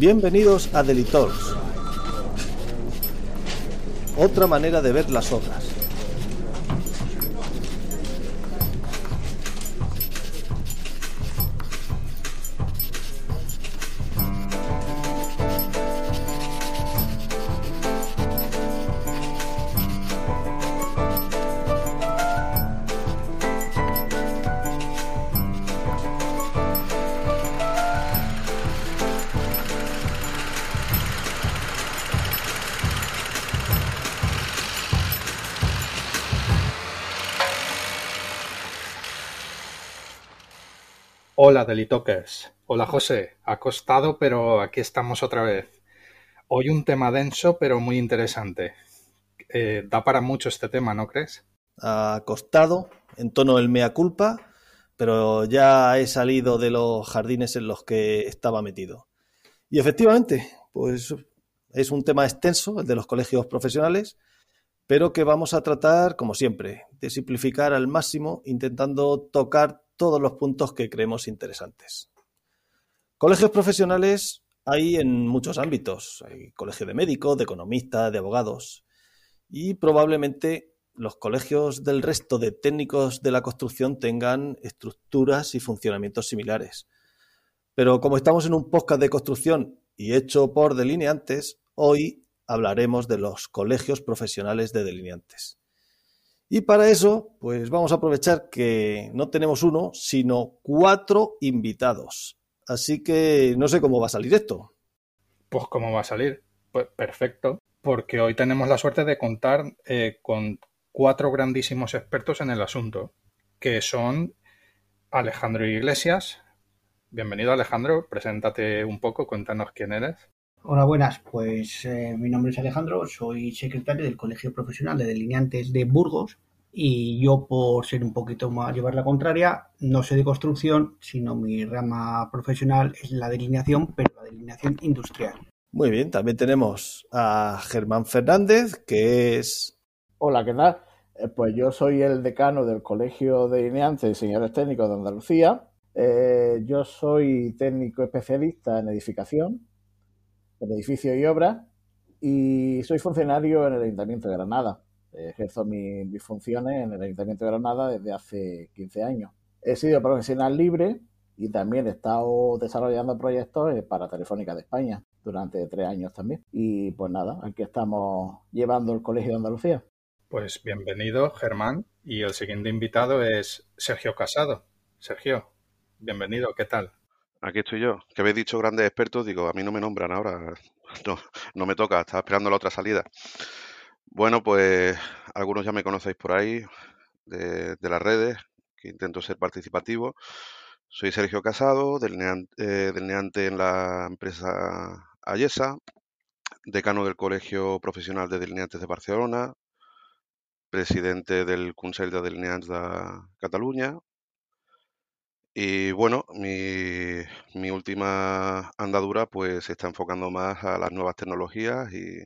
Bienvenidos a Delitors. Otra manera de ver las obras. Hola, José. Acostado, pero aquí estamos otra vez. Hoy un tema denso, pero muy interesante. Eh, da para mucho este tema, ¿no crees? Acostado, en tono del mea culpa, pero ya he salido de los jardines en los que estaba metido. Y efectivamente, pues es un tema extenso, el de los colegios profesionales, pero que vamos a tratar, como siempre, de simplificar al máximo, intentando tocar todos los puntos que creemos interesantes. Colegios profesionales hay en muchos ámbitos. Hay colegio de médicos, de economistas, de abogados. Y probablemente los colegios del resto de técnicos de la construcción tengan estructuras y funcionamientos similares. Pero como estamos en un podcast de construcción y hecho por delineantes, hoy hablaremos de los colegios profesionales de delineantes. Y para eso, pues vamos a aprovechar que no tenemos uno, sino cuatro invitados. Así que no sé cómo va a salir esto. Pues cómo va a salir. Pues perfecto, porque hoy tenemos la suerte de contar eh, con cuatro grandísimos expertos en el asunto, que son Alejandro Iglesias. Bienvenido Alejandro, preséntate un poco, cuéntanos quién eres. Hola, buenas. Pues eh, mi nombre es Alejandro, soy secretario del Colegio Profesional de Delineantes de Burgos y yo, por ser un poquito más llevar la contraria, no soy de construcción, sino mi rama profesional es la delineación, pero la delineación industrial. Muy bien, también tenemos a Germán Fernández, que es... Hola, ¿qué tal? Eh, pues yo soy el decano del Colegio de Delineantes y Señores Técnicos de Andalucía. Eh, yo soy técnico especialista en edificación en edificios y obras y soy funcionario en el Ayuntamiento de Granada. Ejerzo mis, funciones en el Ayuntamiento de Granada desde hace 15 años. He sido profesional libre y también he estado desarrollando proyectos eh, para Telefónica de España durante tres años también. Y pues nada, aquí estamos llevando el Colegio de Andalucía. Pues bienvenido, Germán. Y el siguiente invitado es Sergio Casado. Sergio, bienvenido, ¿qué tal? Aquí estoy yo. Que habéis dicho grandes expertos, digo, a mí no me nombran ahora. No, no me toca, estaba esperando la otra salida. Bueno, pues algunos ya me conocéis por ahí, de, las redes, que intento ser participativo. Soy Sergio Casado, delineante, eh, en la empresa Ayesa, decano del Colegio Profesional de Delineantes de Barcelona, presidente del Consell de Delineants de Cataluña, y bueno, mi, mi última andadura pues se está enfocando más a las nuevas tecnologías y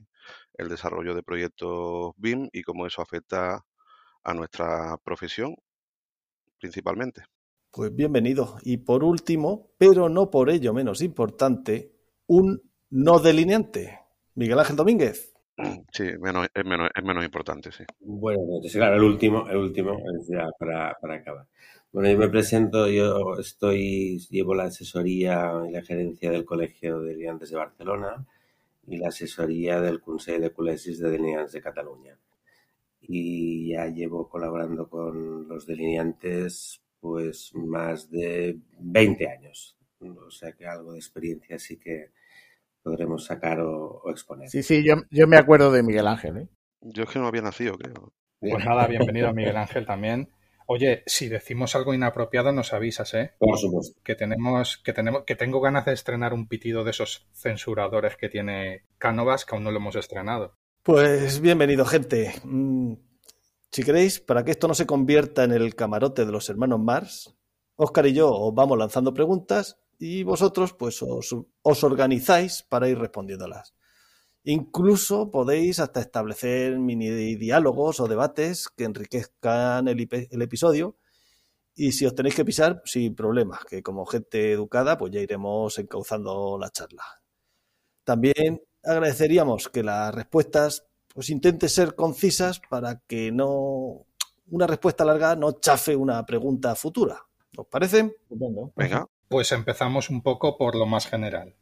el desarrollo de proyectos BIM y cómo eso afecta a nuestra profesión principalmente. Pues bienvenido. Y por último, pero no por ello menos importante, un no delineante. Miguel Ángel Domínguez. Sí, menos, es, menos, es menos importante, sí. Bueno, claro, el último, el último, ya para, para acabar. Bueno, yo me presento, yo estoy, llevo la asesoría y la gerencia del Colegio de Delineantes de Barcelona y la asesoría del Consejo de Colegis de Delineantes de Cataluña. Y ya llevo colaborando con los delineantes pues más de 20 años. O sea que algo de experiencia sí que podremos sacar o, exponer. Sí, sí, yo, yo, me acuerdo de Miguel Ángel. ¿eh? Yo es que no había nacido, creo. Pues nada, bienvenido a Miguel Ángel también. Oye, si decimos algo inapropiado nos avisas, ¿eh? Por supuesto. Que tenemos, que tenemos, que tengo ganas de estrenar un pitido de esos censuradores que tiene Cánovas que aún no lo hemos estrenado. Pues bienvenido, gente. Mm, si queréis, para que esto no se convierta en el camarote de los hermanos Mars, Oscar y yo os vamos lanzando preguntas y vosotros pues os, os organizáis para ir respondiéndolas. Incluso podéis hasta establecer mini diálogos o debates que enriquezcan el, episodio. Y si os tenéis que pisar, sin problemas, que como gente educada, pues ya iremos encauzando la charla. También agradeceríamos que las respuestas pues intente ser concisas para que no una respuesta larga no chafe una pregunta futura. ¿Os parece? Venga. Pues empezamos un poco por lo más general.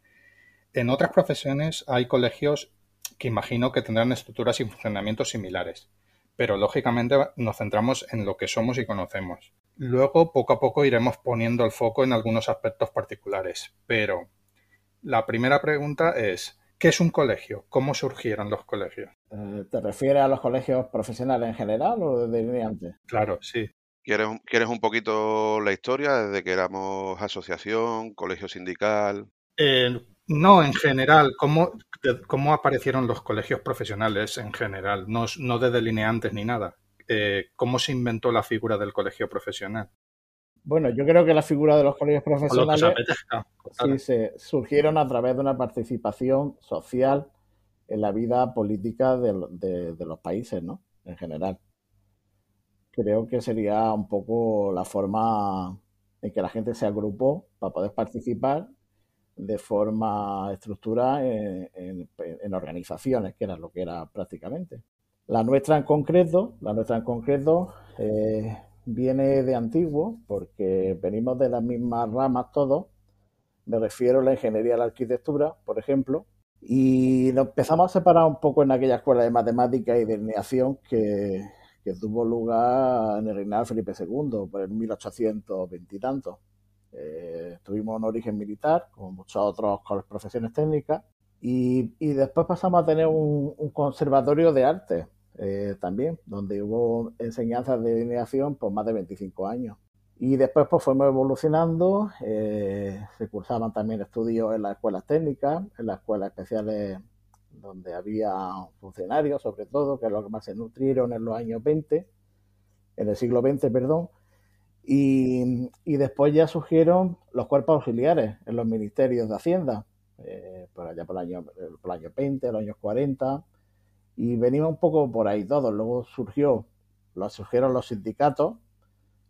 En otras profesiones hay colegios que imagino que tendrán estructuras y funcionamientos similares, pero lógicamente nos centramos en lo que somos y conocemos. Luego, poco a poco, iremos poniendo el foco en algunos aspectos particulares, pero la primera pregunta es, ¿qué es un colegio? ¿Cómo surgieron los colegios? Eh, ¿Te refieres a los colegios profesionales en general o desde antes? Claro, sí. ¿Quieres, ¿Quieres un poquito la historia desde que éramos asociación, colegio sindical? Eh, no, en general, ¿cómo, ¿cómo aparecieron los colegios profesionales en general? No, no de delineantes ni nada. Eh, ¿Cómo se inventó la figura del colegio profesional? Bueno, yo creo que la figura de los colegios profesionales sí, se surgieron a través de una participación social en la vida política de, de los países, ¿no? En general creo que sería un poco la forma en que la gente se agrupó para poder participar de forma estructurada en, organizaciones, que era lo que era prácticamente. La nuestra en concreto, la nuestra en concreto eh, viene de antiguo, porque venimos de las mismas ramas todos. Me refiero a la ingeniería la arquitectura, por ejemplo, y nos empezamos a separar un poco en aquella escuela de matemáticas y de lineación que, que tuvo lugar en el reinado de Felipe II, por el 1820 y tanto. Eh, tuvimos un origen militar, como con las profesiones técnicas, y, después pasamos a tener un, conservatorio de arte eh, también, donde hubo enseñanzas de delineación por más de 25 años. Y después pues fuimos evolucionando, eh, se cursaban también estudios en las escuelas técnicas, en las escuelas especiales donde había funcionarios, sobre todo, que es lo que más se nutrieron en los años 20, en el siglo XX, perdón, y, después ya surgieron los cuerpos auxiliares en los ministerios de Hacienda, eh, por allá por el, año, por el año 20, los años 40, y venimos un poco por ahí todos. Luego surgió, surgieron los sindicatos,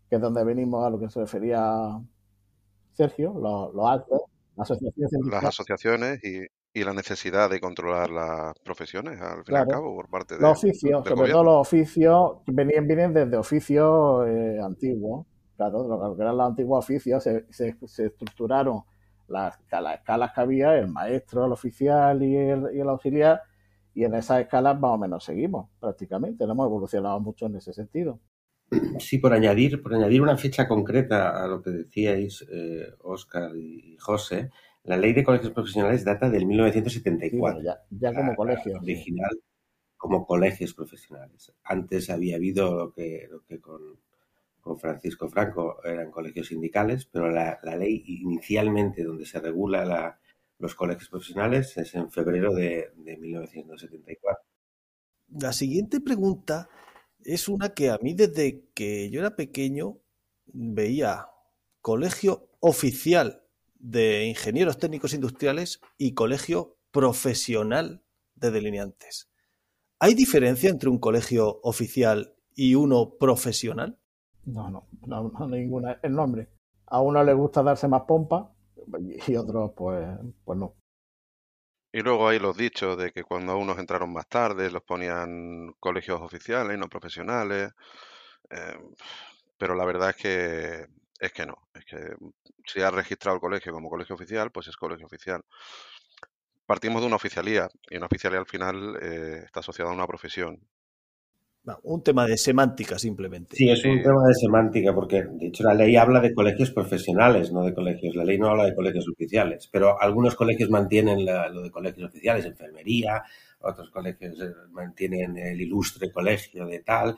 que es donde venimos a lo que se refería Sergio, los, los altos, las asociaciones, las asociaciones y, y la necesidad de controlar las profesiones, al fin y al cabo, por parte de los oficios, sobre todo los oficios, vienen, vienen desde oficios eh, antiguos. Claro, lo que eran los antiguos oficios se, se, estructuraron las, las, escalas que había, el maestro, el oficial y el, y el auxiliar, y en esas escalas más o menos seguimos prácticamente. No hemos evolucionado mucho en ese sentido. Sí, por añadir, por añadir una fecha concreta a lo que decíais, Oscar eh, y José, la ley de colegios profesionales data del 1974. ya, como colegio. Original como colegios profesionales. Antes había habido lo que, lo que con, Francisco Franco eran colegios sindicales, pero la, ley inicialmente donde se regula los colegios profesionales es en febrero de, de 1974. La siguiente pregunta es una que a mí desde que yo era pequeño veía colegio oficial de Ingenieros Técnicos Industriales y Colegio Profesional de Delineantes. ¿Hay diferencia entre un colegio oficial y uno profesional? No, no, no, ninguna. El nombre. A uno le gusta darse más pompa y otros, pues, pues no. Y luego hay los dichos de que cuando unos entraron más tarde los ponían colegios oficiales, no profesionales. Eh, pero la verdad es que es que no. Es que si has registrado el colegio como colegio oficial, pues es colegio oficial. Partimos de una oficialía y una oficialía al final eh, está asociada a una profesión. Un tema de semántica simplemente. Sí, es un tema de semántica porque de hecho la ley habla de colegios profesionales, no de colegios. La ley no habla de colegios oficiales, pero algunos colegios mantienen lo de colegios oficiales, enfermería, otros colegios eh, mantienen el ilustre colegio de tal,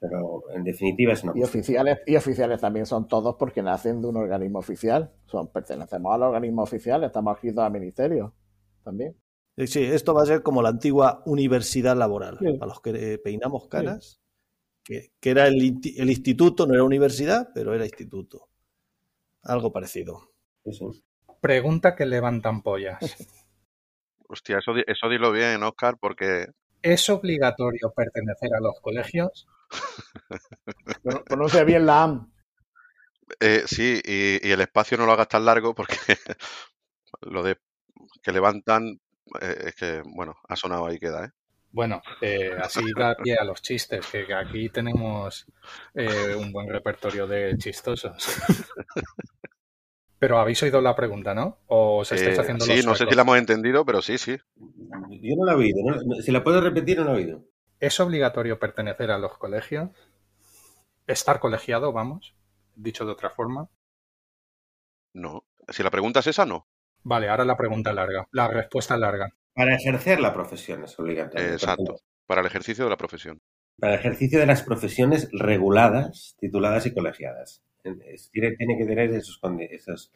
pero en definitiva es una y oficiales y oficiales también son todos porque nacen de un organismo oficial son pertenecemos al organismo oficial estamos aquí al ministerio también sí esto va a ser como la antigua universidad laboral a los que peinamos caras que, era el, el, instituto no era universidad pero era instituto. Algo parecido. Pregunta que levantan pollas Hostia, eso, eso dilo bien, Oscar, porque... ¿Es obligatorio pertenecer a los colegios? Conoce bien la AM. Eh, sí, y, el espacio no lo hagas tan largo porque lo de que levantan eh, es que, bueno, ha sonado ahí queda, ¿eh? Bueno, eh, así da pie a los chistes, que aquí tenemos eh, un buen repertorio de chistosos. Pero habéis oído la pregunta, ¿no? ¿O os estáis Eh, haciendo sí, los no sé si la hemos entendido, pero sí, sí. Yo no la he oído. ¿no? Si la puedo repetir, no la he oído. ¿Es obligatorio pertenecer a los colegios? ¿Estar colegiado, vamos? Dicho de otra forma. No. Si la pregunta es esa, no. Vale, ahora la pregunta larga. La respuesta larga. Para ejercer la profesión es obligatorio. Exacto. Para el ejercicio de la profesión. Para el ejercicio de las profesiones reguladas, tituladas y colegiadas. Es- tiene, tiene que tener esos, esas,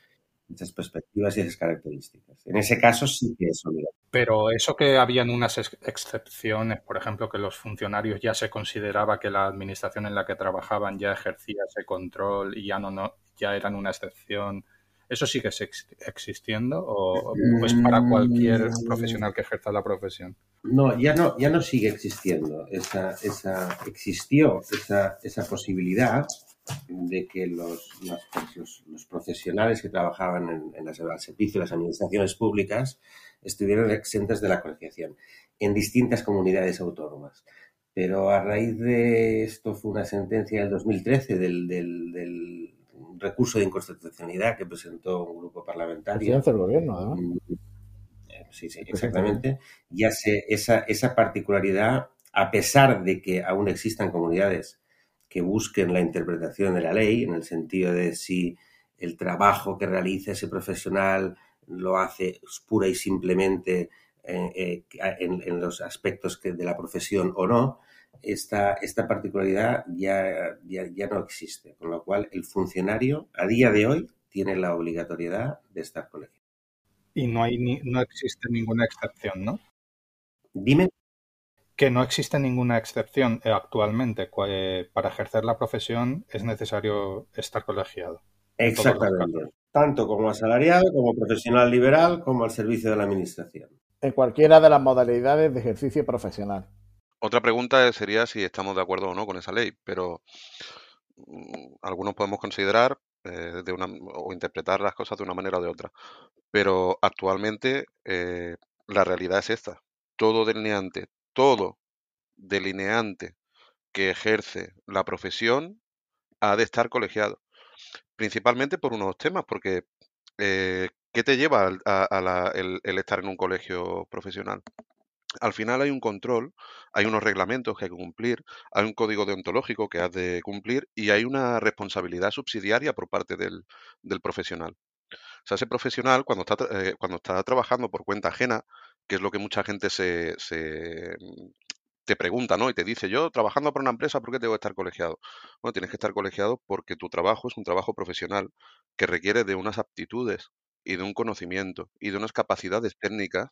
esas perspectivas y esas características. En ese caso sí que es obligatorio. Pero eso que habían unas ex- excepciones, por ejemplo, que los funcionarios ya se consideraba que la administración en la que trabajaban ya ejercía ese control y ya no, no ya eran una excepción. ¿Eso sigue ex- existiendo o, es para cualquier Mm. profesional que ejerza la profesión? No, ya no, ya no sigue existiendo. Esa, esa, existió esa, esa posibilidad de que los, los, los- los profesionales que trabajaban en, en las, al servicio de las administraciones públicas estuvieran exentas de la colegiación en distintas comunidades autónomas. Pero a raíz de esto fue una sentencia del 2013 del, del, del recurso de inconstitucionalidad que presentó un grupo parlamentario del gobierno, además. Mm, eh, Sí, sí, exactamente. Ya sé, esa, esa particularidad, a pesar de que aún existan comunidades que busquen la interpretación de la ley, en el sentido de si el trabajo que realiza ese profesional lo hace pura y simplemente eh, eh, en, en los aspectos que de la profesión o no, esta, esta particularidad ya, ya, ya no existe. Con lo cual, el funcionario a día de hoy tiene la obligatoriedad de estar colegiado. Y no, hay ni- no existe ninguna excepción, ¿no? Dime. Que no existe ninguna excepción eh, actualmente. Eh, Para ejercer la profesión es necesario estar colegiado. Exactamente. Tanto como asalariado, como profesional liberal, como al servicio de la administración. En cualquiera de las modalidades de ejercicio profesional. Otra pregunta sería si estamos de acuerdo o no con esa ley, pero mm, algunos podemos considerar eh, de una, o interpretar las cosas de una manera o de otra. Pero actualmente eh, la realidad es esta. Todo delineante, todo delineante que ejerce la profesión ha de estar colegiado. Principalmente por unos temas, porque eh, ¿qué te lleva a, a la- el estar en un colegio profesional? Al final hay un control, hay unos reglamentos que hay que cumplir, hay un código deontológico que has de cumplir y hay una responsabilidad subsidiaria por parte del, del profesional. O sea, ese profesional cuando está, eh, cuando está trabajando por cuenta ajena, que es lo que mucha gente se, se, mm, te pregunta, ¿no? Y te dice, yo trabajando para una empresa, ¿por qué tengo que estar colegiado? Bueno, tienes que estar colegiado porque tu trabajo es un trabajo profesional que requiere de unas aptitudes y de un conocimiento y de unas capacidades técnicas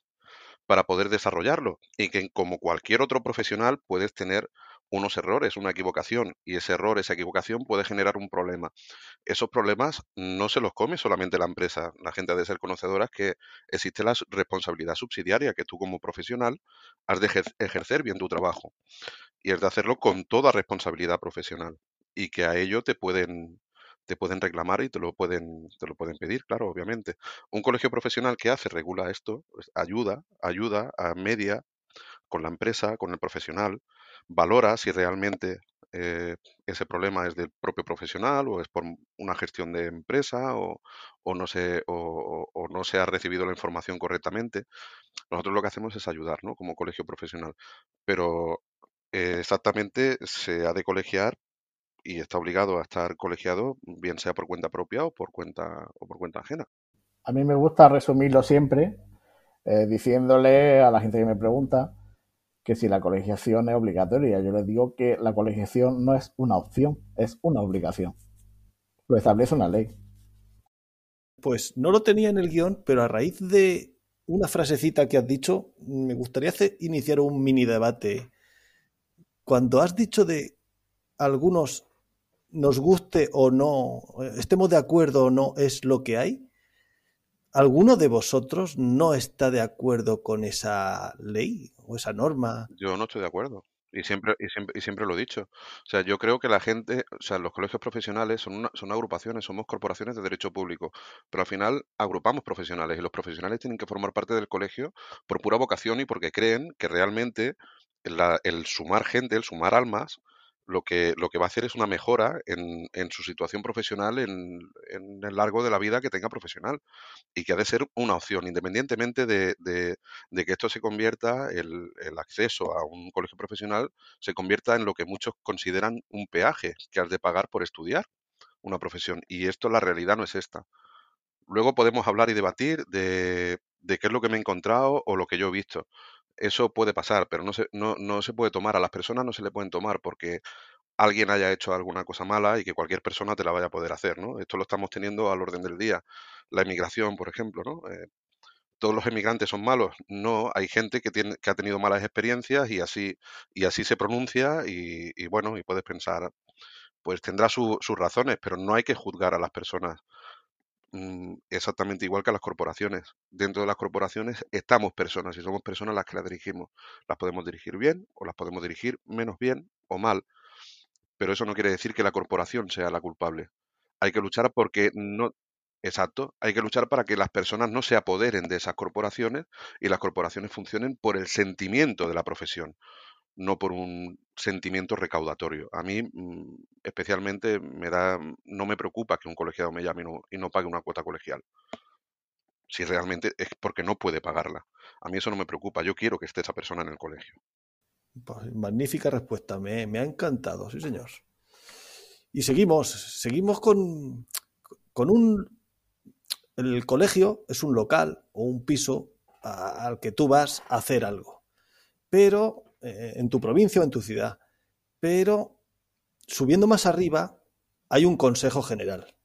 para poder desarrollarlo y que como cualquier otro profesional puedes tener unos errores, una equivocación y ese error, esa equivocación puede generar un problema. Esos problemas no se los come solamente la empresa, la gente ha de ser conocedora que existe la responsabilidad subsidiaria que tú como profesional has de ejer- ejercer bien tu trabajo y has de hacerlo con toda responsabilidad profesional y que a ello te pueden te pueden reclamar y te lo pueden te lo pueden pedir, claro, obviamente. Un colegio profesional que hace regula esto, pues, ayuda, ayuda a media con la empresa, con el profesional, valora si realmente eh, ese problema es del propio profesional o es por una gestión de empresa o, o no se o, o- no se ha recibido la información correctamente. Nosotros lo que hacemos es ayudar, ¿no? Como colegio profesional, pero eh, exactamente se ha de colegiar y está obligado a estar colegiado, bien sea por cuenta propia o por cuenta o por cuenta ajena. A mí me gusta resumirlo siempre eh, diciéndole a la gente que me pregunta que si la colegiación es obligatoria. Yo les digo que la colegiación no es una opción, es una obligación. Lo establece una ley. Pues no lo tenía en el guion, pero a raíz de una frasecita que has dicho, me gustaría hacer, iniciar un mini debate. Cuando has dicho de algunos nos guste o no, estemos de acuerdo o no, es lo que hay, ¿alguno de vosotros no está de acuerdo con esa ley o esa norma? Yo no estoy de acuerdo. Y siempre, y siempre, y siempre lo he dicho. O sea, yo creo que la gente, o sea, los colegios profesionales son, una- son agrupaciones, somos corporaciones de derecho público, pero al final agrupamos profesionales y los profesionales tienen que formar parte del colegio por pura vocación y porque creen que realmente el sumar gente, el sumar almas, lo que, lo que va a hacer es una mejora en, en su situación profesional en, en el largo de la vida que tenga profesional y que ha de ser una opción, independientemente de, de- que esto se convierta, el, el acceso a un colegio profesional se convierta en lo que muchos consideran un peaje que has de pagar por estudiar una profesión. Y esto, la realidad no es esta. Luego podemos hablar y debatir de, de qué es lo que me he encontrado o lo que yo he visto. Eso puede pasar, pero no se, no, no se puede tomar. A las personas no se le pueden tomar porque alguien haya hecho alguna cosa mala y que cualquier persona te la vaya a poder hacer, ¿no? Esto lo estamos teniendo al orden del día. La inmigración, por ejemplo, ¿no? Eh, ¿Todos los emigrantes son malos? No, hay gente que, tiene, que ha tenido malas experiencias y así, y así se pronuncia y, y bueno, y puedes pensar, pues tendrá su- sus razones, pero no hay que juzgar a las personas exactamente igual que a las corporaciones. Dentro de las corporaciones estamos personas y somos personas las que las dirigimos. Las podemos dirigir bien o las podemos dirigir menos bien o mal, pero eso no quiere decir que la corporación sea la culpable. Hay que luchar porque no... Exacto, hay que luchar para que las personas no se apoderen de esas corporaciones y las corporaciones funcionen por el sentimiento de la profesión, no por un sentimiento recaudatorio. A mí mm, especialmente me da, no me preocupa que un colegiado me llame y no, y no pague una cuota colegial. Si realmente es porque no puede pagarla. A mí eso no me preocupa. Yo quiero que esté esa persona en el colegio. Pues, magnífica respuesta, me, me ha encantado, sí señor. Y seguimos, seguimos con, con un... El colegio es un local o un piso al que tú vas a hacer algo, pero eh, en tu provincia o en tu ciudad. Pero subiendo más arriba hay un consejo general.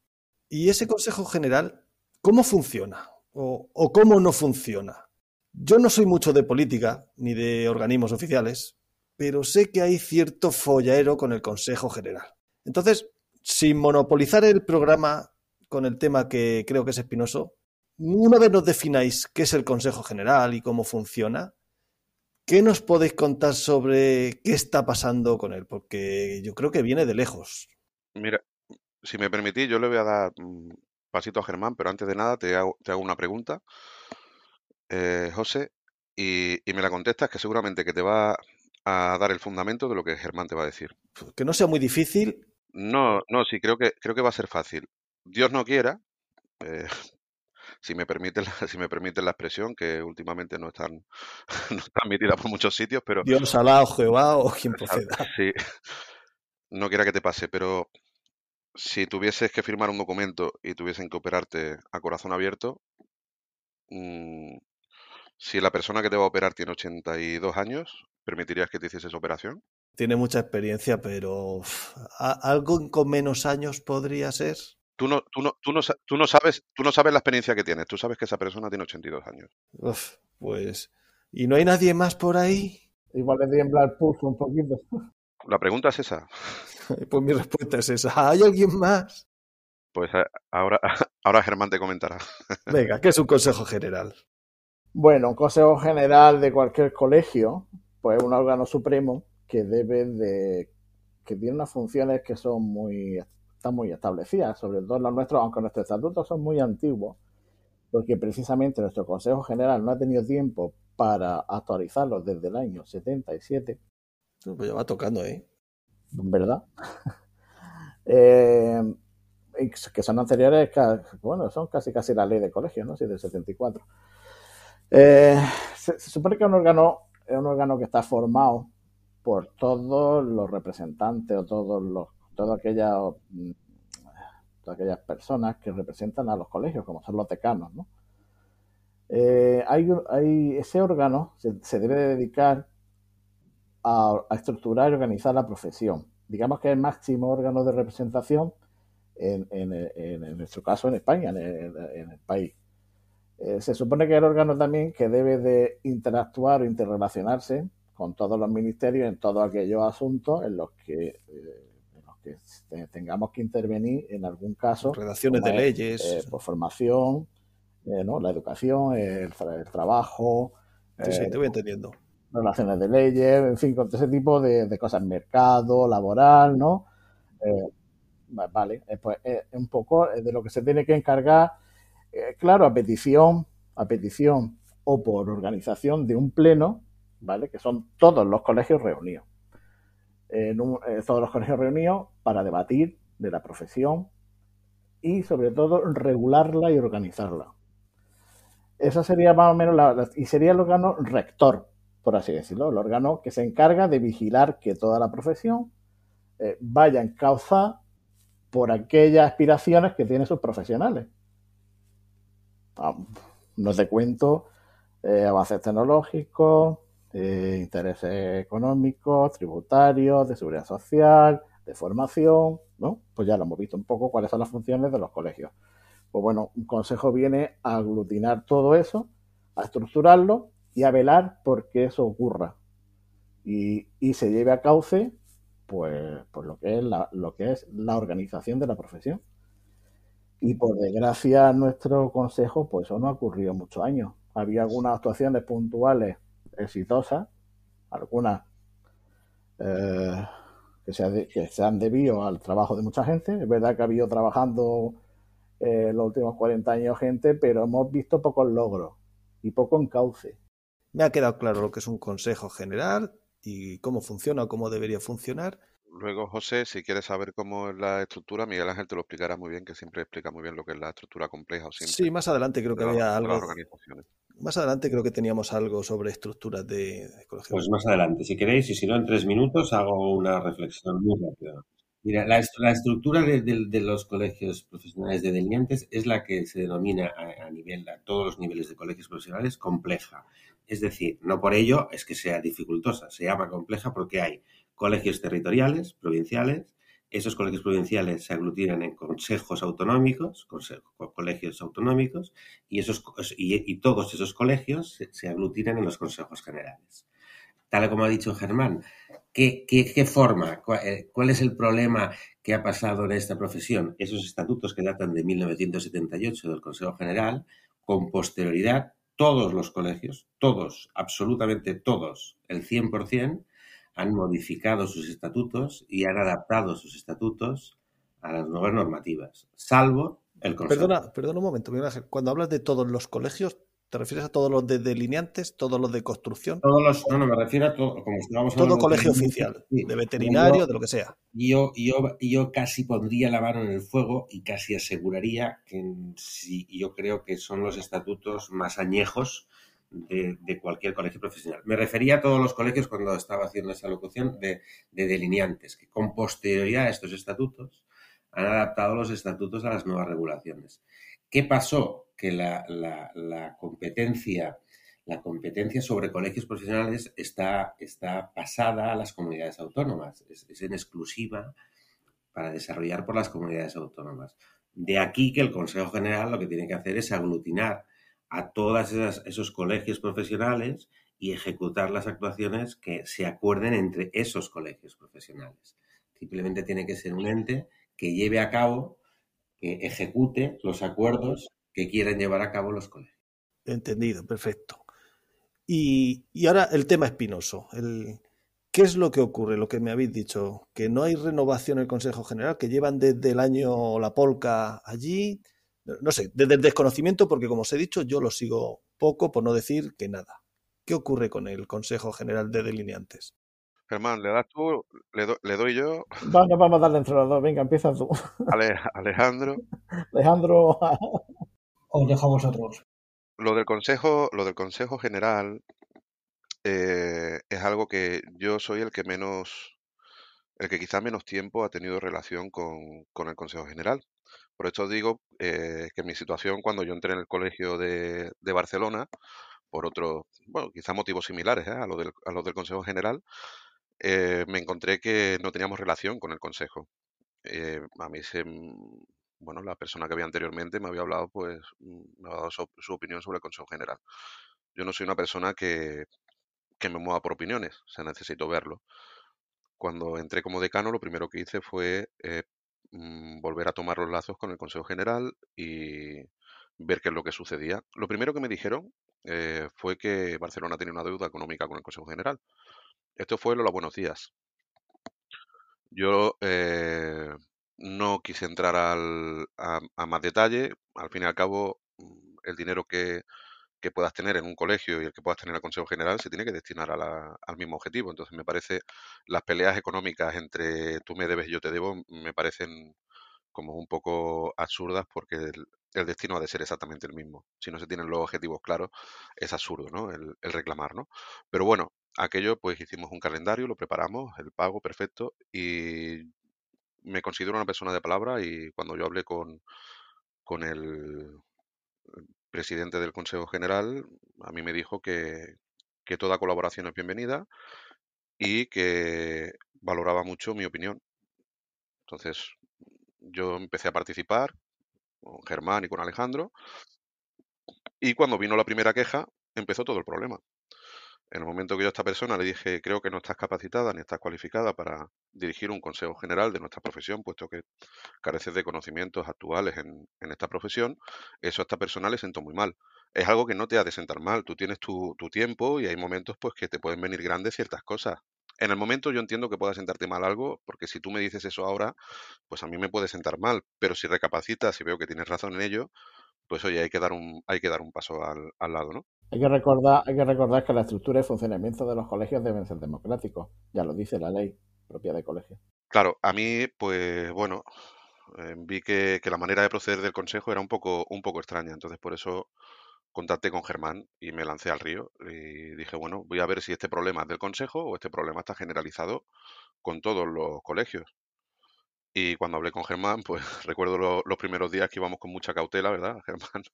Y ese consejo general, ¿cómo funciona? ¿O, cómo no funciona? Yo no soy mucho de política ni de organismos oficiales, pero sé que hay cierto follaero con el Consejo General. Entonces, sin monopolizar el programa con el tema que creo que es espinoso, una vez nos defináis qué es el Consejo General y cómo funciona, ¿qué nos podéis contar sobre qué está pasando con él? Porque yo creo que viene de lejos. Mira, si me permitís, yo le voy a dar mm, pasito a Germán, pero antes de nada te hago, te hago una pregunta, eh, José, y, y me la contestas que seguramente que te va a dar el fundamento de lo que Germán te va a decir. Que no sea muy difícil. No, no, sí, creo que, creo que va a ser fácil. Dios no quiera, eh, si me permiten, la- si me permiten la expresión, que últimamente no están, no está admitida por muchos sitios, pero Dios, Alá o Jehová o quien proceda. sí, no quiera que te pase, pero si tuvieses que firmar un documento y tuviesen que operarte a corazón abierto, mm, si la persona que te va a operar tiene 82 años, ¿permitirías que te hiciese esa operación? Tiene mucha experiencia, pero uf, ¿a- algo con menos años podría ser. Tú no, tú no, tú no, tú no sabes, tú no sabes la experiencia que tienes, tú sabes que esa persona tiene 82 años. Uf, pues. ¿Y no hay nadie más por ahí? Igual le tiembla el pulso un poquito. La pregunta es esa. Pues mi respuesta es esa. ¿Hay alguien más? Pues a- ahora, ahora Germán te comentará. Venga, que es un consejo general. Bueno, un consejo general de cualquier colegio, pues es un órgano supremo que debe de, que tiene unas funciones que son muy, están muy establecidas, sobre todo los nuestros, aunque nuestros estatutos son muy antiguos, porque precisamente nuestro Consejo General no ha tenido tiempo para actualizarlos desde el año 77, Pues ya va tocando, ¿eh? ¿verdad? Eh, que son anteriores, bueno, son casi casi la ley de colegio, ¿no? Sí, del 74. Eh, se, se supone que un órgano es un órgano que está formado por todos los representantes o todos los, todas aquellas, mm, todas aquellas personas que representan a los colegios, como son los decanos, ¿no? Eh, hay, hay- ese órgano se, debe de dedicar a, estructurar y organizar la profesión. Digamos que es el máximo órgano de representación en, en- nuestro caso en España, en el, país. Eh, se supone que es el órgano también que debe de interactuar o interrelacionarse con todos los ministerios en todos aquellos asuntos en los que, eh, que te- tengamos que intervenir en algún caso, Redacciones de es, leyes. eh, por formación, eh, ¿no? la educación, el, tra- el trabajo, Sí, sí, eh, te voy entendiendo. relaciones de leyes, en fin, con ese tipo de, cosas, mercado, laboral, ¿no? Vale, pues es un poco de lo que se tiene que encargar, claro, a petición, a petición o por organización de un pleno, ¿vale? Que son todos los colegios reunidos. todos los colegios reunidos para debatir de la profesión y sobre todo regularla y organizarla. Esa sería más o menos la, y sería el órgano rector, por así decirlo, el órgano que se encarga de vigilar que toda la profesión eh, vaya en causa por aquellas aspiraciones que tienen sus profesionales. No te cuento eh, avances tecnológicos, eh, intereses económicos, tributarios, de seguridad social, de formación, ¿no? Pues ya lo hemos visto un poco cuáles son las funciones de los colegios. Pues bueno, un consejo viene a aglutinar todo eso, a estructurarlo y a velar por que eso ocurra. Y, se lleve a cauce, pues, pues lo, que es la, lo que es la organización de la profesión. Y por desgracia, nuestro consejo, pues eso no ha ocurrido muchos años. Había algunas actuaciones puntuales exitosas, algunas eh, que se, que se han debido al trabajo de mucha gente. Es verdad que ha habido trabajando eh, los últimos 40 años gente, pero hemos visto pocos logros y poco encauce. Me ha quedado claro lo que es un consejo general y cómo funciona o cómo debería funcionar. Luego, José, si quieres saber cómo es la estructura, Miguel Ángel te lo explicará muy bien, que siempre explica muy bien lo que es la estructura compleja. O sí, más adelante creo que había algo. Más adelante creo que teníamos algo sobre estructuras de, colegios. Pues más adelante, si queréis, y si no, en tres minutos hago una reflexión muy rápida. Mira, la, estructura de, los colegios profesionales de delineantes es la que se denomina a, nivel, a todos los niveles de colegios profesionales, compleja. Es decir, no por ello es que sea dificultosa, se llama compleja porque hay colegios territoriales, provinciales, esos colegios provinciales se aglutinan en consejos autonómicos, colegios autonómicos, y, todos esos colegios se, aglutinan en los consejos generales. Tal como ha dicho Germán, ¿qué, forma, eh, cuál, es el problema que ha pasado en esta profesión? Esos estatutos que datan de 1978 del Consejo General, con posterioridad, todos los colegios, todos, absolutamente todos, el 100%, han modificado sus estatutos y han adaptado sus estatutos a las nuevas normativas, salvo el Consejo. Perdona, perdona un momento, Cuando hablas de todos los colegios, ¿te refieres a todos los de delineantes, todos los de construcción? Todos los, no, no, me refiero a todo, como Todo colegio oficial, de veterinario, de lo que sea. Yo, yo, yo casi pondría la mano en el fuego y casi aseguraría que si, yo creo que son los estatutos más añejos de, cualquier colegio profesional. Me refería a todos los colegios cuando estaba haciendo esa locución de, delineantes, que con posterioridad a estos estatutos han adaptado los estatutos a las nuevas regulaciones. ¿Qué pasó? Que la, competencia la competencia sobre colegios profesionales está, está pasada a las comunidades autónomas, es, es, en exclusiva para desarrollar por las comunidades autónomas. De aquí que el Consejo General lo que tiene que hacer es aglutinar a todos esos colegios profesionales y ejecutar las actuaciones que se acuerden entre esos colegios profesionales. Simplemente tiene que ser un ente que lleve a cabo, que ejecute los acuerdos que quieran llevar a cabo los colegios. Entendido, perfecto. Y, ahora el tema espinoso. ¿Qué es lo que ocurre? Lo que me habéis dicho, que no hay renovación en el Consejo General, que llevan desde el año la polca allí, no sé, desde el desconocimiento, porque como os he dicho, yo lo sigo poco, por no decir que nada. ¿Qué ocurre con el Consejo General de Delineantes? Germán, ¿le das tú? ¿Le, doy yo? Vamos, vamos a darle entre los dos. Venga, empieza tú. Alejandro. Alejandro. Os dejo a vosotros. Lo del Consejo, lo del consejo General eh, es algo que yo soy el que menos, el que quizá menos tiempo ha tenido relación con, el Consejo General. Por esto digo eh, que mi situación cuando yo entré en el colegio de, Barcelona, por otros, bueno, quizá motivos similares ¿eh? a, los del, a los del Consejo General, eh, me encontré que no teníamos relación con el Consejo. a mí se, bueno, la persona que había anteriormente me había hablado, pues, mm, me ha dado su, opinión sobre el Consejo General. Yo no soy una persona que, que me mueva por opiniones, o sea, necesito verlo. Cuando entré como decano, lo primero que hice fue Mm, volver a tomar los lazos con el Consejo General y ver qué es lo que sucedía. Lo primero que me dijeron eh, fue que Barcelona tenía una deuda económica con el Consejo General. Esto fue lo los buenos días. Yo eh, no quise entrar al, a, a más detalle. Al fin y al cabo, mm, el dinero que, que puedas tener en un colegio y el que puedas tener al Consejo General se tiene que destinar a la- al mismo objetivo. Entonces, me parece las peleas económicas entre tú me debes y yo te debo me parecen como un poco absurdas porque el, el destino ha de ser exactamente el mismo. Si no se tienen los objetivos claros, es absurdo, ¿no? El, el reclamar, ¿no? Pero bueno, aquello pues hicimos un calendario, lo preparamos, el pago perfecto y me considero una persona de palabra y cuando yo hablé con, con el presidente del Consejo General, a mí me dijo que, que toda colaboración es bienvenida y que valoraba mucho mi opinión. Entonces, yo empecé a participar con Germán y con Alejandro y cuando vino la primera queja, empezó todo el problema. En el momento que yo a esta persona le dije, creo que no estás capacitada ni estás cualificada para dirigir un consejo general de nuestra profesión, puesto que careces de conocimientos actuales en, esta profesión, eso a esta persona le sentó muy mal. Es algo que no te ha de sentar mal, tú tienes tu, tu tiempo y hay momentos pues que te pueden venir grandes ciertas cosas. En el momento yo entiendo que pueda sentarte mal algo, porque si tú me dices eso ahora, pues a mí me puede sentar mal, pero si recapacitas y veo que tienes razón en ello, pues oye, hay que dar un, hay que dar un paso al lado, ¿no? Hay que, recordar, hay que recordar que la estructura y funcionamiento de los colegios deben ser democráticos. Ya lo dice la ley propia de colegio. Claro, a mí, pues bueno, eh, vi que, la manera de proceder del consejo era un poco, un poco extraña, entonces por eso contacté con Germán y me lancé al río y dije, bueno, voy a ver si este problema es del consejo o este problema está generalizado con todos los colegios. Y cuando hablé con Germán, pues recuerdo lo- los primeros días que íbamos con mucha cautela, ¿verdad, Germán?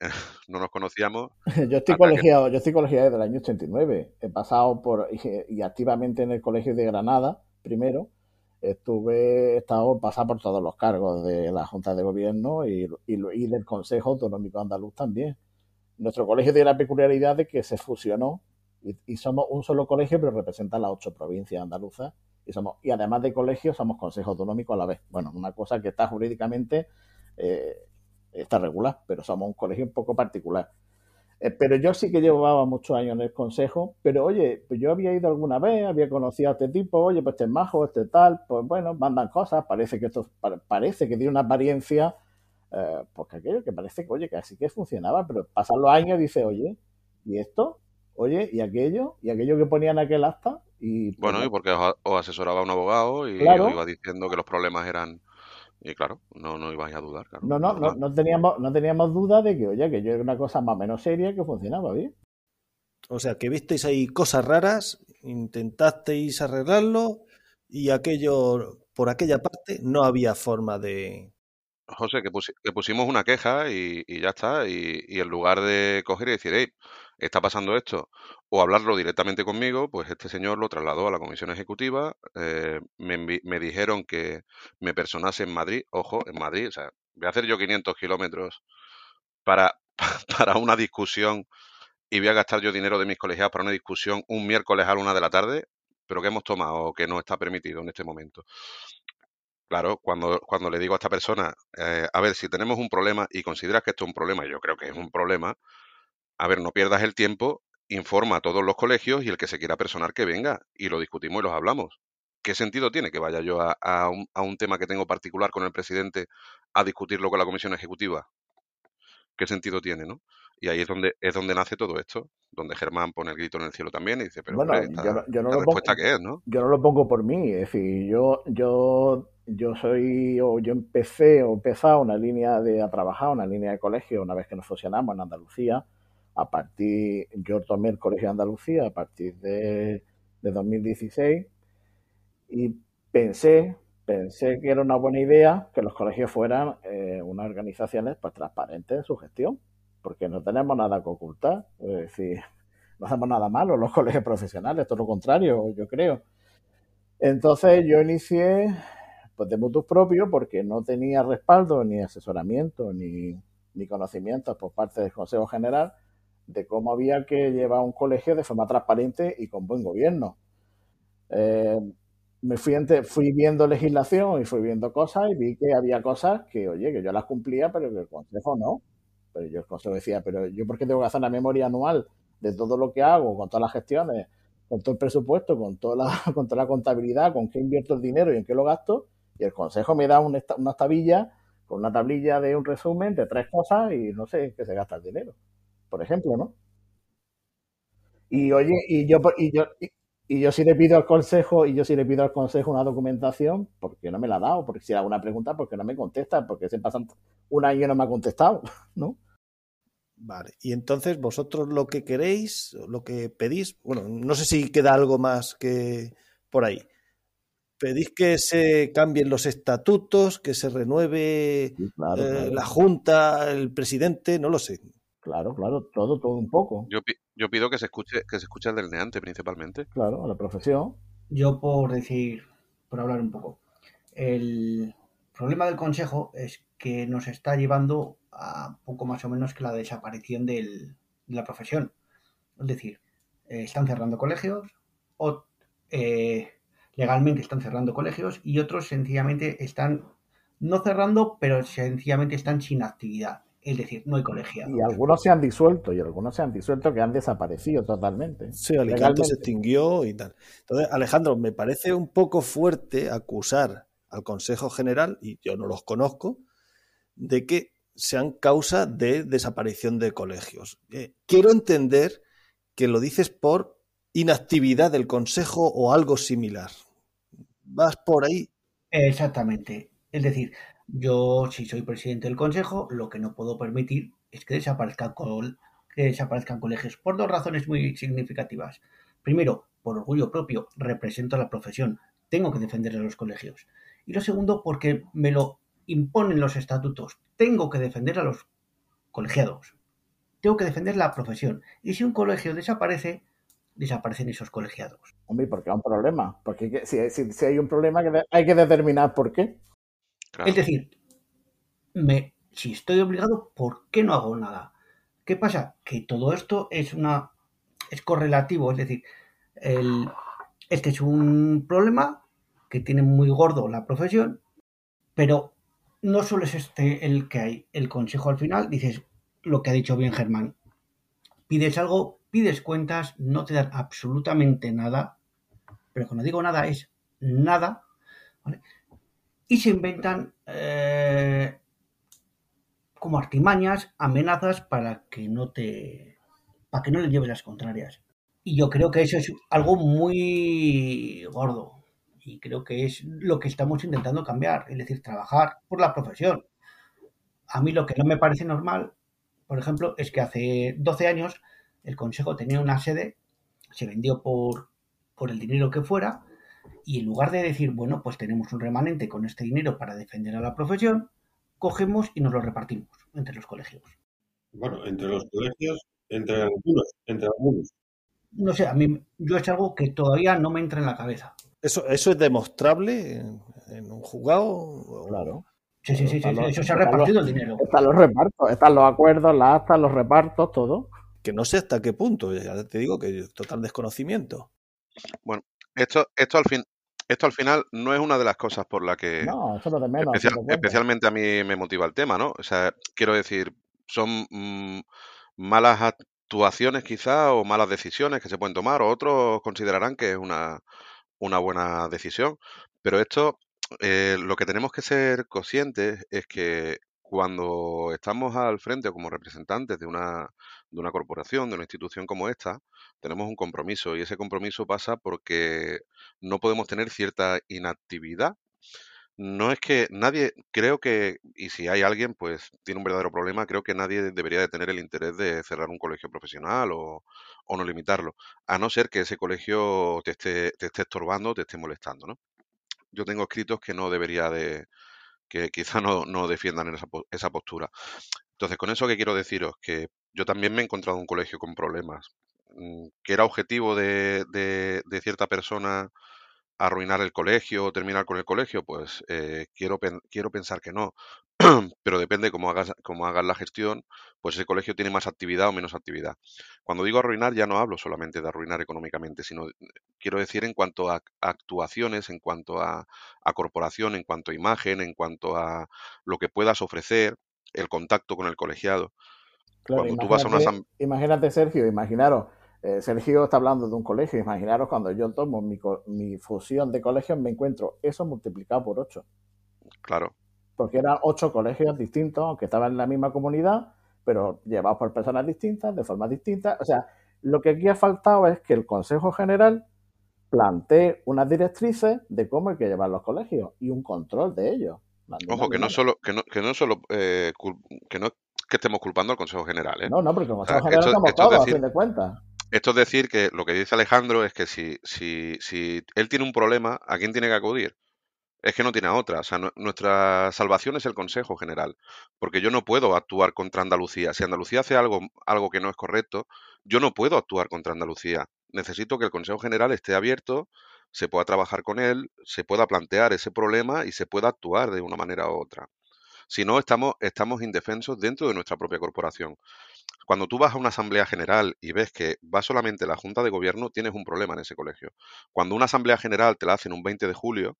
no nos conocíamos. Yo estoy que- colegiado, yo estoy colegiado desde el año 89. He pasado por y, y activamente en el colegio de Granada primero. Estuve, he estado pasado por todos los cargos de la Junta de Gobierno y, y, y del Consejo Autonómico Andaluz también. Nuestro colegio tiene la peculiaridad de que se fusionó y, y somos un solo colegio, pero representa las ocho provincias andaluzas. Y, somos, y además de colegio, somos Consejo Autonómico a la vez. Bueno, una cosa que está jurídicamente eh, está regular, pero somos un colegio un poco particular. Eh, pero yo sí que llevaba muchos años en el consejo, pero oye, pues yo había ido alguna vez, había conocido a este tipo, oye, pues este es majo, este tal, pues bueno, mandan cosas, parece que esto pa- parece que tiene una apariencia, eh, pues que aquello que parece que, oye, que así que funcionaba, pero pasan los años y dice, oye, ¿y esto? Oye, ¿y aquello? ¿Y aquello que ponían aquel acta? Y pues, Bueno, y porque os, os asesoraba un abogado y Claro. os iba diciendo que los problemas eran... Y claro, no, no ibais a dudar, claro. no, no, no, no teníamos, no teníamos duda de que, oye, que yo era una cosa más o menos seria que funcionaba bien. O sea, que visteis ahí cosas raras, intentasteis arreglarlo y aquello, por aquella parte, no había forma de... José, que, pusi- que pusimos una queja y, y ya está. Y, y en lugar de coger y decir, hey, está pasando esto, o hablarlo directamente conmigo, pues este señor lo trasladó a la comisión ejecutiva. eh, me, me dijeron que me personase en Madrid, ojo, en Madrid, o sea, voy a hacer yo 500 kilómetros para, para una discusión y voy a gastar yo dinero de mis colegiados para una discusión un miércoles a la una de la tarde, pero que hemos tomado que no está permitido en este momento. Claro, cuando, cuando le digo a esta persona, eh, a ver, si tenemos un problema y consideras que esto es un problema, y yo creo que es un problema, a ver, no pierdas el tiempo, informa a todos los colegios y el que se quiera personar que venga y lo discutimos y los hablamos. ¿Qué sentido tiene que vaya yo a, a un, a un tema que tengo particular con el presidente a discutirlo con la comisión ejecutiva? ¿Qué sentido tiene, no? Y ahí es donde es donde nace todo esto, donde Germán pone el grito en el cielo también y dice, pero Bueno, hombre, yo no- yo no esta lo pongo- respuesta qué es, ¿no? yo no lo pongo por mí, es decir, yo, yo, yo soy, o yo empecé o he empezado una línea de a trabajar, una línea de colegio una vez que nos fusionamos en Andalucía, a partir, yo tomé el colegio de Andalucía a partir de, de 2016 y pensé, pensé que era una buena idea que los colegios fueran eh, unas organizaciones pues transparentes en su gestión, porque no tenemos nada que ocultar, es decir, no hacemos nada malo los colegios profesionales, todo lo contrario, yo creo. Entonces yo inicié pues, de mutuo propio porque no tenía respaldo, ni asesoramiento, ni, ni conocimientos por parte del Consejo General de cómo había que llevar un colegio de forma transparente y con buen gobierno. Eh, me fui, ente- fui viendo legislación y fui viendo cosas y vi que había cosas que, oye, que yo las cumplía, pero que el Consejo no. Pero yo el consejo decía, pero yo por qué tengo que hacer una memoria anual de todo lo que hago, con todas las gestiones, con todo el presupuesto, con toda la, con toda la contabilidad, con qué invierto el dinero y en qué lo gasto, y el consejo me da una, tablilla con una tablilla de un resumen de tres cosas y no sé qué se gasta el dinero, por ejemplo, ¿no? Y oye, y yo, y yo, y, yo sí le pido al consejo, y yo sí le pido al consejo una documentación, porque no me la ha dado, porque si hago una pregunta, porque no me contesta, porque se pasan un año y no me ha contestado, ¿no? Vale, y entonces vosotros lo que queréis, lo que pedís, bueno, no sé si queda algo más que por ahí. Pedís que se cambien los estatutos, que se renueve eh, la Junta, el presidente, no lo sé. Claro, claro, todo, todo un poco. Yo, yo pido que se escuche, que se escuche el del NEANTE principalmente. Claro, a la profesión. Yo por decir, por hablar un poco, el problema del Consejo es que nos está llevando a poco más o menos que la desaparición del, de la profesión. Es decir, eh, están cerrando colegios o eh, legalmente están cerrando colegios y otros sencillamente están no cerrando, pero sencillamente están sin actividad. Es decir, no hay colegiados. Y algunos se han disuelto, y algunos se han disuelto que han desaparecido totalmente. Sí, Alicante se extinguió y tal. Entonces, Alejandro, me parece un poco fuerte acusar al Consejo General, y yo no los conozco, de que sean causa de desaparición de colegios. Eh, quiero entender que lo dices por inactividad del Consejo o algo similar. ¿Vas por ahí? Exactamente. Es decir, yo, si soy presidente del Consejo, lo que no puedo permitir es que desaparezcan, que desaparezcan colegios por dos razones muy significativas. Primero, por orgullo propio, represento a la profesión, tengo que defender a los colegios. Y lo segundo, porque me lo imponen los estatutos, tengo que defender a los colegiados, tengo que defender la profesión. Y si un colegio desaparece, desaparecen esos colegiados. Hombre, porque hay un problema. Porque si, si, hay un problema, hay que determinar por qué. Es decir, me, si estoy obligado, ¿por qué no hago nada? ¿Qué pasa? Que todo esto es una es correlativo, es decir, el, este es un problema que tiene muy gordo la profesión, pero no solo es este el que hay. El consejo al final, dices lo que ha dicho bien Germán. Pides algo, pides cuentas, no te dan absolutamente nada, pero cuando digo nada es nada, ¿vale? y se inventan eh, como artimañas, amenazas para que no te para que no le lleves las contrarias. Y yo creo que eso es algo muy gordo y creo que es lo que estamos intentando cambiar, es decir, trabajar por la profesión. A mí lo que no me parece normal, por ejemplo, es que hace 12 años el Consejo tenía una sede, se vendió por, por el dinero que fuera, y en lugar de decir, bueno, pues tenemos un remanente con este dinero para defender a la profesión, cogemos y nos lo repartimos entre los colegios. Bueno, entre los colegios, entre algunos, entre algunos. No sé, a mí yo es algo que todavía no me entra en la cabeza. ¿Eso, eso es demostrable en, un jugado? Claro. Sí, sí, sí, sí, eso se ha repartido el dinero. Están los repartos, están los acuerdos, las actas, los repartos, todo. Que no sé hasta qué punto, ya te digo que total desconocimiento. Bueno, esto, esto, al fin, esto al final no es una de las cosas por la que no, eso de menos, especialmente a mí me motiva el tema, ¿no? O sea, quiero decir, son mm, malas actuaciones quizá o malas decisiones que se pueden tomar o otros considerarán que es una, una buena decisión, pero esto eh, lo que tenemos que ser conscientes es que cuando estamos al frente como representantes de una, corporación, de una institución como esta, tenemos un compromiso y ese compromiso pasa porque no podemos tener cierta inactividad. No es que nadie, creo que, y si hay alguien, pues tiene un verdadero problema, creo que nadie debería de tener el interés de cerrar un colegio profesional o, o no limitarlo, a no ser que ese colegio te esté, te esté estorbando, te esté molestando, ¿no? Yo tengo escritos que no debería de, que quizá no, no defiendan esa, esa postura. Entonces, con eso que quiero deciros, que yo también me he encontrado un colegio con problemas, mm, que era objetivo de, de, cierta persona arruinar el colegio o terminar con el colegio, pues eh, quiero, quiero pensar que no. Pero depende cómo hagas, cómo hagas la gestión, pues ese colegio tiene más actividad o menos actividad. Cuando digo arruinar, ya no hablo solamente de arruinar económicamente, sino quiero decir en cuanto a actuaciones, en cuanto a, a corporación, en cuanto a imagen, en cuanto a lo que puedas ofrecer, el contacto con el colegiado. cuando tú vas a una imagínate, Sergio, imaginaros, eh, Sergio está hablando de un colegio, imaginaros cuando yo tomo mi, mi fusión de colegios, me encuentro eso multiplicado por 8. Claro, Porque eran ocho colegios distintos, que estaban en la misma comunidad, pero llevados por personas distintas, de formas distintas. O sea, lo que aquí ha faltado es que el Consejo General plantee unas directrices de cómo hay que llevar los colegios y un control de ellos. Ojo, que no solo, que no, que no solo, eh, que no que estemos culpando al Consejo General, ¿eh? No, no, porque el O sea, Consejo General esto, somos esto es todos, a fin de cuentas. esto es decir que lo que dice Alejandro es que si, si, si él tiene un problema, ¿a quién tiene que acudir? Es que no tiene otra. O sea, nu- nuestra salvación es el Consejo General. Porque yo no puedo actuar contra Andalucía. Si Andalucía hace algo, algo que no es correcto, yo no puedo actuar contra Andalucía. Necesito que el Consejo General esté abierto, se pueda trabajar con él, se pueda plantear ese problema y se pueda actuar de una manera u otra. Si no, estamos, estamos indefensos dentro de nuestra propia corporación. Cuando tú vas a una asamblea general y ves que va solamente la Junta de Gobierno, tienes un problema en ese colegio. Cuando una asamblea general te la hacen un 20 de julio,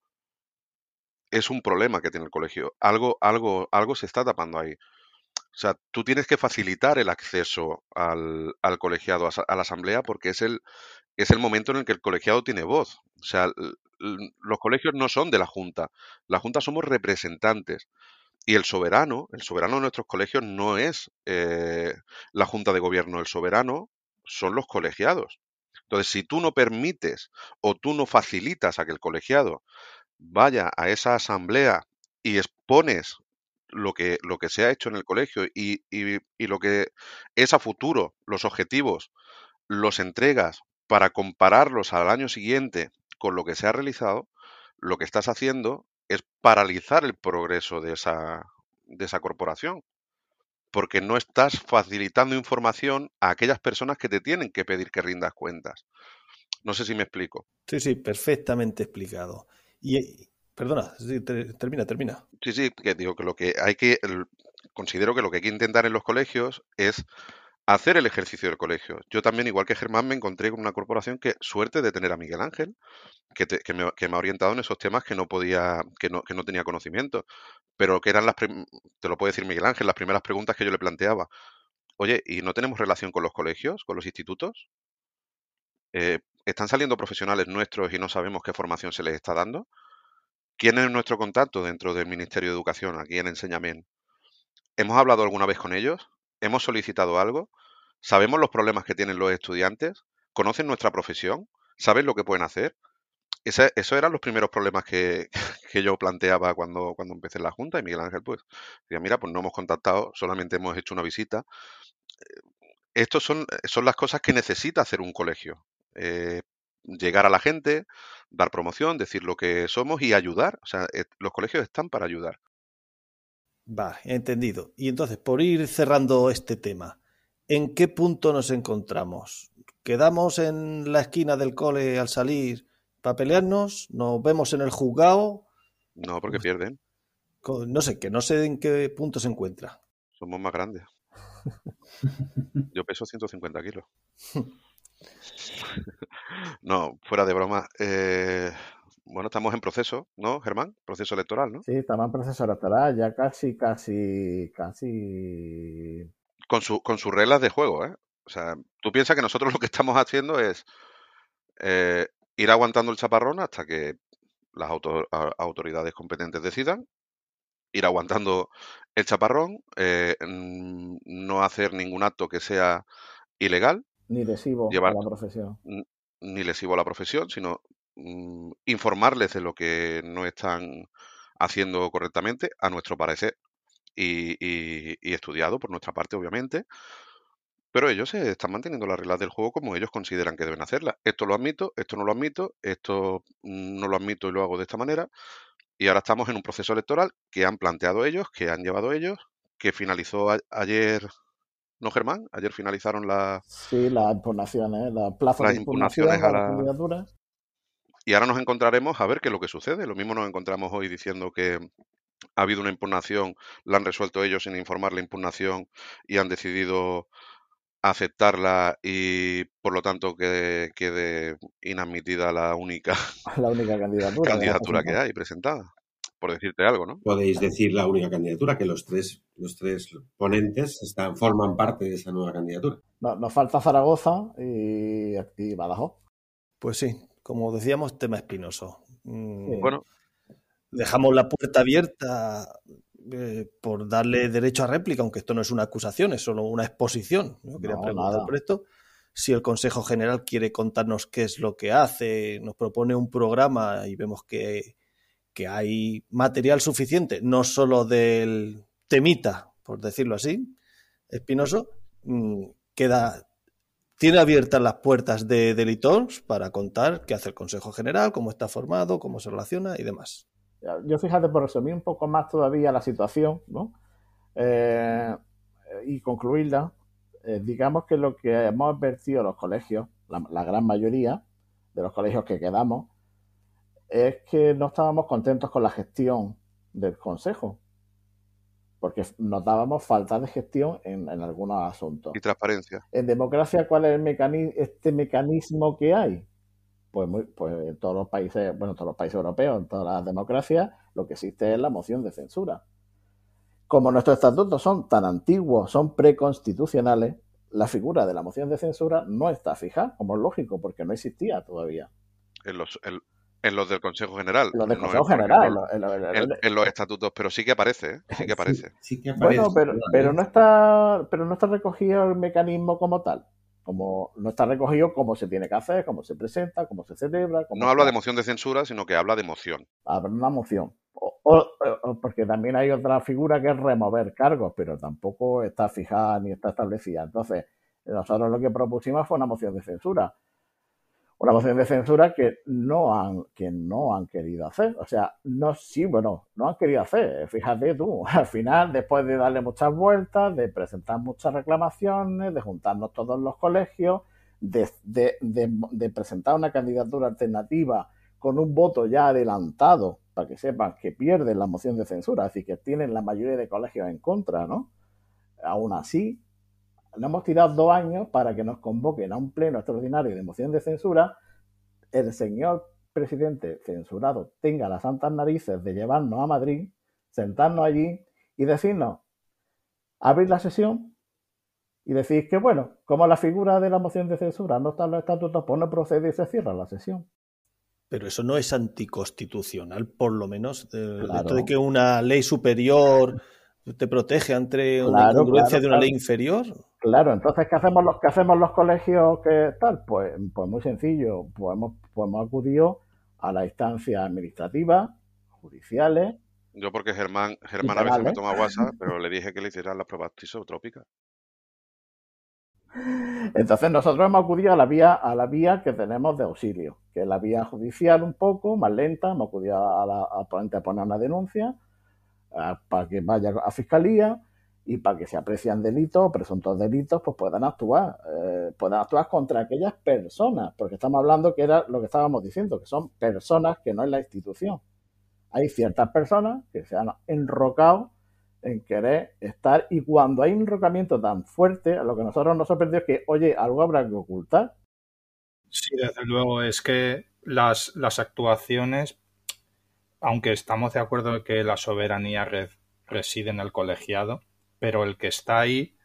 es un problema que tiene el colegio. Algo, algo, algo se está tapando ahí. O sea, tú tienes que facilitar el acceso al, al colegiado, a, la asamblea, porque es el, es el momento en el que el colegiado tiene voz. O sea, los colegios no son de la Junta. La Junta somos representantes. Y el soberano, el soberano de nuestros colegios no es eh, la Junta de Gobierno, el soberano son los colegiados. Entonces, si tú no permites o tú no facilitas a que el colegiado vaya a esa asamblea y expones lo que, lo que se ha hecho en el colegio y, y- y lo que es a futuro, los objetivos, los entregas para compararlos al año siguiente con lo que se ha realizado, lo que estás haciendo es paralizar el progreso de esa, de esa corporación, porque no estás facilitando información a aquellas personas que te tienen que pedir que rindas cuentas. No sé si me explico. Sí, sí, perfectamente explicado. Y, perdona, termina, termina. Sí, sí, que digo que lo que hay que, considero que lo que hay que intentar en los colegios es hacer el ejercicio del colegio. Yo también, igual que Germán, me encontré con una corporación que suerte de tener a Miguel Ángel, que, te- que me, que me ha orientado en esos temas que no podía, que no, que no tenía conocimiento, pero que eran las, te lo puede decir Miguel Ángel, las primeras preguntas que yo le planteaba. Oye, ¿y no tenemos relación con los colegios, con los institutos? Eh, ¿están saliendo profesionales nuestros y no sabemos qué formación se les está dando? ¿Quién es nuestro contacto dentro del Ministerio de Educación, aquí en Enseñamen? ¿Hemos hablado alguna vez con ellos? ¿Hemos solicitado algo? ¿Sabemos los problemas que tienen los estudiantes? ¿Conocen nuestra profesión? ¿Saben lo que pueden hacer? Ese- esos eran los primeros problemas que, yo planteaba cuando, empecé la Junta y Miguel Ángel pues decía, mira, pues no hemos contactado, solamente hemos hecho una visita. Estos son, son las cosas que necesita hacer un colegio. Eh, llegar a la gente, dar promoción, decir lo que somos y ayudar. O sea, eh, los colegios están para ayudar. Va, entendido. Y entonces, por ir cerrando este tema, ¿en qué punto nos encontramos? ¿Quedamos en la esquina del cole al salir para pelearnos? ¿Nos vemos en el juzgado? No, porque pierden. No sé, que no sé en qué punto se encuentra. Somos más grandes. Yo peso 150 kilos. No, fuera de broma. eh, bueno, estamos en proceso, ¿no, Germán? Proceso electoral, ¿no? Sí, estamos en proceso electoral, ya casi, casi, casi. Con, su, con sus reglas de juego, ¿eh? O sea, tú piensas que nosotros lo que estamos haciendo es eh, ir aguantando el chaparrón hasta que las autoridades competentes decidan, ir aguantando el chaparrón, eh, no hacer ningún acto que sea ilegal, ni lesivo llevar a la profesión. ni lesivo a la profesión, sino mm, informarles de lo que no están haciendo correctamente, a nuestro parecer, y, y- y estudiado por nuestra parte, obviamente, pero ellos se están manteniendo las reglas del juego como ellos consideran que deben hacerlas. Esto lo admito, esto no lo admito, esto no lo admito y lo hago de esta manera, y ahora estamos en un proceso electoral que han planteado ellos, que han llevado ellos, que finalizó a- ayer, ¿no, Germán? Ayer finalizaron la- Sí, las impugnaciones, las de impugnación impugnaciones de a las la, candidaturas. Y ahora nos encontraremos a ver qué es lo que sucede. Lo mismo nos encontramos hoy diciendo que ha habido una impugnación, la han resuelto ellos sin informar la impugnación y han decidido aceptarla y por lo tanto que quede inadmitida la única La única candidatura candidatura que hay presentada. Por decirte algo, ¿no? Podéis decir la única candidatura, que los tres, los tres ponentes están, forman parte de esa nueva candidatura. No- nos falta Zaragoza y, y Badajoz. Pues sí, como decíamos, tema espinoso. Mm, Sí. Bueno, Dejamos la puerta abierta eh, por darle derecho a réplica, aunque esto no es una acusación, es solo una exposición. Yo quería No, preguntar nada. por esto. Si el Consejo General quiere contarnos qué es lo que hace, nos propone un programa y vemos que, que hay material suficiente, no solo del temita, por decirlo así, espinoso, mm, queda, tiene abiertas las puertas de Delitons para contar qué hace el Consejo General, cómo está formado, cómo se relaciona y demás. Yo fíjate, por resumir un poco más todavía la situación, ¿no? Eh, y concluirla, eh, digamos que lo que hemos advertido los colegios, la gran mayoría de los colegios que quedamos, es que no estábamos contentos con la gestión del consejo, porque notábamos falta de gestión en, en algunos asuntos. y transparencia. En democracia, ¿cuál es el mecani- este mecanismo que hay? Pues, muy- pues en todos los países, bueno, en todos los países europeos, en todas las democracias, lo que existe es la moción de censura. Como nuestros estatutos son tan antiguos, son preconstitucionales, la figura de la moción de censura no está fija, como es lógico, porque no existía todavía. En los, en, en los del Consejo General. Lo del Consejo General, en lo- en lo- en en, lo- en los estatutos, pero sí que aparece, ¿eh? Sí que aparece. Sí que aparece. Bueno, pero, ¿no? pero no está, pero no está recogido el mecanismo como tal. Como no está recogido cómo se tiene que hacer, cómo se presenta, cómo se celebra. Cómo No habla de moción de censura, sino que habla de moción. habrá una moción. O, o- o- porque también hay otra figura que es remover cargos, pero tampoco está fijada ni está establecida. Entonces, nosotros lo que propusimos fue una moción de censura. Una moción de censura que no han, que no han querido hacer. O sea, no, sí, bueno, no han querido hacer. Fíjate tú, al final, después de darle muchas vueltas, de presentar muchas reclamaciones, de juntarnos todos los colegios, de, presentar una candidatura alternativa con un voto ya adelantado, para que sepan que pierden la moción de censura, decir, que tienen la mayoría de colegios en contra, ¿no? Aún así, nos hemos tirado dos años para que nos convoquen a un pleno extraordinario de moción de censura, el señor presidente censurado tenga las santas narices de llevarnos a Madrid, sentarnos allí y decirnos, abrir la sesión y decir que, bueno, como la figura de la moción de censura no está en los estatutos, pues no procede y se cierra la sesión. Pero eso no es anticonstitucional, por lo menos. eh, Claro. Esto de que una ley superior te protege ante una Claro, incongruencia claro, de una claro. ley inferior. Claro, entonces, ¿qué hacemos los, qué hacemos los colegios que tal? Pues, pues muy sencillo, pues hemos, pues hemos acudido a las instancias administrativas, judiciales, Yo porque Germán, Germán a veces me toma WhatsApp, pero le dije que le hicieran las pruebas tisotrópicas. Entonces nosotros hemos acudido a la vía, a la vía que tenemos de auxilio, que es la vía judicial un poco más lenta, hemos acudido a, la, a poner una denuncia a- para que vaya a fiscalía y para que se aprecian delitos presuntos delitos, pues puedan actuar, eh, puedan actuar contra aquellas personas, porque estamos hablando que era lo que estábamos diciendo, que son personas que no es la institución. Hay ciertas personas que se han enrocado en querer estar y cuando hay un enrocamiento tan fuerte, lo que nosotros nos sorprendió es que, oye, algo habrá que ocultar. Sí, desde luego, es que las, las actuaciones, aunque estamos de acuerdo en que la soberanía re- reside en el colegiado, pero el que está ahí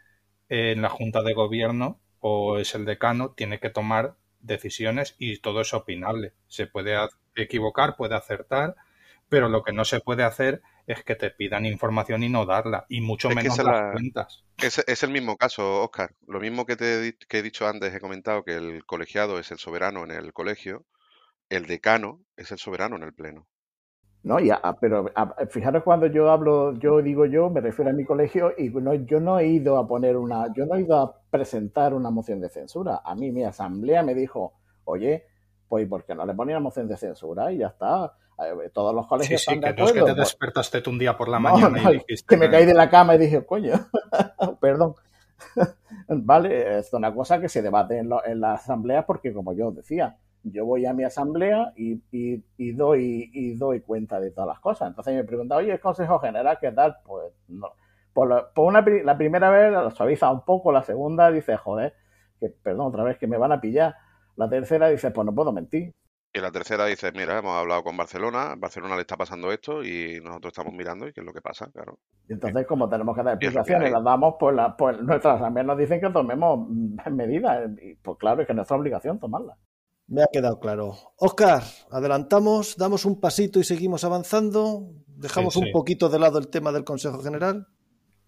en la Junta de Gobierno o es el decano tiene que tomar decisiones y todo es opinable. Se puede equivocar, puede acertar, pero lo que no se puede hacer es que te pidan información y no darla, y mucho Es menos las la- cuentas. Es, es el mismo caso, Oscar. Lo mismo que te que he dicho antes, he comentado que el colegiado es el soberano en el colegio, el decano es el soberano en el pleno. ¿No? Y a- a- pero a- fijaros cuando yo hablo, yo digo yo, me refiero a mi colegio y no, yo no he ido a poner una, yo no he ido a presentar una moción de censura. A mí mi asamblea me dijo, oye, pues ¿por qué no le ponía moción de censura? Y ya está. Eh, Todos los Sí, colegios sí, están de que no es que acuerdo. te Pues, despertaste tú un día por la No, mañana no, y dijiste que me caí de la cama y dije, coño, perdón. Vale, es una cosa que se debate en, lo- en la asamblea porque, como yo decía, yo voy a mi asamblea y, y- y doy, y doy cuenta de todas las cosas. Entonces me pregunta, oye, el Consejo General, ¿qué tal? Pues no. Por, por una, la primera vez lo suaviza un poco, la segunda dice, joder, que perdón, otra vez que me van a pillar. La tercera dice, pues no puedo mentir. Y la tercera dice, mira, hemos hablado con Barcelona, Barcelona le está pasando esto y nosotros estamos mirando y qué es lo que pasa, claro. Y entonces, como tenemos que dar explicaciones, las damos, pues, la, pues nuestras también nos dicen que tomemos medidas. Y pues claro, es que es nuestra obligación tomarlas. Me ha quedado claro. Oscar, adelantamos, damos un pasito y seguimos avanzando. Dejamos Sí, un poquito de lado el tema del Consejo General.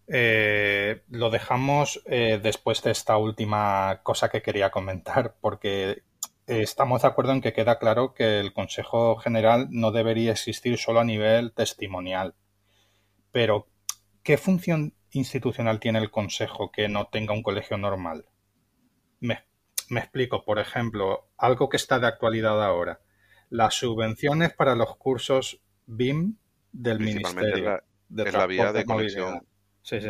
Eh, lo dejamos eh, después de esta última cosa que quería comentar, porque eh, estamos de acuerdo en que queda claro que el Consejo General no debería existir solo a nivel testimonial. Pero, ¿qué función institucional tiene el Consejo que no tenga un colegio normal? Me, me explico, por ejemplo, algo que está de actualidad ahora. Las subvenciones para los cursos BIM del Principalmente es Ministerio la, de es la vía de conexión, Sí, sí.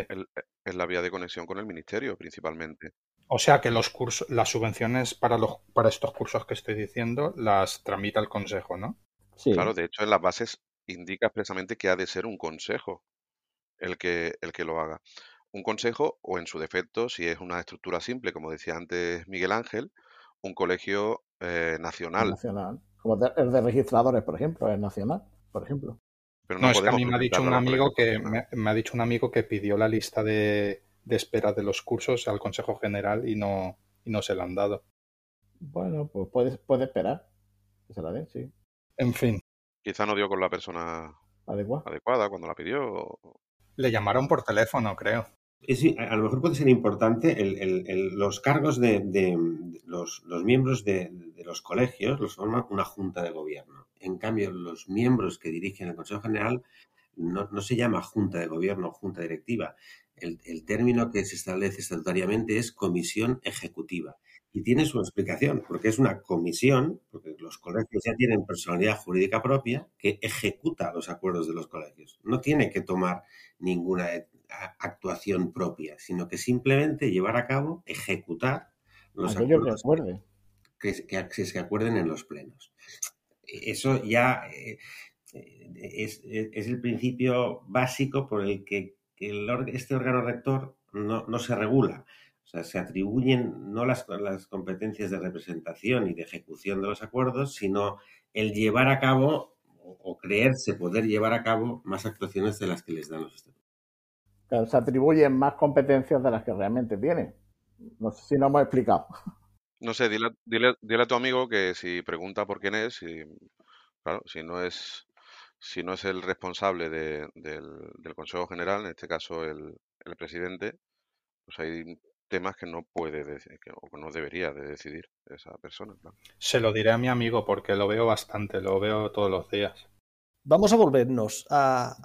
es la vía de conexión con el ministerio, principalmente. O sea que los cursos, las subvenciones para los, para estos cursos que estoy diciendo las tramita el consejo, ¿no? Sí. Claro, de hecho, en las bases indica expresamente que ha de ser un consejo el que, el que lo haga. Un consejo, o en su defecto, si es una estructura simple, como decía antes Miguel Ángel, un colegio eh, nacional. nacional. Como de- el de registradores, por ejemplo, es nacional, por ejemplo. Pero No, no, es que a mí me ha dicho un amigo que me, me ha dicho un amigo que pidió la lista de, de espera de los cursos al Consejo General y no, y no se la han dado. Bueno, pues puede, puede esperar que se la den, sí. En fin, Quizá no dio con la persona Adecuado. adecuada cuando la pidió. le llamaron por teléfono, creo. A lo mejor puede ser importante el- los cargos de, los, miembros de, los colegios los forma una junta de gobierno. En cambio, los miembros que dirigen el Consejo General no, no se llama junta de gobierno o junta directiva. El, término que se establece estatutariamente es comisión ejecutiva. Y tiene su explicación, porque es una comisión, porque los colegios ya tienen personalidad jurídica propia, que ejecuta los acuerdos de los colegios. No tiene que tomar ninguna actuación propia, sino que simplemente llevar a cabo, ejecutar los Aquello que acuerdos acuerde. que, se- que, que se acuerden en los plenos. Eso ya eh, eh, es, es- es el principio básico por el que, el este órgano rector no, no se regula. O sea, se atribuyen no las, las competencias de representación y de ejecución de los acuerdos, sino el llevar a cabo o, o creerse poder llevar a cabo más actuaciones de las que les dan los estatutos. Claro, se atribuyen más competencias de las que realmente tienen. No sé si no hemos explicado. No sé, dile, dile, dile a tu amigo que si pregunta por quién es, si, claro, si no es, si no es el responsable de- del, del Consejo General, en este caso el, el presidente, pues hay temas que no puede decir, que, o que no debería de decidir esa persona. claro. Se lo diré a mi amigo porque lo veo bastante, lo veo todos los días. Vamos a volvernos a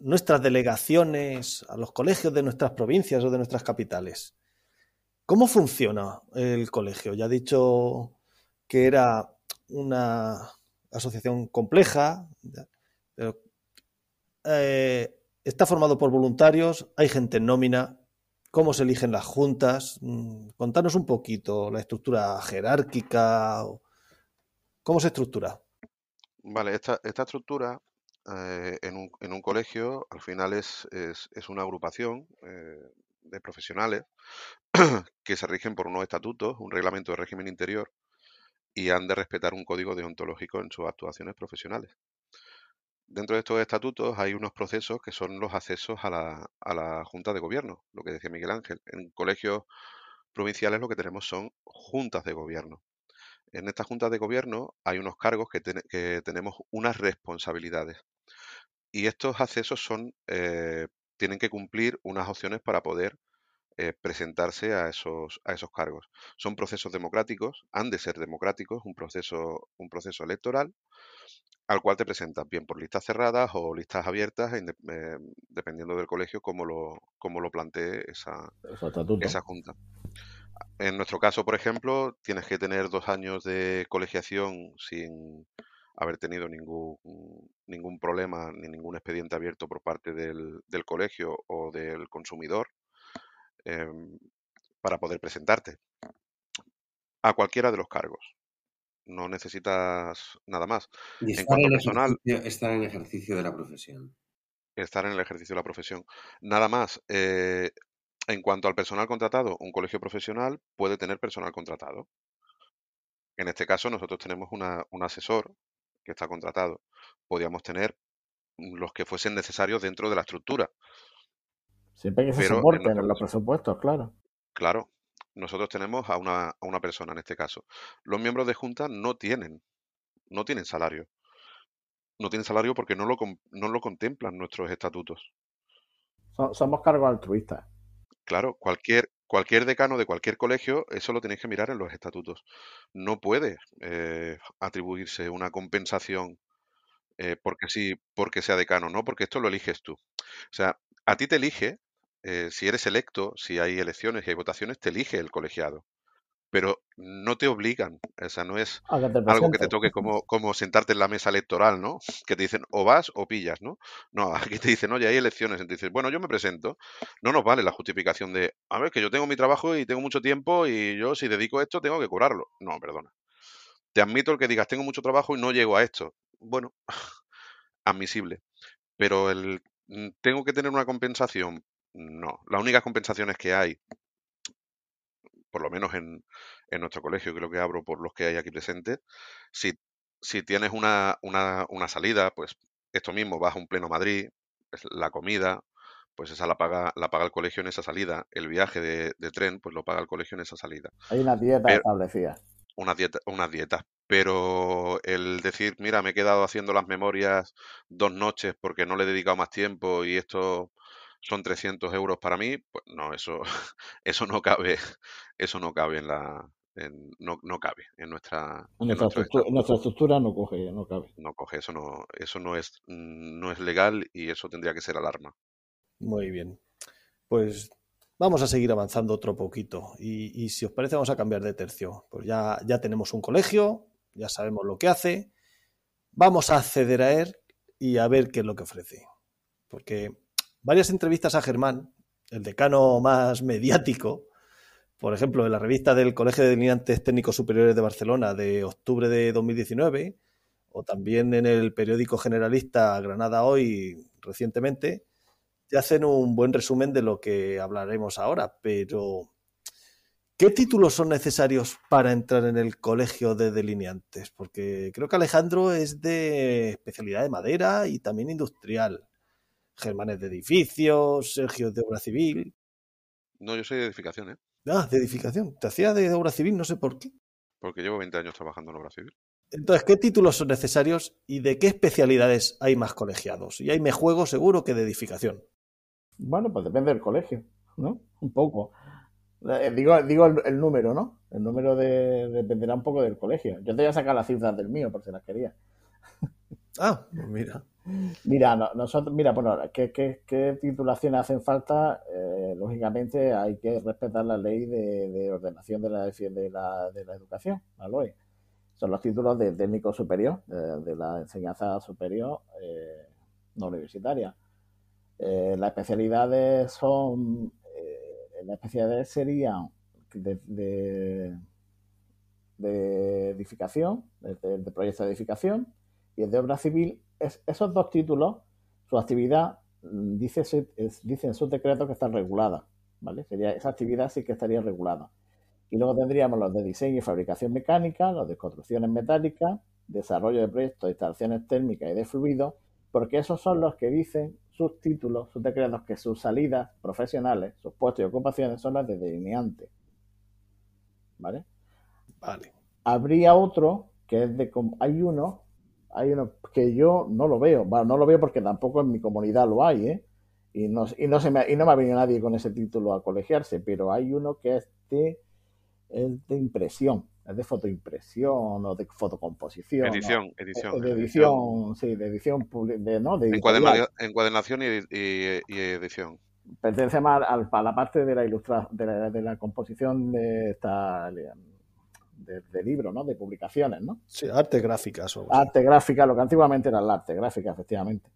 nuestras delegaciones, a los colegios de nuestras provincias o de nuestras capitales. ¿Cómo funciona el colegio? Ya he dicho que era una asociación compleja, pero eh, está formado por voluntarios, hay gente en nómina, cómo se eligen las juntas. Mm, Contanos un poquito la estructura jerárquica, cómo se estructura. Vale, esta estructura eh, en un, colegio al final es una agrupación eh, de profesionales que se rigen por unos estatutos, un reglamento de régimen interior y han de respetar un código deontológico en sus actuaciones profesionales. Dentro de estos estatutos hay unos procesos que son los accesos a la, a la Junta de Gobierno, lo que decía Miguel Ángel. En colegios provinciales lo que tenemos son juntas de gobierno. En estas juntas de gobierno hay unos cargos que, ten- que tenemos unas responsabilidades. Y estos accesos son, eh, tienen que cumplir unas opciones para poder eh, presentarse a esos, a esos cargos. Son procesos democráticos, han de ser democráticos, un proceso, un proceso electoral al cual te presentas bien por listas cerradas o listas abiertas, eh, dependiendo del colegio, cómo lo, cómo lo plantee esa, esa junta. En nuestro caso, por ejemplo, tienes que tener dos años de colegiación sin haber tenido ningún, ningún problema ni ningún expediente abierto por parte del, del colegio o del consumidor em, para poder presentarte a cualquiera de los cargos. No necesitas nada más. Y En estar cuanto en, personal, ejercicio, estar en ejercicio de la profesión. estar en el ejercicio de la profesión. Nada más. eh, en cuanto al personal contratado, un colegio profesional puede tener personal contratado. En este caso, nosotros tenemos una- un asesor que está contratado. Podríamos tener los que fuesen necesarios dentro de la estructura. Siempre que se soporten en los presupuestos, claro. Claro, nosotros tenemos a una, a una persona en este caso. Los miembros de junta no tienen, no tienen salario. No tienen salario porque no lo, no lo contemplan nuestros estatutos. So- somos cargos altruistas. Claro, cualquier, cualquier decano de cualquier colegio, eso lo tenéis que mirar en los estatutos. No puede eh, atribuirse una compensación eh, porque sí, porque sea decano, no, porque esto lo eliges tú. O sea, a ti te elige, eh, si eres electo, si hay elecciones y hay votaciones, te elige el colegiado. Pero no te obligan, o sea, no es A algo que te toque como, como sentarte en la mesa electoral, ¿no? Que te dicen o vas o pillas, ¿no? No, aquí te dicen, oye, hay elecciones. Entonces dices, bueno, yo me presento. No nos vale la justificación de, a ver, que yo tengo mi trabajo y tengo mucho tiempo y yo si dedico esto tengo que cobrarlo. No, perdona. Te admito el que digas, tengo mucho trabajo y no llego a esto. Bueno, admisible. Pero el, mm, tengo que tener una compensación. No, las únicas compensaciones que hay por lo menos en, en nuestro colegio, lo que abro por los que hay aquí presentes, si, si tienes una, una, una salida, pues esto mismo, vas a un pleno Madrid, pues, la comida, pues esa la paga, la paga el colegio en esa salida. El viaje de, de tren, pues lo paga el colegio en esa salida. Hay una dieta Pero- establecida. Unas dietas, unas dietas. Pero el decir, mira, me he quedado haciendo las memorias dos noches porque no le he dedicado más tiempo y esto son 300 euros para mí, pues no, eso, eso no cabe, eso no cabe en la, en- no, no cabe en nuestra, En nuestra, estructura, nuestra estructura no coge, no cabe. No coge, eso no, eso no es, mm, no es legal y eso tendría que ser alarma. Muy bien. Pues vamos a seguir avanzando otro poquito. Y, y si os parece, vamos a cambiar de tercio. Pues ya, ya tenemos un colegio, ya sabemos lo que hace. Vamos a acceder a él y a ver qué es lo que ofrece. Porque varias entrevistas a Germán, el decano más mediático, por ejemplo, en la revista del Colegio de Delineantes Técnicos Superiores de Barcelona de octubre de 2019, o también en el periódico generalista Granada Hoy recientemente, te hacen un buen resumen de lo que hablaremos ahora, pero ¿qué títulos son necesarios para entrar en el colegio de delineantes? Porque creo que Alejandro es de especialidad de madera y también industrial. Germán es de edificios, Sergio es de obra civil. No, yo soy de edificación, ¿eh? Ah, de edificación. Te hacía de obra civil, no sé por qué. Porque llevo 20 años trabajando en obra civil. Entonces, ¿qué títulos son necesarios y de qué especialidades hay más colegiados? Y ahí me juego seguro que de edificación. Bueno, pues depende del colegio, ¿no? Un poco. Eh, digo digo el, el número, ¿no? El número de, dependerá un poco del colegio. Yo te voy a sacar las cifras del mío, por si las quería. Ah, pues mira. Mira, no- nosotros, mira, bueno, ¿qué, qué, titulaciones hacen falta? Eh, lógicamente hay que respetar la ley de, de ordenación de la, de la, de la educación, la LOE. Son los títulos de técnico superior, de, la enseñanza superior eh, no universitaria. Eh, las especialidades son, las especialidades serían de, edificación, de, de, de proyecto de edificación, y de obra civil, es, esos dos títulos, su actividad mm, dice, es- dice en sus decretos que está regulada, ¿vale? Sería, esa actividad sí que estaría regulada. Y luego tendríamos los de diseño y fabricación mecánica, los de construcciones metálicas, desarrollo de proyectos instalaciones térmicas y de fluidos, porque esos son los que dicen sus títulos, sus decretos, que sus salidas profesionales, sus puestos y ocupaciones son las de delineante. ¿Vale? Vale. habría otro que es de hay uno hay uno que yo no lo veo bueno, no lo veo porque tampoco en mi comunidad lo hay ¿eh? y no y no se me y no me ha venido nadie con ese título a colegiarse pero hay uno que es de es de impresión es de fotoimpresión o de fotocomposición ¿no? Edición, edición. Eh, de edición sí de edición de no de. Encuaderna- encuadernación y, y- y edición. pertenece más a la parte de la ilustra de la, de la composición de esta de, de libro no de publicaciones no Sí, artes gráficas o algo así. arte gráfica, lo que antiguamente era el arte gráfica, efectivamente.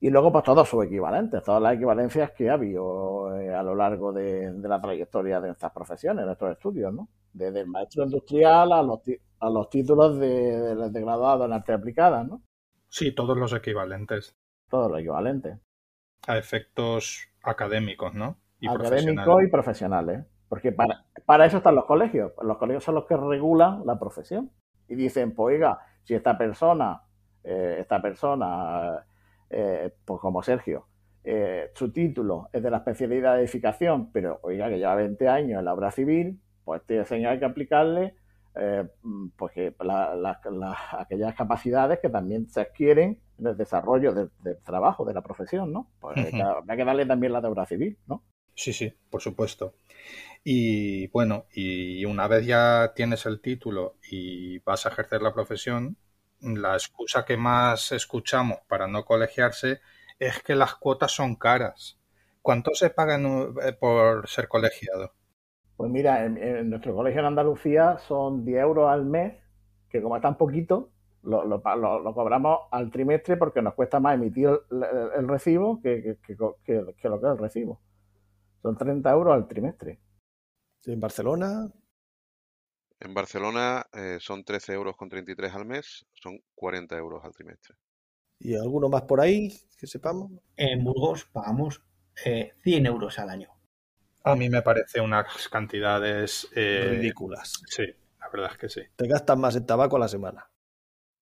Y luego, pues todos sus equivalentes, todas las equivalencias que ha habido eh, a lo largo de, de la trayectoria de nuestras profesiones, de nuestros estudios, ¿no? Desde el maestro industrial a los, ti- a los títulos de, de, de graduado en arte aplicada, ¿no? Sí, todos los equivalentes Todos los equivalentes. a efectos académicos, ¿no? Y Académicos profesionales. y profesionales. Porque para, para eso están los colegios. Los colegios son los que regulan la profesión. Y dicen, pues oiga, si esta persona, eh, esta persona, eh, pues como Sergio, eh, su título es de la especialidad de edificación, pero oiga, que lleva 20 años en la obra civil, pues este señor hay que aplicarle eh, pues que la- la- la- aquellas capacidades que también se adquieren en el desarrollo del, del trabajo, de la profesión, ¿no? Pues hay que darle también la de obra civil, ¿no? Sí, sí, por supuesto. Y bueno, y una vez ya tienes el título y vas a ejercer la profesión, la excusa que más escuchamos para no colegiarse es que las cuotas son caras. ¿Cuánto se paga en un- eh, por ser colegiado? Pues mira, en, nuestro colegio en Andalucía son 10 euros al mes, que como es tan poquito, lo, cobramos al trimestre porque nos cuesta más emitir el, recibo que lo que es el recibo. Son 30 euros al trimestre. En Barcelona, En Barcelona eh, son 13 euros con 33 al mes, son 40 euros al trimestre. y alguno más por ahí que sepamos. En Burgos pagamos eh, 100 euros al año. A mí me parece unas cantidades... eh, Ridículas. Sí, la verdad es que sí. Te gastas más en tabaco a la semana.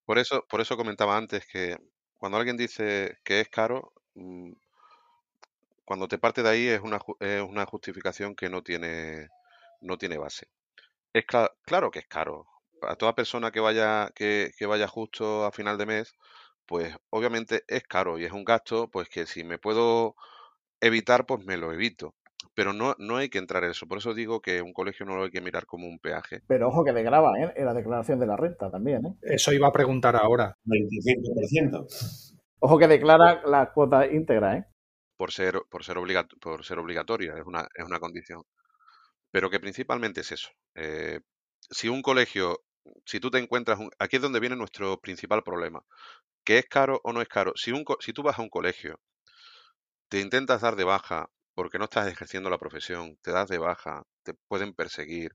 Por eso, por eso comentaba antes que cuando alguien dice que es caro, mm, cuando te parte de ahí es una, ju- es una justificación que no tiene, no tiene base. Es cla- claro que es caro. A toda persona que vaya, que, que vaya justo a final de mes, pues obviamente es caro y es un gasto, pues que si me puedo evitar, pues me lo evito. Pero no, no hay que entrar en eso. Por eso digo que un colegio no lo hay que mirar como un peaje. Pero ojo que degrava ¿eh? en la declaración de la renta también. ¿eh? Eso iba a preguntar ahora. 25%. Ojo que declara la cuota íntegra. ¿eh? Por ser, por ser, obligat- por ser obligatoria, es una, es una condición. Pero que principalmente es eso. eh, si un colegio, si tú te encuentras, un- aquí es donde viene nuestro principal problema, que es caro o no es caro. Si, un, si tú vas a un colegio, te intentas dar de baja porque no estás ejerciendo la profesión, te das de baja, te pueden perseguir,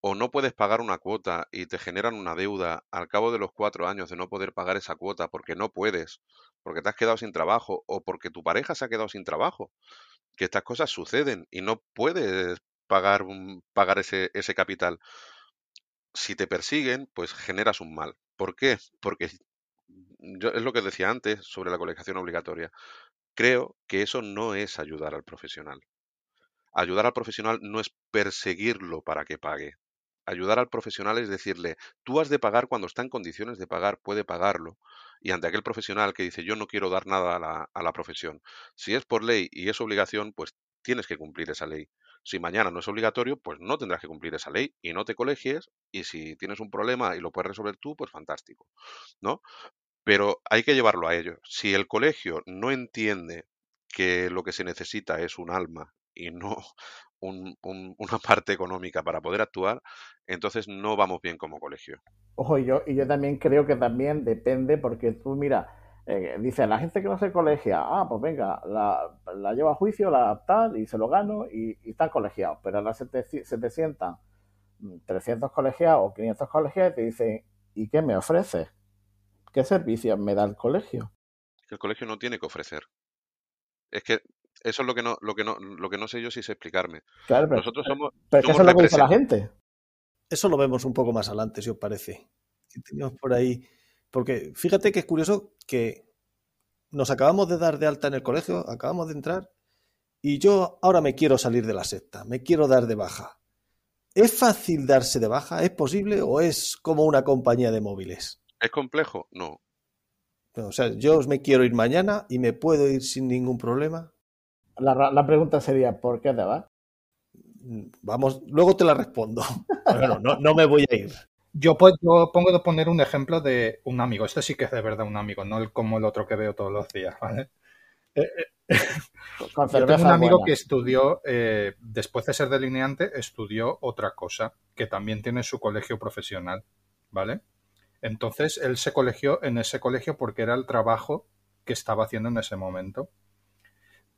o no puedes pagar una cuota y te generan una deuda al cabo de los cuatro años de no poder pagar esa cuota porque no puedes, porque te has quedado sin trabajo o porque tu pareja se ha quedado sin trabajo, que estas cosas suceden y no puedes pagar, pagar ese, ese capital. Si te persiguen, pues generas un mal. ¿Por qué? Porque yo, es lo que decía antes sobre la colegiación obligatoria. Creo que eso no es ayudar al profesional. Ayudar al profesional no es perseguirlo para que pague. Ayudar al profesional es decirle, tú has de pagar cuando está en condiciones de pagar, puede pagarlo. Y ante aquel profesional que dice, yo no quiero dar nada a la, a la profesión. Si es por ley y es obligación, pues tienes que cumplir esa ley. Si mañana no es obligatorio, pues no tendrás que cumplir esa ley y no te colegies. Y si tienes un problema y lo puedes resolver tú, pues fantástico. ¿No? Pero hay que llevarlo a ello. Si el colegio no entiende que lo que se necesita es un alma y no un- un- una parte económica para poder actuar, entonces no vamos bien como colegio. Ojo, y yo, y yo también creo que también depende, porque tú, mira, eh, dice la gente que no se colegia, ah, pues venga, la, la llevo a juicio, la tal, y se lo gano, y, y están colegiados. Pero ahora se te, se te sientan mm, 300 colegiados o 500 colegiados y te dicen, ¿y qué me ofreces? ¿Qué servicios me da el colegio? El colegio no tiene que ofrecer. Es que eso es lo que no, lo que no, lo que no sé yo si sé explicarme. Claro, pero, Nosotros somos, pero es que eso es lo que dice la gente. Eso lo vemos un poco más adelante, si os parece. Que tenemos por ahí. Porque fíjate que es curioso que nos acabamos de dar de alta en el colegio, acabamos de entrar, y yo ahora me quiero salir de la secta, me quiero dar de baja. ¿Es fácil darse de baja? ¿Es posible o es como una compañía de móviles? ¿Es complejo? No. O sea, yo me quiero ir mañana y me puedo ir sin ningún problema. La, pregunta sería, ¿por qué te vas? Vamos, luego te la respondo. Bueno, no, no me voy a ir. Yo, pues, yo pongo de poner un ejemplo de un amigo. Este sí que es de verdad un amigo, no el, como el otro que veo todos los días, ¿vale? Eh, eh, Con yo tengo un amigo buena. que estudió, eh, después de ser delineante, estudió otra cosa, que también tiene su colegio profesional, ¿vale? Entonces, él se colegió en ese colegio porque era el trabajo que estaba haciendo en ese momento.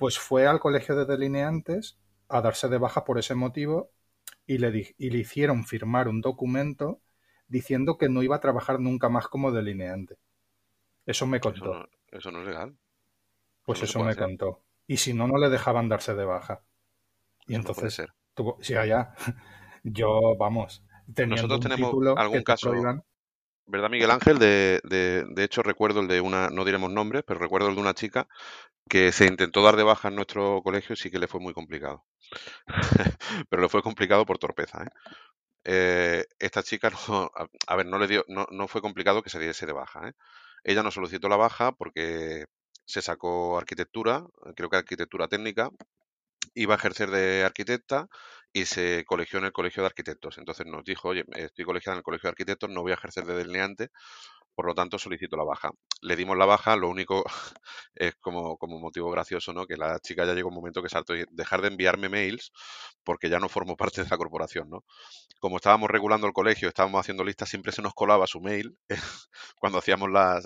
Pues fue al colegio de delineantes a darse de baja por ese motivo y le, di- y le hicieron firmar un documento diciendo que no iba a trabajar nunca más como delineante. Eso me Eso contó. no, eso no es legal. Pues no eso me hacer. contó. Y si no, no le dejaban darse de baja. Y Eso no puede entonces, ser. Tú, sí, allá. Yo, vamos, Nosotros tenemos algún caso, ¿verdad, Miguel Ángel? De, de, de, hecho, recuerdo el de una, no diremos nombres, pero recuerdo el de una chica que se intentó dar de baja en nuestro colegio y sí que le fue muy complicado. pero le fue complicado por torpeza, ¿eh? Eh, esta chica no, a, ver, no le dio, no, no, fue complicado que se diese de baja. ¿eh? Ella no solicitó la baja porque se sacó arquitectura, creo que arquitectura técnica, iba a ejercer de arquitecta y se colegió en el colegio de arquitectos. Entonces nos dijo, oye, estoy colegiada en el colegio de arquitectos, no voy a ejercer de delineante, por lo tanto solicito la baja. Le dimos la baja, lo único es como, como motivo gracioso, ¿no? Que la chica ya llegó un momento que saltó y dejar de enviarme mails porque ya no formo parte de la corporación, ¿no? Como estábamos regulando el colegio, estábamos haciendo listas, siempre se nos colaba su mail cuando hacíamos la,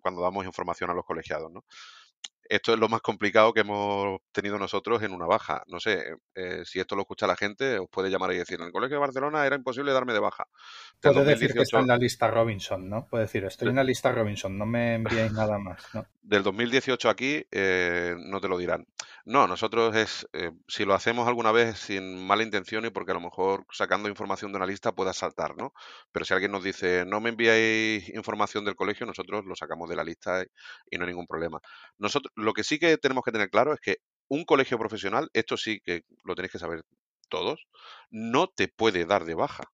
cuando damos información a los colegiados, ¿no? Esto es lo más complicado que hemos tenido nosotros en una baja. No sé, eh, si esto lo escucha la gente, os puede llamar y decir, en el Colegio de Barcelona era imposible darme de baja. Puede decir que está en la lista Robinson, ¿no? Puede decir, estoy en la lista Robinson, no me enviéis nada más, ¿no? Del 2018 aquí eh, no te lo dirán. No, nosotros es, eh, si lo hacemos alguna vez sin mala intención y porque a lo mejor sacando información de una lista pueda saltar, ¿no? Pero si alguien nos dice, no me enviáis información del colegio, nosotros lo sacamos de la lista y no hay ningún problema. Nosotros, lo que sí que tenemos que tener claro es que un colegio profesional, esto sí que lo tenéis que saber todos, no te puede dar de baja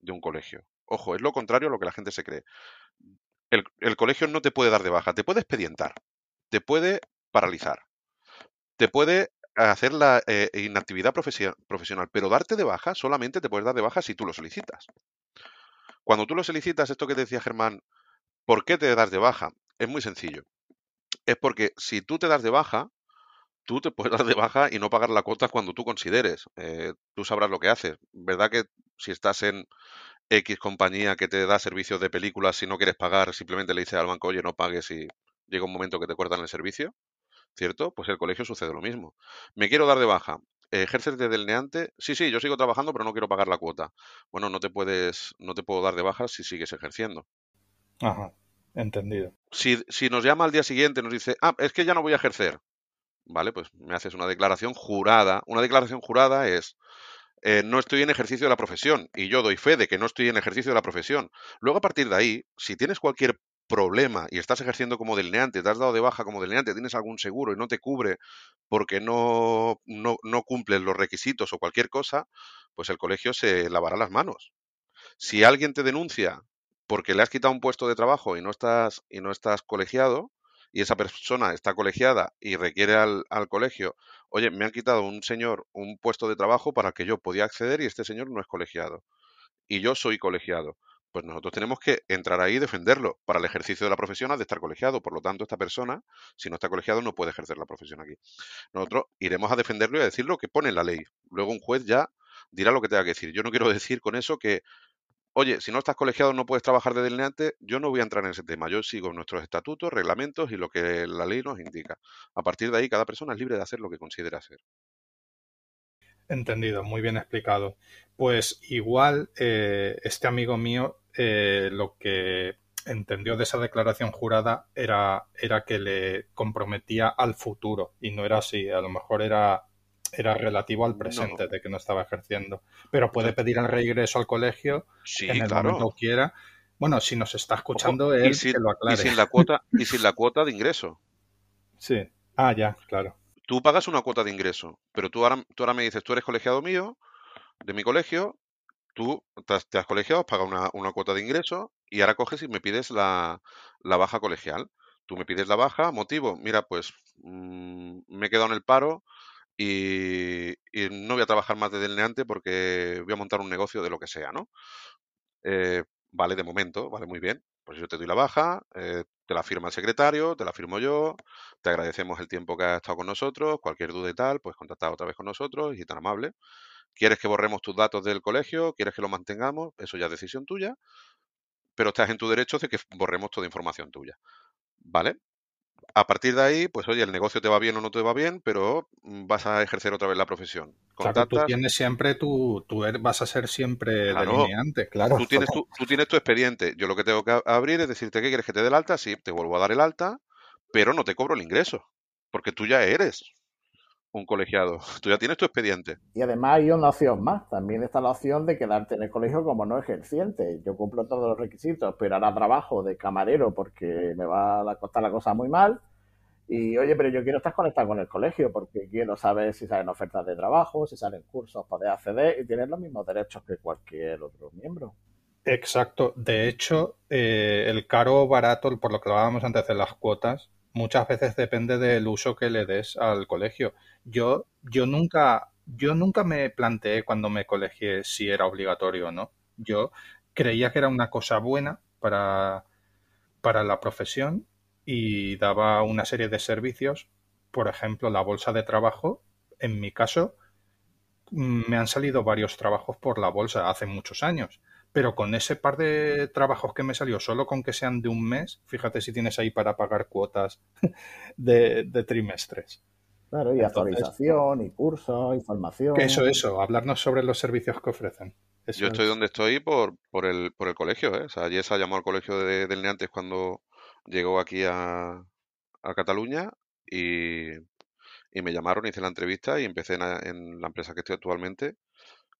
de un colegio. Ojo, es lo contrario a lo que la gente se cree. El, colegio no te puede dar de baja, te puede expedientar, te puede paralizar, te puede hacer la eh, inactividad profesional, pero darte de baja solamente te puedes dar de baja si tú lo solicitas. Cuando tú lo solicitas, esto que decía Germán, ¿por qué te das de baja? Es muy sencillo es porque si tú te das de baja, tú te puedes dar de baja y no pagar la cuota cuando tú consideres. Eh, tú sabrás lo que haces. ¿Verdad que si estás en X compañía que te da servicios de películas, si no quieres pagar, simplemente le dices al banco, oye, no pagues y llega un momento que te cortan el servicio? ¿Cierto? Pues el colegio sucede lo mismo. Me quiero dar de baja. ¿Ejerces de delineante? Sí, sí, yo sigo trabajando, pero no quiero pagar la cuota. Bueno, no te puedes, no te puedo dar de baja si sigues ejerciendo. Ajá. Entendido. Si, nos llama al día siguiente y nos dice, ah, es que ya no voy a ejercer, ¿vale? Pues me haces una declaración jurada. Una declaración jurada es, eh, no estoy en ejercicio de la profesión y yo doy fe de que no estoy en ejercicio de la profesión. Luego, a partir de ahí, si tienes cualquier problema y estás ejerciendo como delineante, te has dado de baja como delineante, tienes algún seguro y no te cubre porque no, no, no cumples los requisitos o cualquier cosa, pues el colegio se lavará las manos. Si alguien te denuncia porque le has quitado un puesto de trabajo y no estás, y no estás colegiado, y esa persona está colegiada y requiere al, al, colegio, oye, me han quitado un señor un puesto de trabajo para que yo podía acceder y este señor no es colegiado. Y yo soy colegiado. Pues nosotros tenemos que entrar ahí y defenderlo. Para el ejercicio de la profesión ha de estar colegiado. Por lo tanto, esta persona, si no está colegiado, no puede ejercer la profesión aquí. Nosotros iremos a defenderlo y a decir lo que pone en la ley. Luego un juez ya dirá lo que tenga que decir. Yo no quiero decir con eso que oye, si no estás colegiado no puedes trabajar de delineante, yo no voy a entrar en ese tema. Yo sigo nuestros estatutos, reglamentos y lo que la ley nos indica. A partir de ahí, cada persona es libre de hacer lo que considera hacer. Entendido, muy bien explicado. Pues igual eh, este amigo mío eh, lo que entendió de esa declaración jurada era, era que le comprometía al futuro y no era así. A lo mejor era era relativo al presente, de que no estaba ejerciendo. Pero puede pedir el regreso al colegio en el momento que quiera. Bueno, si nos está escuchando, él y sin, lo aclare. Y sin, la cuota, y sin la cuota de ingreso. Sí. Ah, ya, claro. Tú pagas una cuota de ingreso, pero tú ahora, tú ahora me dices, tú eres colegiado mío, de mi colegio, tú te has, colegiado, has pagado una, una, cuota de ingreso y ahora coges y me pides la, la baja colegial. Tú me pides la baja, motivo, mira, pues mmm, me he quedado en el paro, y, no voy a trabajar más de delineante porque voy a montar un negocio de lo que sea, ¿no? Eh, vale, de momento, vale, muy bien. Pues yo te doy la baja, eh, te la firma el secretario, te la firmo yo, te agradecemos el tiempo que has estado con nosotros, cualquier duda y tal, pues contactar otra vez con nosotros y tan amable. ¿Quieres que borremos tus datos del colegio? ¿Quieres que lo mantengamos? Eso ya es decisión tuya, pero estás en tu derecho de que borremos toda información tuya. ¿Vale? A partir de ahí, pues oye, el negocio te va bien o no te va bien, pero vas a ejercer otra vez la profesión. Claro, tú tienes siempre tu, tú er, vas a ser siempre delineante, claro. Tú tienes, tu, tú tienes tu expediente. Yo lo que tengo que abrir es decirte que quieres que te dé el alta, sí, te vuelvo a dar el alta, pero no te cobro el ingreso, porque tú ya eres. Un colegiado. Tú ya tienes tu expediente. Y además hay una opción más. También está la opción de quedarte en el colegio como no ejerciente. Yo cumplo todos los requisitos, pero ahora trabajo de camarero porque me va a costar la cosa muy mal. Y oye, pero yo quiero estar conectado con el colegio porque quiero saber si salen ofertas de trabajo, si salen cursos, poder acceder y tener los mismos derechos que cualquier otro miembro. Exacto. De hecho, eh, el caro o barato, por lo que hablábamos antes de las cuotas, muchas veces depende del uso que le des al colegio. Yo, yo nunca, yo nunca me planteé cuando me colegié si era obligatorio o no. Yo creía que era una cosa buena para, para la profesión y daba una serie de servicios. Por ejemplo, la bolsa de trabajo. En mi caso, mm, me han salido varios trabajos por la bolsa hace muchos años. Pero con ese par de trabajos que me salió, solo con que sean de un mes, fíjate si tienes ahí para pagar cuotas de, trimestres. Claro, y actualización, y cursos, y formación. Eso, eso, hablarnos sobre los servicios que ofrecen. Yo estoy donde estoy por, por, el, por el colegio, ¿eh? O sea, Yesa llamó al colegio de, del Neantes cuando llegó aquí a, a Cataluña y, y, me llamaron, hice la entrevista y empecé en, en la empresa que estoy actualmente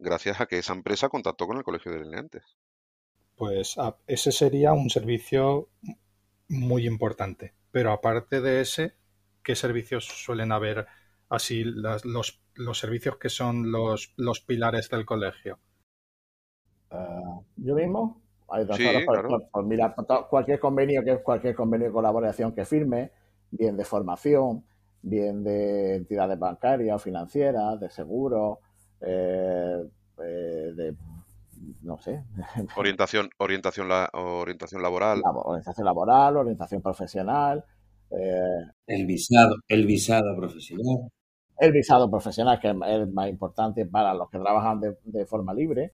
gracias a que esa empresa contactó con el Colegio de Delineantes. Pues ah, ese sería un servicio muy importante. Pero aparte de ese, ¿qué servicios suelen haber así los, los, servicios que son los, los pilares del colegio? Ah, yo mismo. Hay dos mira, cualquier convenio que cualquier convenio de colaboración que firme, bien de formación, bien de entidades bancarias o financieras, de seguros, eh, eh, de no sé. Orientación, orientación, la, orientación laboral. orientación laboral, orientación profesional. Eh, el visado, el visado profesional. El visado profesional, que es más importante para los que trabajan de, forma libre.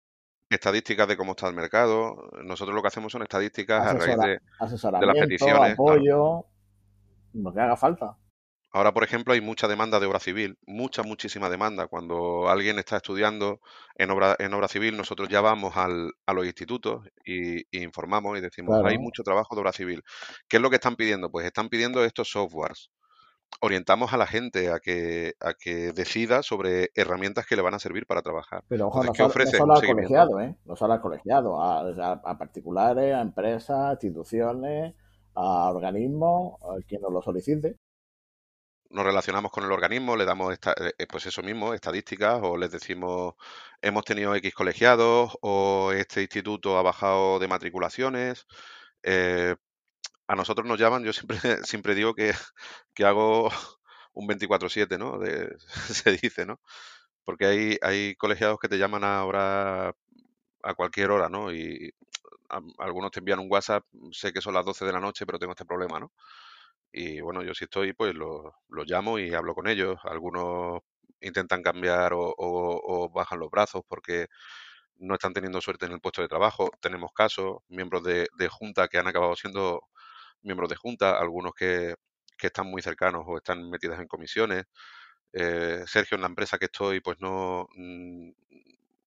Estadísticas de cómo está el mercado. Nosotros lo que hacemos son estadísticas a raíz de, de las peticiones. apoyo, lo que haga falta. Ahora, por ejemplo, hay mucha demanda de obra civil, mucha, muchísima demanda. Cuando alguien está estudiando en obra, en obra civil, nosotros ya vamos al, a los institutos y, informamos y decimos, hay mucho trabajo de obra civil. ¿Qué es lo que están pidiendo? Pues están pidiendo estos softwares. Orientamos a la gente a que, a que decida sobre herramientas que le van a servir para trabajar. Pero ojo, no, solo, al colegiado, ¿eh? No solo al colegiado, a, particulares, a empresas, a instituciones, a organismos, a quien nos lo solicite nos relacionamos con el organismo, le damos esta, eh, eh, pues eso mismo, estadísticas, o les decimos hemos tenido X colegiados, o este instituto ha bajado de matriculaciones. Eh, a nosotros nos llaman, yo siempre, siempre digo que, hago un 24-7, ¿no? se dice, ¿no? Porque hay, hay colegiados que te llaman ahora a cualquier hora, ¿no? Y algunos te envían un WhatsApp, sé que son las 12 de la noche, pero tengo este problema, ¿no? Y bueno, yo si estoy, pues los lo llamo y hablo con ellos. Algunos intentan cambiar o, bajan los brazos porque no están teniendo suerte en el puesto de trabajo. Tenemos casos, miembros de, junta que han acabado siendo miembros de junta, algunos que, que están muy cercanos o están metidos en comisiones. Eh, Sergio, en la empresa que estoy, pues no, mm,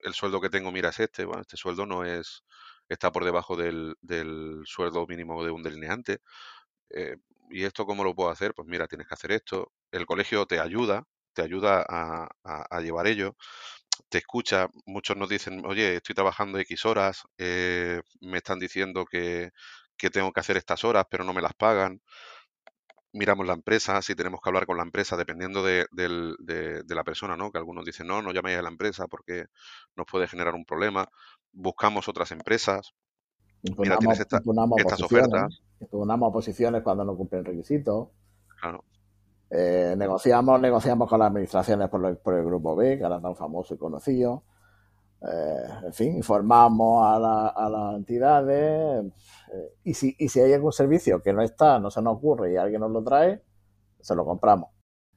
el sueldo que tengo, mira, es este. Bueno, este sueldo no es, está por debajo del, del sueldo mínimo de un delineante. Eh, ¿Y esto cómo lo puedo hacer? Pues mira, tienes que hacer esto. El colegio te ayuda, te ayuda a, llevar ello, te escucha. Muchos nos dicen, oye, estoy trabajando X horas, eh, me están diciendo que, tengo que hacer estas horas, pero no me las pagan. Miramos la empresa, si tenemos que hablar con la empresa, dependiendo de, la persona, ¿no? Que algunos dicen, no, no llaméis a la empresa porque nos puede generar un problema. Buscamos otras empresas, Mira, tienes estas ofertas. Impugnamos oposiciones cuando no cumplen requisitos. Claro. Eh, negociamos, negociamos con las administraciones por, el grupo B, que ahora tan famoso y conocido. Eh, en fin, informamos a, las entidades eh, y, si, y si hay algún servicio que no está, no se nos ocurre y alguien nos lo trae, se lo compramos.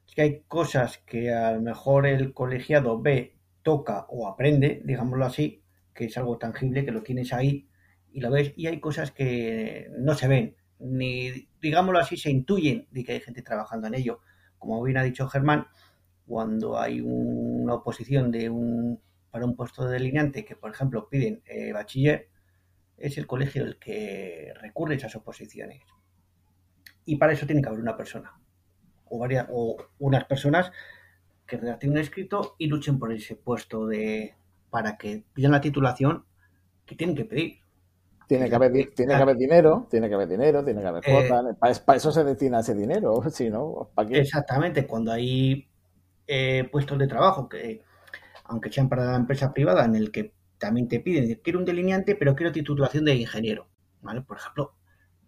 Es que hay cosas que a lo mejor el colegiado ve, toca o aprende, digámoslo así, que es algo tangible, que lo tienes ahí y lo ves, y hay cosas que no se ven, ni, digámoslo así, se intuyen de que hay gente trabajando en ello. Como bien ha dicho Germán, cuando hay una oposición de un, para un puesto de delineante que, por ejemplo, piden eh, bachiller, es el colegio el que recurre a esas oposiciones. Y para eso tiene que haber una persona, o, varias, o unas personas que redacten un escrito y luchen por ese puesto de para que pidan la titulación que tienen que pedir. Tiene que, haber, tiene que haber dinero, tiene que haber dinero, tiene que haber Eh, cuotas. para, eso se destina ese dinero, si no, ¿para qué? Exactamente, cuando hay eh, puestos de trabajo que, aunque sean para la empresa privada, en el que también te piden, quiero un delineante, pero quiero titulación de ingeniero, ¿vale? Por ejemplo,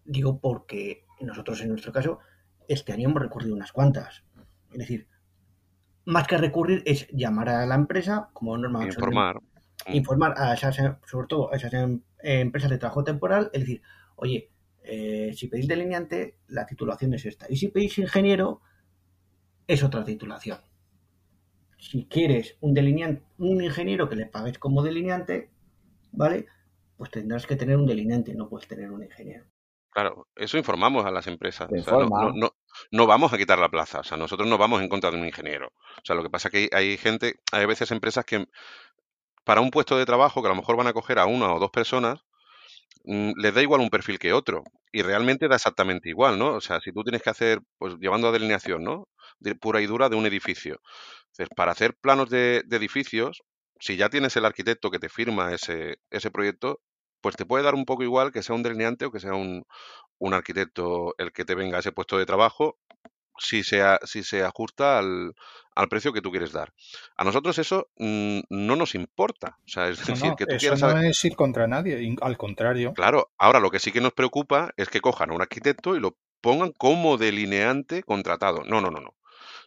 digo porque nosotros en nuestro caso, este año hemos recurrido unas cuantas. Es decir, más que recurrir es llamar a la empresa, como normal. Informar. Informar a esas, sobre todo a esas em, empresas de trabajo temporal, es decir, oye, eh, si pedís delineante, la titulación es esta. Y si pedís ingeniero, es otra titulación. Si quieres un delineante, un ingeniero que le pagues como delineante, ¿vale? Pues tendrás que tener un delineante, no puedes tener un ingeniero. Claro, eso informamos a las empresas. O sea, no, no, no, no, vamos a quitar la plaza. O sea, nosotros no vamos en contra de un ingeniero. O sea, lo que pasa es que hay, hay gente, hay veces empresas que para un puesto de trabajo que a lo mejor van a coger a una o dos personas, mmm, les da igual un perfil que otro. Y realmente da exactamente igual, ¿no? O sea, si tú tienes que hacer, pues llevando a delineación, ¿no? De pura y dura de un edificio. Entonces, para hacer planos de, de edificios, si ya tienes el arquitecto que te firma ese, ese proyecto, pues te puede dar un poco igual que sea un delineante o que sea un, un arquitecto el que te venga a ese puesto de trabajo, si se, si se ajusta al, al, precio que tú quieres dar. A nosotros eso mmm, no nos importa. O sea, es no, decir, no, que tú eso quieras no saber... es ir contra nadie, al contrario. Claro, ahora lo que sí que nos preocupa es que cojan a un arquitecto y lo pongan como delineante contratado. No, no, no, no.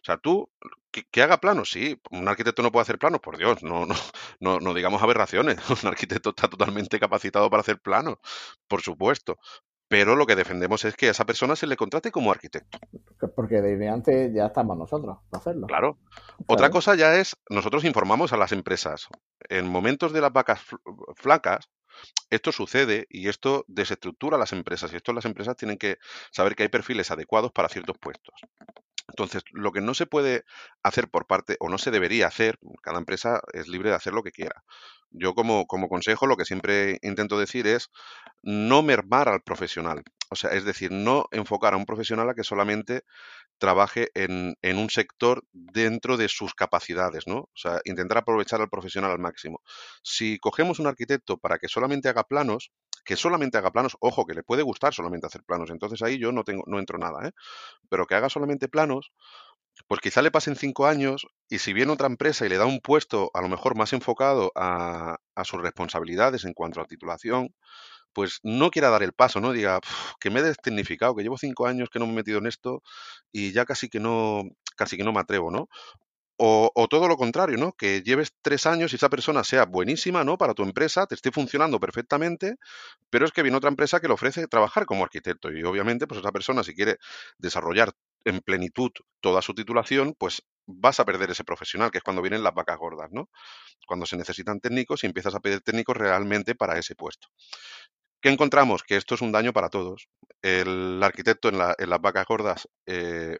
O sea, tú, que, que, haga planos, sí. Un arquitecto no puede hacer planos, por Dios, no, no, no, no digamos aberraciones. Un arquitecto está totalmente capacitado para hacer planos, por supuesto. Pero lo que defendemos es que a esa persona se le contrate como arquitecto. Porque desde antes ya estamos nosotros para hacerlo. Claro. claro. Otra cosa ya es, nosotros informamos a las empresas. En momentos de las vacas flacas, esto sucede y esto desestructura a las empresas. Y esto las empresas tienen que saber que hay perfiles adecuados para ciertos puestos. Entonces, lo que no se puede hacer por parte, o no se debería hacer, cada empresa es libre de hacer lo que quiera. Yo como, como consejo lo que siempre intento decir es no mermar al profesional. O sea, es decir, no enfocar a un profesional a que solamente trabaje en, en, un sector dentro de sus capacidades, ¿no? O sea, intentar aprovechar al profesional al máximo. Si cogemos un arquitecto para que solamente haga planos, que solamente haga planos, ojo, que le puede gustar solamente hacer planos, entonces ahí yo no tengo, no entro nada, ¿eh? Pero que haga solamente planos, pues quizá le pasen cinco años y si viene otra empresa y le da un puesto a lo mejor más enfocado a, sus responsabilidades en cuanto a titulación, pues no quiera dar el paso, ¿no? Diga, que me he destecnificado, que llevo cinco años que no me he metido en esto y ya casi que no, casi que no me atrevo, ¿no? O, o, todo lo contrario, ¿no? Que lleves tres años y esa persona sea buenísima, ¿no? Para tu empresa, te esté funcionando perfectamente, pero es que viene otra empresa que le ofrece trabajar como arquitecto y obviamente, pues esa persona si quiere desarrollar en plenitud toda su titulación, pues vas a perder ese profesional, que es cuando vienen las vacas gordas, ¿no? Cuando se necesitan técnicos y empiezas a pedir técnicos realmente para ese puesto. ¿Qué encontramos? Que esto es un daño para todos. El arquitecto en, la, las vacas gordas eh,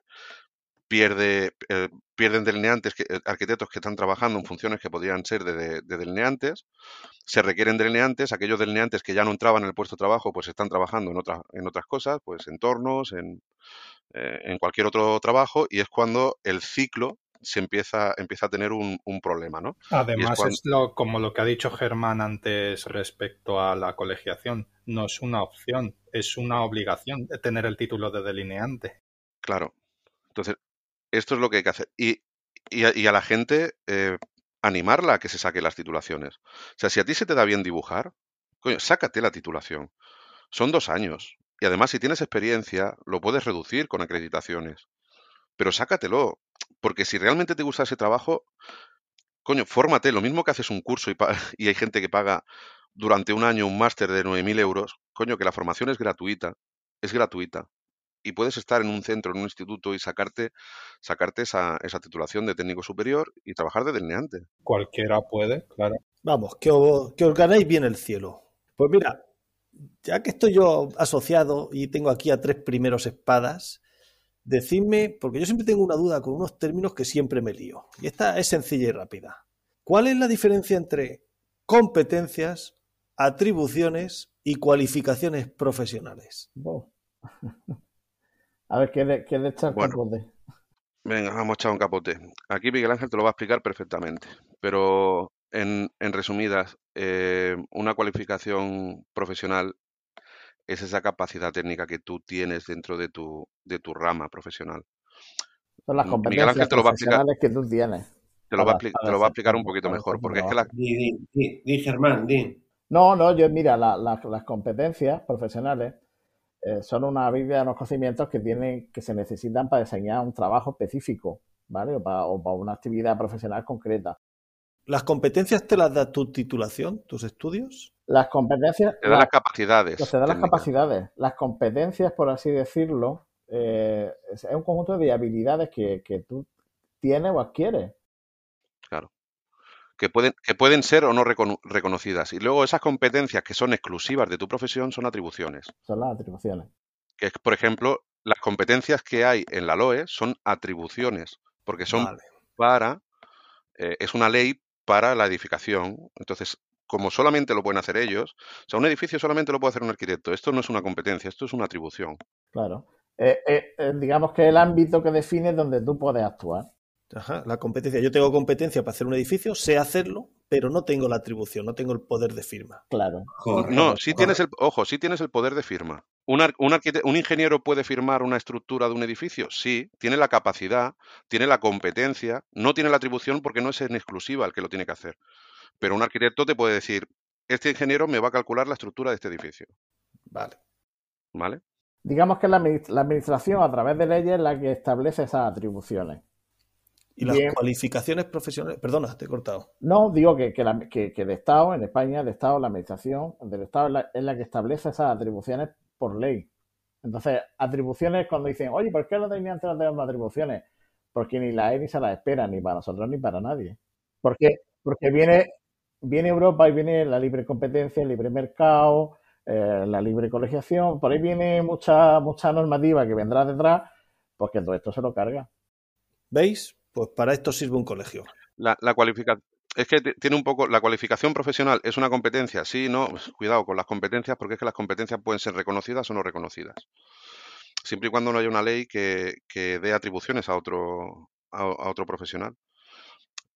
pierde, eh, pierden delineantes, que, eh, arquitectos que están trabajando en funciones que podrían ser de, de, de, delineantes, se requieren delineantes, aquellos delineantes que ya no entraban en el puesto de trabajo, pues están trabajando en, otra, en otras cosas, pues entornos, en, eh, en cualquier otro trabajo, y es cuando el ciclo se empieza, empieza a tener un, un problema, ¿no? Además, es, cuando... es lo, como lo que ha dicho Germán antes respecto a la colegiación, no es una opción, es una obligación de tener el título de delineante. Claro. Entonces, esto es lo que hay que hacer. Y, y, a, la gente eh, animarla a que se saque las titulaciones. O sea, si a ti se te da bien dibujar, coño, sácate la titulación. Son dos años. Y además, si tienes experiencia, lo puedes reducir con acreditaciones. Pero sácatelo. Porque si realmente te gusta ese trabajo, coño, fórmate. Lo mismo que haces un curso y, y hay gente que paga durante un año un máster de 9.000 euros, coño, que la formación es gratuita. Es gratuita y puedes estar en un centro, en un instituto y sacarte, sacarte esa, esa titulación de técnico superior y trabajar de delineante. Cualquiera puede, claro. Vamos, que os, que os ganéis bien el cielo. Pues mira, ya que estoy yo asociado y tengo aquí a tres primeros espadas, decidme, porque yo siempre tengo una duda con unos términos que siempre me lío. Y esta es sencilla y rápida. ¿Cuál es la diferencia entre competencias, atribuciones y cualificaciones profesionales? Oh. A ver, ¿qué le, qué le echas bueno, de? Venga, vamos a echar un capote. Aquí Miguel Ángel te lo va a explicar perfectamente, pero en, en resumidas, eh, una cualificación profesional es esa capacidad técnica que tú tienes dentro de tu, de tu rama profesional. Son las Miguel competencias Ángel te lo va a explicar, profesionales que tú tienes. te lo va a, para- te lo va a explicar un poquito mejor, porque es que la, Di, di, di, di, Germán, di. No, no, yo mira, la- la- las competencias profesionales eh, son una habilidad, unos conocimientos que tienen, que se necesitan para diseñar un trabajo específico, ¿vale? O para, o para una actividad profesional concreta. ¿Las competencias te las da tu titulación, tus estudios? Las competencias, te da la- las capacidades. pues te da las capacidades. Las competencias, por así decirlo, eh, es es un conjunto de habilidades que, que tú tienes o adquieres. Que pueden, que pueden ser o no recono- reconocidas. Y luego esas competencias que son exclusivas de tu profesión son atribuciones. Son las atribuciones. Que es, por ejemplo, las competencias que hay en la LOE son atribuciones, porque son Vale. para, eh, es una ley para la edificación. Entonces, como solamente lo pueden hacer ellos, o sea, un edificio solamente lo puede hacer un arquitecto. Esto no es una competencia, esto es una atribución. Claro. Eh, eh, digamos que el ámbito que define donde tú puedes actuar. Ajá, la competencia. Yo tengo competencia para hacer un edificio, sé hacerlo, pero no tengo la atribución, no tengo el poder de firma. Claro. Correcto. No, sí tienes el, ojo, sí tienes el poder de firma. ¿Un, un ingeniero puede firmar una estructura de un edificio? Sí, tiene la capacidad, tiene la competencia, no tiene la atribución porque no es en exclusiva el que lo tiene que hacer. Pero un arquitecto te puede decir, este ingeniero me va a calcular la estructura de este edificio, Vale. ¿vale? Digamos que la, la administración a través de leyes es la que establece esas atribuciones. ¿Y las Bien. cualificaciones profesionales? Perdona, te he cortado. No digo que, que, la- que- que el Estado, en España, el Estado, la administración del Estado es la, es la que establece esas atribuciones por ley. Entonces, atribuciones cuando dicen, oye, ¿por qué los delineantes no tenemos atribuciones? Porque ni la E ni se las espera, ni para nosotros ni para nadie. ¿Por qué? Porque viene, viene Europa y viene la libre competencia, el libre mercado, eh, la libre colegiación, por ahí viene mucha, mucha normativa que vendrá detrás, porque todo esto se lo carga. ¿Veis? Pues para esto sirve un colegio. La, la cualificación. Es que tiene un poco. La cualificación profesional es una competencia, sí, no. pues, Cuidado con las competencias, porque es que las competencias pueden ser reconocidas o no reconocidas. Siempre y cuando no haya una ley que, que dé atribuciones a otro, a otro profesional.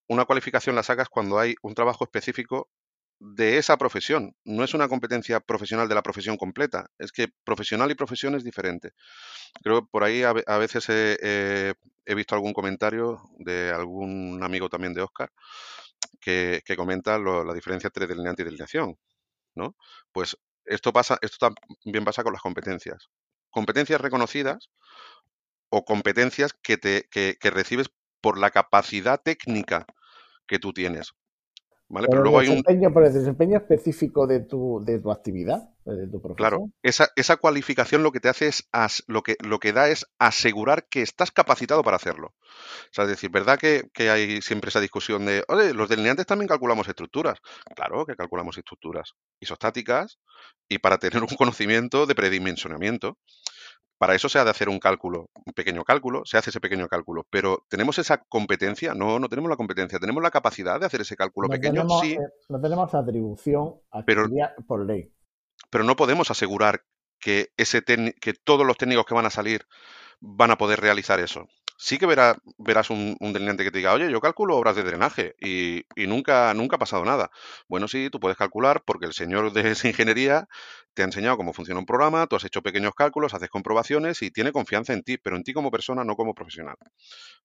Una cualificación la sacas cuando hay un trabajo específico de esa profesión. No es una competencia profesional de la profesión completa. Es que profesional y profesión es diferente. Creo que por ahí a, ve- a veces he visto algún comentario de algún amigo también de Oscar que, que comenta lo- la diferencia entre delineante y delineación, ¿no? Pues esto pasa, esto también pasa con las competencias. Competencias reconocidas o competencias que, te, que, que recibes por la capacidad técnica que tú tienes. ¿Vale? Pero Por el luego hay un, desempeño, por el desempeño específico de tu, de tu actividad, de tu profesión. Claro, esa, esa cualificación lo que te hace es, as- lo, que, lo que da es asegurar que estás capacitado para hacerlo. O sea, es decir, ¿verdad que, que hay siempre esa discusión de, oye, los delineantes también calculamos estructuras? Claro que calculamos estructuras isostáticas y para tener un conocimiento de predimensionamiento. Para eso se ha de hacer un cálculo, un pequeño cálculo, se hace ese pequeño cálculo, pero ¿tenemos esa competencia? No, no tenemos la competencia. ¿Tenemos la capacidad de hacer ese cálculo no, pequeño? tenemos, Sí, eh, no tenemos atribución Pero- por ley. pero no podemos asegurar que, ese que todos los técnicos que van a salir van a poder realizar eso. Sí que verá- verás un, un que te diga, oye, yo calculo obras de drenaje y, y nunca, nunca ha pasado nada. Bueno, sí, tú puedes calcular porque el señor de esa ingeniería te ha enseñado cómo funciona un programa, tú has hecho pequeños cálculos, haces comprobaciones y tiene confianza en ti, pero en ti como persona, no como profesional.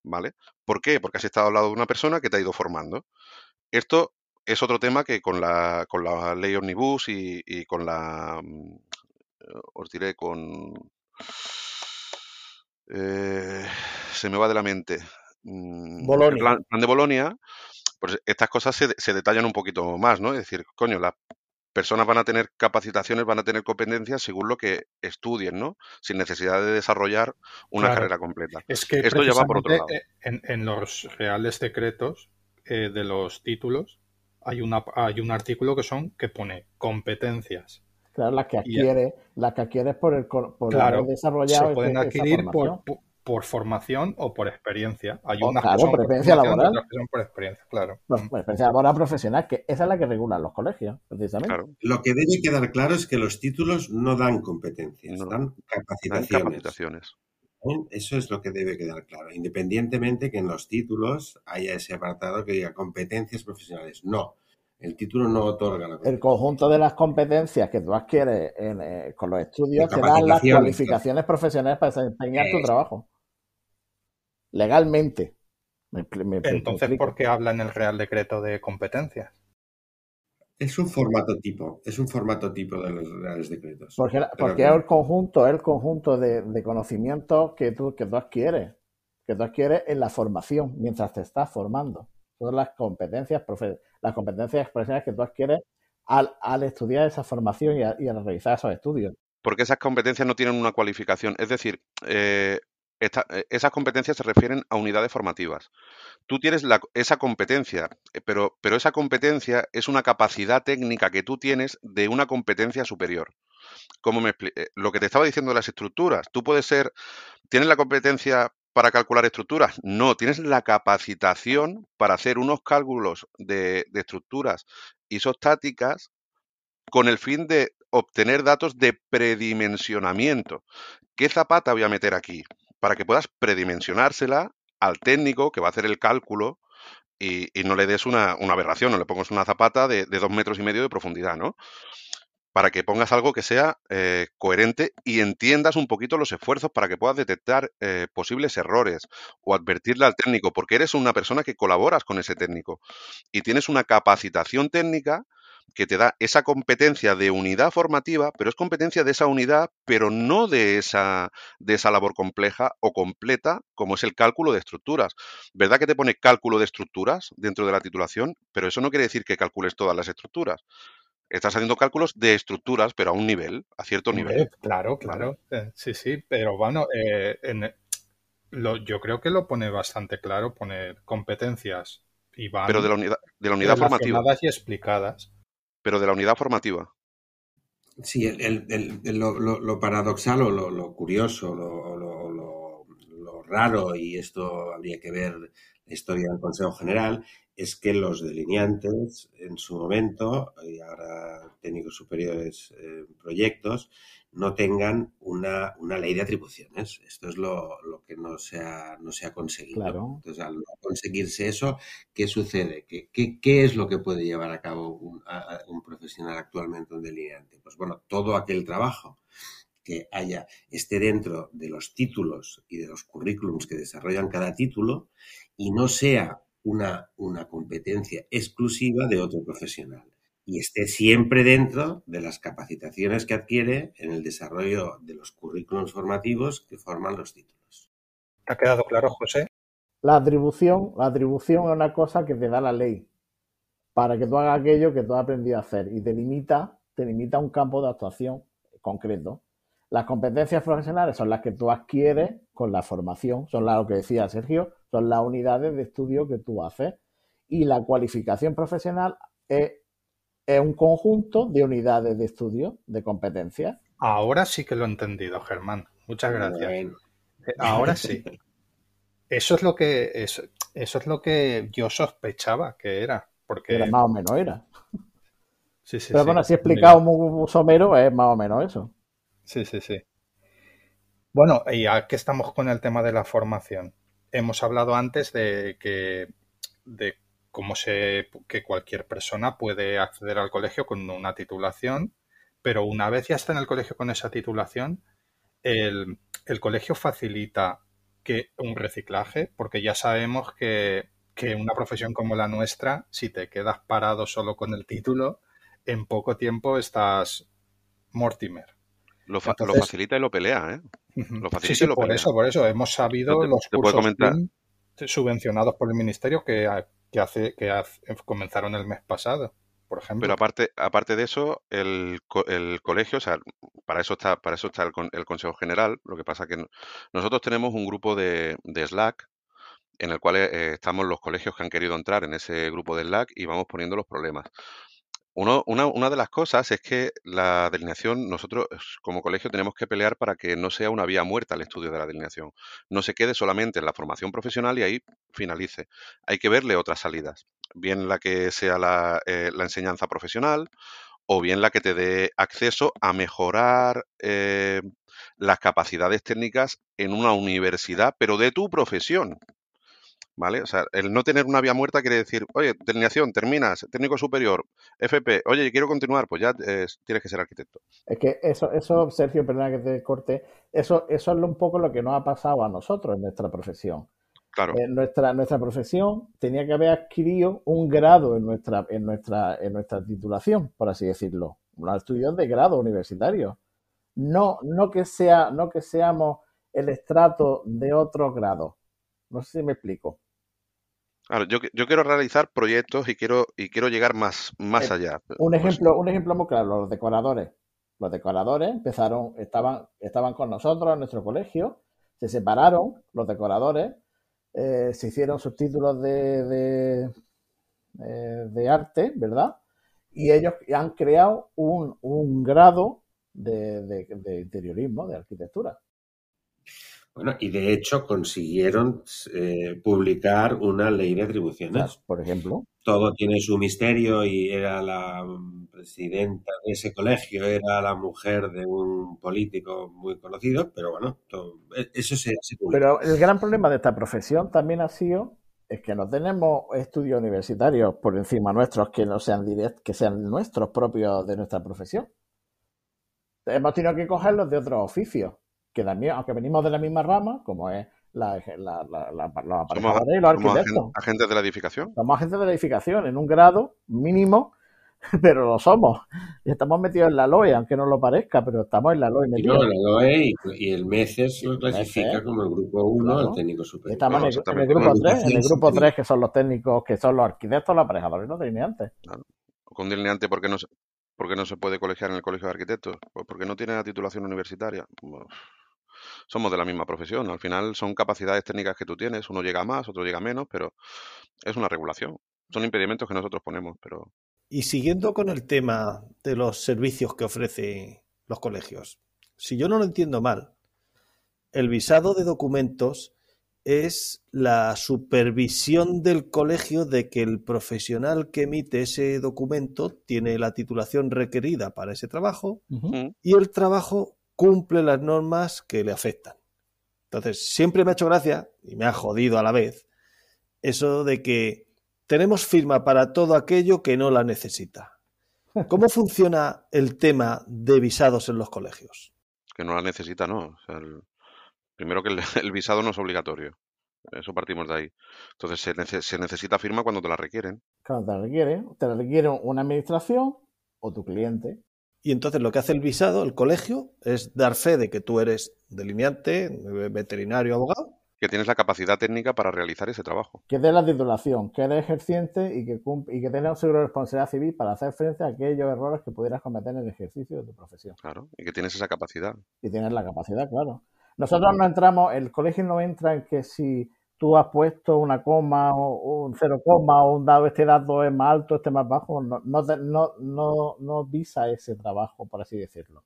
¿Vale? ¿Por qué? Porque has estado al lado de una persona que te ha ido formando. Esto es otro tema que con la, con la ley Omnibus y, y con la, mm, eh, os diré, con... eh, se me va de la mente. Mm, Bolonia. El plan, plan de Bolonia, pues estas cosas se, se detallan un poquito más, ¿no? Es decir, coño, las personas van a tener capacitaciones, van a tener competencias según lo que estudien, ¿no? Sin necesidad de desarrollar una Claro. carrera completa. Es que Esto ya va por otro eh, En, en los reales decretos eh, de los títulos hay, una, hay un artículo que son que pone competencias. Claro, las que Y- adquieres, las que adquieres por el por Claro, haber desarrollado Se pueden ese- adquirir por, por, por formación o por experiencia. Hay O, unas claro, que son por por experiencia laboral. otras que son por experiencia, claro. Bueno, pues, experiencia laboral profesional, que esa es la que regulan los colegios, precisamente. Claro, Lo que debe quedar claro es que los títulos no dan competencias, No. dan dan capacitaciones. capacitaciones. ¿eh? Eso es lo que debe quedar claro, independientemente que en los títulos haya ese apartado que diga competencias profesionales. No, el título no otorga la El conjunto de las competencias que tú adquieres eh, con los estudios te dan las cualificaciones profesionales para desempeñar tu trabajo. Legalmente. Entonces, ¿por qué habla en el Real Decreto de competencias? Es un formato tipo, es un formato tipo de los reales decretos. Porque, porque es el conjunto, es el conjunto de, conocimientos que tú, que tú adquieres, que tú adquieres en la formación, mientras te estás formando. Son las competencias, las competencias profesionales que tú adquieres al, al estudiar esa formación y, al realizar esos estudios. Porque esas competencias no tienen una cualificación. Es decir, eh, eh, esas competencias se refieren a unidades formativas. Tú tienes esa competencia, eh, pero, pero esa competencia es una capacidad técnica que tú tienes de una competencia superior. Como me eh, lo que te estaba diciendo de las estructuras, tú puedes ser, ¿tienes la competencia para calcular estructuras? No, tienes la capacitación para hacer unos cálculos de, de estructuras isostáticas con el fin de obtener datos de predimensionamiento. ¿Qué zapata voy a meter aquí? para que puedas predimensionársela al técnico que va a hacer el cálculo y, no le des una, aberración, no le pongas una zapata de, dos metros y medio de profundidad, ¿no? Para que pongas algo que sea eh, coherente y entiendas un poquito los esfuerzos para que puedas detectar eh, posibles errores o advertirle al técnico, porque eres una persona que colaboras con ese técnico y tienes una capacitación técnica que te da esa competencia de unidad formativa, pero es competencia de esa unidad, pero no de esa, de esa labor compleja o completa como es el cálculo de estructuras. ¿Verdad que te pone cálculo de estructuras dentro de la titulación? Pero eso no quiere decir que calcules todas las estructuras. Estás haciendo cálculos de estructuras, pero a un nivel, a cierto nivel. Claro, claro. Eh, sí, sí, pero bueno, eh, yo creo que lo pone bastante claro, poner competencias y van pero de la unidad, de la unidad formativa. y explicadas pero de la unidad formativa. Sí, el, lo, paradoxal o lo, curioso, lo, raro, y esto habría que ver la historia del Consejo General, es que los delineantes en su momento, y ahora técnicos superiores eh, proyectos, no tengan una, ley de atribuciones. Esto es lo, que no se ha, no se ha conseguido. Entonces, al conseguirse eso, ¿qué sucede? ¿Qué, qué, es lo que puede llevar a cabo un, un profesional actualmente, un delineante? Pues bueno, todo aquel trabajo que haya esté dentro de los títulos y de los currículums que desarrollan cada título y no sea una, una competencia exclusiva de otro profesional y esté siempre dentro de las capacitaciones que adquiere en el desarrollo de los currículos formativos que forman los títulos. ¿Ha quedado claro, José? La atribución, la atribución es una cosa que te da la ley para que tú hagas aquello que tú has aprendido a hacer y te limita, te limita un campo de actuación concreto. Las competencias profesionales son las que tú adquieres con la formación, son las, lo que decía Sergio, son las unidades de estudio que tú haces. Y la cualificación profesional es es un conjunto de unidades de estudio de competencias. Ahora sí que lo he entendido, Germán. Muchas gracias. Eh, ahora sí. Eso es lo que eso, es lo que yo sospechaba que era, porque era más o menos era. Sí, sí, Pero bueno, así explicado muy somero es más o menos eso. Sí, sí, sí. Bueno, y ya que estamos con el tema de la formación, hemos hablado antes de que de como sé que cualquier persona puede acceder al colegio con una titulación, pero una vez ya está en el colegio con esa titulación, el, colegio facilita que un reciclaje, porque ya sabemos que, una profesión como la nuestra, si te quedas parado solo con el título, en poco tiempo estás Mortimer. Lo, facilita y lo pelea, ¿eh? Lo facilita sí, sí, por eso, por eso hemos sabido los cursos subvencionados por el ministerio que que, hace, que comenzaron el mes pasado, por ejemplo. Pero aparte, aparte de eso, el, el colegio, o sea, para eso está, para eso está el, el, Consejo General. Lo que pasa que nosotros tenemos un grupo de, de Slack en el cual eh, estamos los colegios que han querido entrar en ese grupo de Slack y vamos poniendo los problemas una, de las cosas es que la delineación, nosotros como colegio tenemos que pelear para que no sea una vía muerta el estudio de la delineación. No se quede solamente en la formación profesional y ahí finalice. Hay que verle otras salidas, bien la que sea la, eh, enseñanza profesional o bien la que te dé acceso a mejorar eh, las capacidades técnicas en una universidad, pero de tu profesión. ¿Vale? O sea, el no tener una vía muerta quiere decir, oye, terminación, terminas, técnico superior, FP, oye, quiero continuar, pues ya eh, tienes que ser arquitecto. Es que eso, eso Sergio, perdona que te corte, eso, eso es un poco lo que nos ha pasado a nosotros en nuestra profesión. Claro. En nuestra, nuestra profesión tenía que haber adquirido un grado en nuestra, en nuestra, en nuestra titulación, por así decirlo. Unos estudios de grado universitario. No, no que sea, no que seamos el estrato de otro grado. No sé si me explico. Claro, yo, yo quiero realizar proyectos y quiero, y quiero llegar más, más Eh, allá. Un Pues, ejemplo, un ejemplo muy claro, los decoradores. Los decoradores empezaron, estaban, estaban con nosotros en nuestro colegio, se separaron los decoradores, eh, se hicieron sus títulos de, de, eh, de arte, ¿verdad? Y ellos han creado un, un grado de- de interiorismo, de arquitectura. Bueno, y de hecho consiguieron eh, publicar una ley de atribuciones. por ejemplo, Todo tiene su misterio y era la mm, presidenta de ese colegio, era la mujer de un político muy conocido, pero bueno, todo- e- eso se, se publicó. Pero el gran problema de esta profesión también ha sido es que no tenemos estudios universitarios por encima nuestros que no sean direct, que sean nuestros propios de nuestra profesión. Hemos tenido que cogerlos de otros oficios, que también, aunque venimos de la misma rama, como es la, la, la, la- los y los somos arquitectos. agentes de la edificación. Somos agentes de la edificación en un grado mínimo, pero lo somos. Y estamos metidos en la LOE, aunque no lo parezca, pero estamos en la LOE Y metidos. no, la LOE y, y el MECES lo clasifica MECES. como el grupo 1, Claro. el técnico superior. Estamos Bueno, en el, en el exactamente. grupo Como 3, en el grupo superior. 3 que son los técnicos, que son los arquitectos, los aparejadores y los delineantes. Con delineante, ¿por qué no se, por qué no se puede colegiar en el colegio de arquitectos? Pues porque no tiene la titulación universitaria. Uf. Somos de la misma profesión. Al final son capacidades técnicas que tú tienes. Uno llega más, otro llega menos, pero es una regulación. Son impedimentos que nosotros ponemos, pero Y siguiendo con el tema de los servicios que ofrecen los colegios, si yo no lo entiendo mal, el visado de documentos es la supervisión del colegio de que el profesional que emite ese documento tiene la titulación requerida para ese trabajo mm, y el trabajo cumple las normas que le afectan. Entonces, siempre me ha hecho gracia, y me ha jodido a la vez, eso de que tenemos firma para todo aquello que no la necesita. ¿Cómo funciona el tema de visados en los colegios? que no la necesita, no. O sea, el- primero que el, el visado no es obligatorio. Eso partimos de ahí. Entonces se, nece- se necesita firma cuando te la requieren. Cuando te la requiere, te la requiere una administración o tu cliente. Y entonces lo que hace el visado, el colegio, es dar fe de que tú eres delineante, veterinario, abogado, Que tienes la capacidad técnica para realizar ese trabajo. que dé la titulación, que eres ejerciente y que, y que tengas un seguro de responsabilidad civil para hacer frente a aquellos errores que pudieras cometer en el ejercicio de tu profesión. Claro. Y que tienes esa capacidad. Y tienes la capacidad, claro. Nosotros no entramos, el colegio no entra en que si tú has puesto una coma o un cero coma o un dado, este dato es más alto, este más bajo, no, no, no, no, no visa ese trabajo, por así decirlo.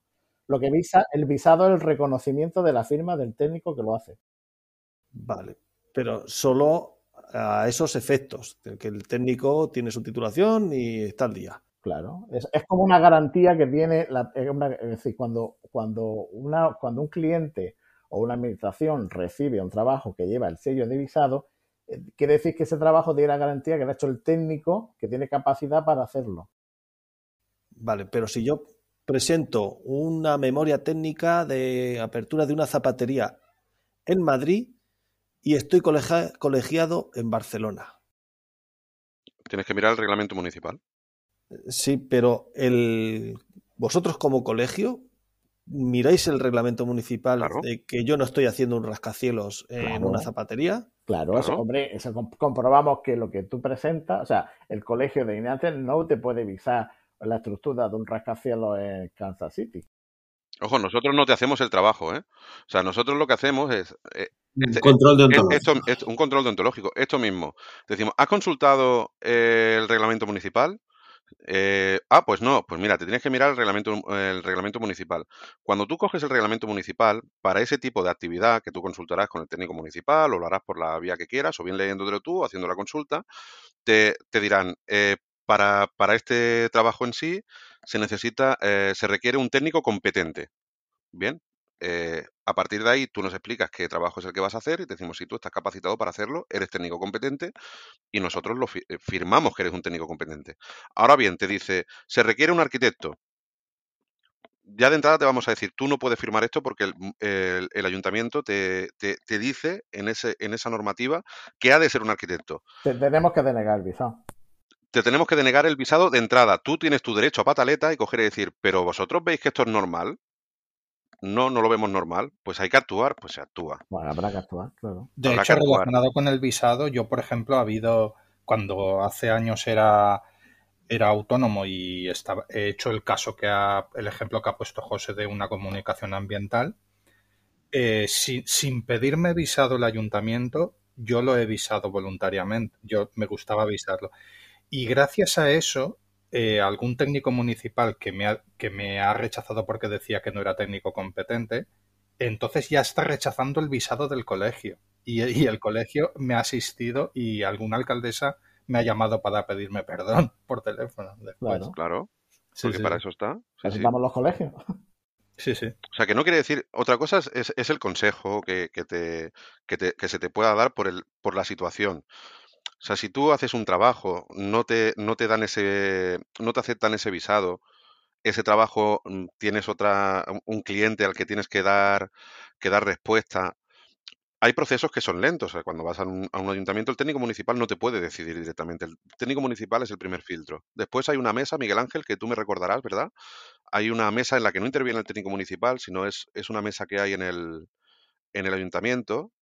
Lo que visa, el visado es el reconocimiento de la firma del técnico que lo hace. Vale, pero solo a esos efectos, que el técnico tiene su titulación y está al día. Claro, es, es como una garantía que tiene, la, es una- es decir, cuando, cuando, una, cuando un cliente o una administración recibe un trabajo que lleva el sello de visado, eh, quiere decir que ese trabajo tiene la garantía que lo ha hecho el técnico que tiene capacidad para hacerlo. Vale, pero si yo presento una memoria técnica de apertura de una zapatería en Madrid y estoy colegia- colegiado en Barcelona. Tienes que mirar el reglamento municipal. Sí, pero el, vosotros como colegio miráis el reglamento municipal Claro. de que yo no estoy haciendo un rascacielos en Claro. una zapatería. Claro, eso, hombre, eso com- comprobamos que lo que tú presentas, o sea, el colegio de delineantes no te puede visar la estructura de un rascacielos en Kansas City. Ojo, nosotros no te hacemos el trabajo, ¿eh? O sea, nosotros lo que hacemos es eh, Un Este- control deontológico. esto, es un control deontológico. Esto mismo. Decimos, ¿has consultado eh, el reglamento municipal? Eh, ah, pues no, pues mira, te tienes que mirar el reglamento, el reglamento municipal. Cuando tú coges el reglamento municipal, para ese tipo de actividad que tú consultarás con el técnico municipal o lo harás por la vía que quieras, o bien leyéndotelo tú haciendo la consulta, te, te dirán, eh, para, para este trabajo en sí se necesita, eh, se requiere un técnico competente. Bien, eh, a partir de ahí tú nos explicas qué trabajo es el que vas a hacer y te decimos si tú estás capacitado para hacerlo, eres técnico competente y nosotros lo fi- eh, firmamos que eres un técnico competente. Ahora bien, te dice, se requiere un arquitecto. Ya de entrada te vamos a decir, tú no puedes firmar esto porque el, el- el ayuntamiento te, te- te dice en, ese, en esa normativa que ha de ser un arquitecto. Te- tenemos que denegar el visado. Te tenemos que denegar el visado de entrada. Tú tienes tu derecho a pataleta y coger y decir, pero vosotros veis que esto es normal. No, no lo vemos normal. Pues hay que actuar, pues se actúa. Bueno, habrá que actuar, claro. De Habrá hecho, relacionado con el visado, yo, por ejemplo, ha habido, cuando hace años era, era autónomo y estaba, he hecho el caso que ha, el ejemplo que ha puesto José de una comunicación ambiental, eh, si- sin pedirme visado el ayuntamiento, yo lo he visado voluntariamente. Yo me gustaba visarlo. Y gracias a eso, eh, algún técnico municipal que me, ha, que me ha rechazado porque decía que no era técnico competente, entonces ya está rechazando el visado del colegio. Y, y el colegio me ha asistido y alguna alcaldesa me ha llamado para pedirme perdón por teléfono. después. Claro. Claro, Sí, porque sí. para eso está. Sí, sí. Necesitamos los colegios. Sí, sí. O sea, que no quiere decir, otra cosa es, es- es el consejo que, que te, que, te- que se te pueda dar por, el, por la situación. O sea, si tú haces un trabajo, no te, no te dan ese, no te aceptan ese visado, ese trabajo mm, tienes otra, un- cliente al que tienes que dar, que dar respuesta. Hay procesos que son lentos. o sea, cuando vas a un, a un ayuntamiento, el técnico municipal no te puede decidir directamente. El técnico municipal es el primer filtro. Después hay una mesa, Miguel Ángel, que tú me recordarás, ¿verdad? Hay una mesa en la que no interviene el técnico municipal, sino es, es una mesa que hay en el, en el ayuntamiento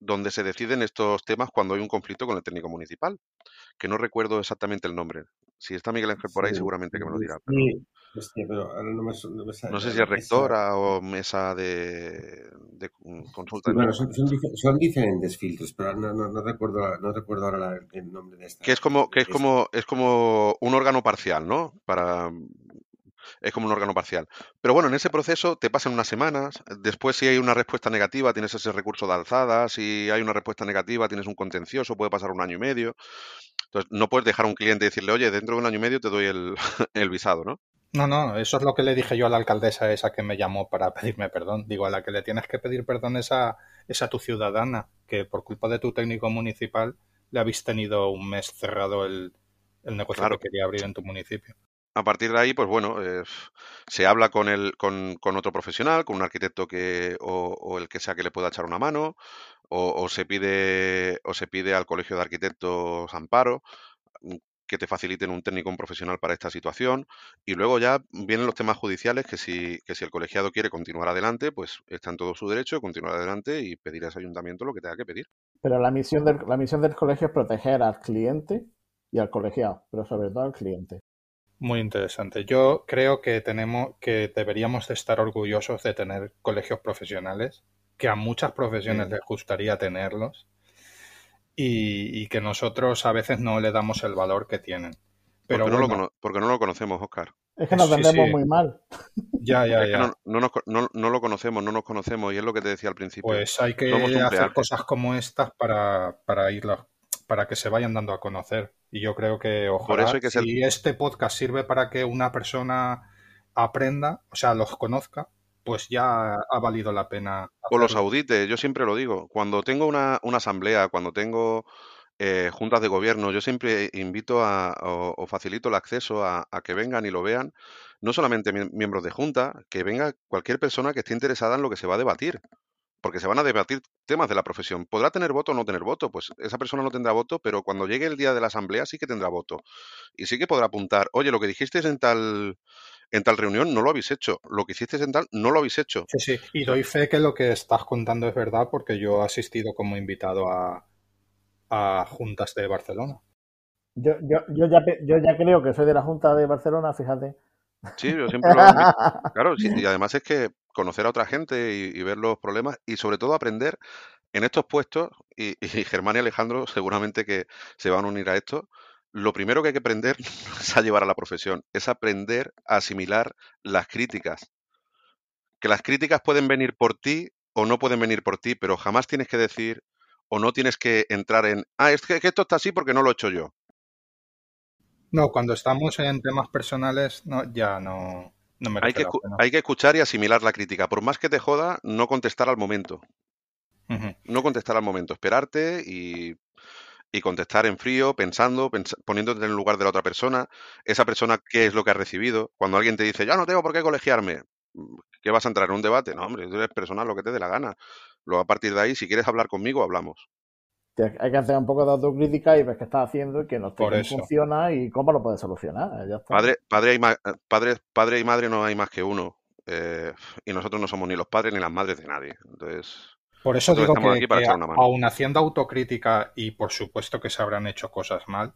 donde se deciden estos temas cuando hay un conflicto con el técnico municipal, que no recuerdo exactamente el nombre. Si está Miguel Ángel por ahí, Sí, seguramente que me lo dirá. pero sí. Hostia, pero ahora no me, no me sale no sé si es rectora o mesa de, de consulta. Sí, bueno, son, son dife- son diferentes filtros, pero no, no, recuerdo, no recuerdo ahora la- el nombre de esta. que es como que es como es como un órgano parcial, ¿no? Para es como un órgano parcial. Pero bueno, en ese proceso te pasan unas semanas, después si hay una respuesta negativa tienes ese recurso de alzada, si hay una respuesta negativa tienes un contencioso, puede pasar un año y medio. Entonces no puedes dejar a un cliente y decirle, oye, dentro de un año y medio te doy el, el visado, ¿no? No, no, eso es lo que le dije yo a la alcaldesa esa que me llamó para pedirme perdón. Digo, a la que le tienes que pedir perdón es a, es a tu ciudadana, que por culpa de tu técnico municipal le habéis tenido un mes cerrado el, el negocio Claro. que quería abrir en tu municipio. A partir de ahí, pues bueno, eh, se habla con, el, con, con otro profesional, con un arquitecto que, o, el que sea que le pueda echar una mano, o, se pide, o se pide al Colegio de Arquitectos amparo, mm, que te faciliten un técnico, un profesional para esta situación, y luego ya vienen los temas judiciales, que si, que si el colegiado quiere continuar adelante, pues está en todo su derecho de continuar adelante y pedir a ese ayuntamiento lo que tenga que pedir. Pero la misión, del, la misión del colegio es proteger al cliente y al colegiado, pero sobre todo al cliente. Muy interesante. Yo creo que tenemos, que deberíamos de estar orgullosos de tener colegios profesionales, que a muchas profesiones Sí. les gustaría tenerlos, y, y que nosotros a veces no le damos el valor que tienen. Pero porque, no lo bueno, cono- porque no lo conocemos, Oscar. Es que nos vendemos sí. muy mal. ya, ya, Es que ya. no, no nos no- no lo conocemos, no nos conocemos, y es lo que te decía al principio. Pues hay que hacer cosas como estas para, para irlas, para que se vayan dando a conocer. Y yo creo que ojalá, eso hay que ser- si este podcast sirve para que una persona aprenda, o sea, los conozca, pues ya ha valido la pena. O los hacerlo. audite, yo siempre lo digo. Cuando tengo una, una asamblea, cuando tengo eh, juntas de gobierno, yo siempre invito a, o, o facilito el acceso a, a que vengan y lo vean, no solamente mie- miembros de junta, que venga cualquier persona que esté interesada en lo que se va a debatir. Porque se van a debatir temas de la profesión. ¿Podrá tener voto o no tener voto? Pues esa persona no tendrá voto, pero cuando llegue el día de la asamblea sí que tendrá voto. Y sí que podrá apuntar, oye, lo que dijisteis en tal, en tal reunión no lo habéis hecho. Lo que hicisteis en tal no lo habéis hecho. Sí, sí, y doy fe que lo que estás contando es verdad porque yo he asistido como invitado a, a juntas de Barcelona. Yo, yo, yo, ya, yo ya creo que soy de la Junta de Barcelona, fíjate. Sí, yo siempre lo admito. Claro, sí, y además es que conocer a otra gente y, ver los problemas y sobre todo aprender en estos puestos, y, Germán y Alejandro seguramente que se van a unir a esto, lo primero que hay que aprender es a llevar a la profesión, es aprender a asimilar las críticas. Que las críticas pueden venir por ti o no pueden venir por ti, pero jamás tienes que decir o no tienes que entrar en, ah, es que, que esto está así porque no lo he hecho yo. No, cuando estamos en temas personales, no, ya no, no Hay que, la escu- pena. hay que escuchar y asimilar la crítica. Por más que te joda, no contestar al momento. No contestar al momento. Esperarte y, y contestar en frío, pensando, pens- poniéndote en el lugar de la otra persona. Esa persona, ¿qué es lo que ha recibido? Cuando alguien te dice, ya no tengo por qué colegiarme, ¿qué vas a entrar en un debate? No, hombre, tú eres personal, lo que te dé la gana. Luego, a partir de ahí, si quieres hablar conmigo, hablamos. Hay que hacer un poco de autocrítica y ver qué estás haciendo y que no, Por cómo eso. funciona y cómo lo puedes solucionar. Ya está. Padre, padre, y ma- padre, padre y madre no hay más que uno. eh, y nosotros no somos ni los padres ni las madres de nadie. Entonces, Por eso digo estamos que, aquí para que echar una mano. aun haciendo autocrítica y por supuesto que se habrán hecho cosas mal,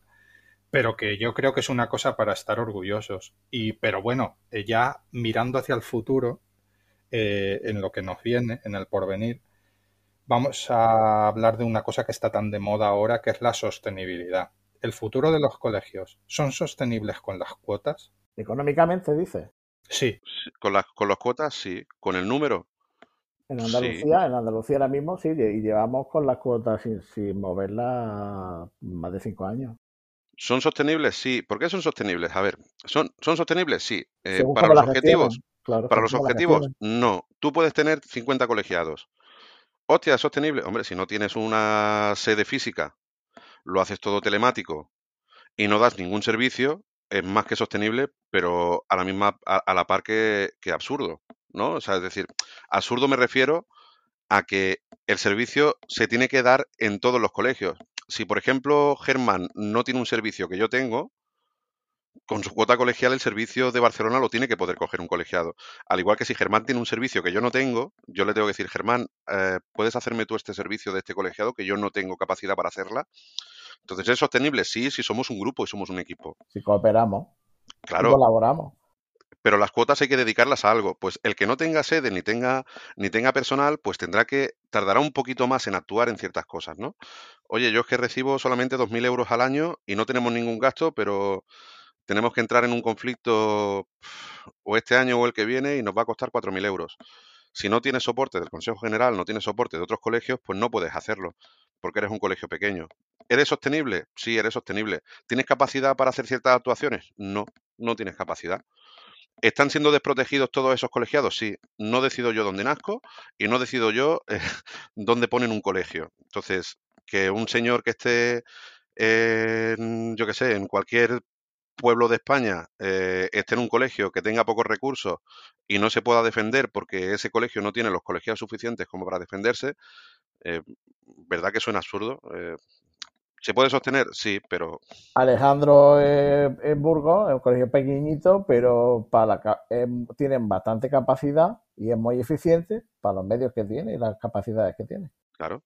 pero que yo creo que es una cosa para estar orgullosos. Y, pero bueno, eh, ya mirando hacia el futuro, eh, en lo que nos viene, en el porvenir, vamos a hablar de una cosa que está tan de moda ahora, que es la sostenibilidad. ¿El futuro de los colegios son sostenibles con las cuotas? Económicamente, dice. Sí, Con las, con las cuotas, sí. Con el número, En sí. Andalucía, en Andalucía ahora mismo sí, y llevamos con las cuotas sin, sin moverlas más de cinco años. ¿Son sostenibles? Sí. ¿Por qué son sostenibles? A ver, ¿son, son sostenibles? Sí. Eh, para los objetivos. Claro, para los objetivos, no. Tú puedes tener 50 colegiados. Hostia, ¿es sostenible? Hombre, si no tienes una sede física, lo haces todo telemático y no das ningún servicio, es más que sostenible, pero a la misma, a, a la par que, que absurdo, ¿no? O sea, es decir, absurdo me refiero a que el servicio se tiene que dar en todos los colegios. Si, por ejemplo, Germán no tiene un servicio que yo tengo, con su cuota colegial el servicio de Barcelona lo tiene que poder coger un colegiado. Al igual que si Germán tiene un servicio que yo no tengo, yo le tengo que decir, Germán, eh, ¿puedes hacerme tú este servicio de este colegiado que yo no tengo capacidad para hacerla? Entonces, ¿es sostenible? Sí, si somos un grupo y somos un equipo. Si cooperamos Claro, colaboramos. pero las cuotas hay que dedicarlas a algo. Pues el que no tenga sede ni tenga, ni tenga personal, pues tendrá que, tardará un poquito más en actuar en ciertas cosas, ¿no? Oye, yo es que recibo solamente 2.000 euros al año y no tenemos ningún gasto, pero tenemos que entrar en un conflicto o este año o el que viene y nos va a costar 4.000 euros. Si no tienes soporte del Consejo General, no tienes soporte de otros colegios, pues no puedes hacerlo, porque eres un colegio pequeño. ¿Eres sostenible? Sí, eres sostenible. ¿Tienes capacidad para hacer ciertas actuaciones? No, no tienes capacidad. ¿Están siendo desprotegidos todos esos colegiados? Sí. No decido yo dónde nazco y no decido yo eh, dónde ponen un colegio. Entonces, que un señor que esté, yo qué sé, en cualquier pueblo de España eh, esté en un colegio que tenga pocos recursos y no se pueda defender porque ese colegio no tiene los colegiados suficientes como para defenderse, eh, ¿verdad que suena absurdo? Eh, ¿Se puede sostener? Sí, pero Alejandro eh, en Burgos es un colegio pequeñito, pero para la tienen bastante capacidad y es muy eficiente para los medios que tiene y las capacidades que tiene. claro.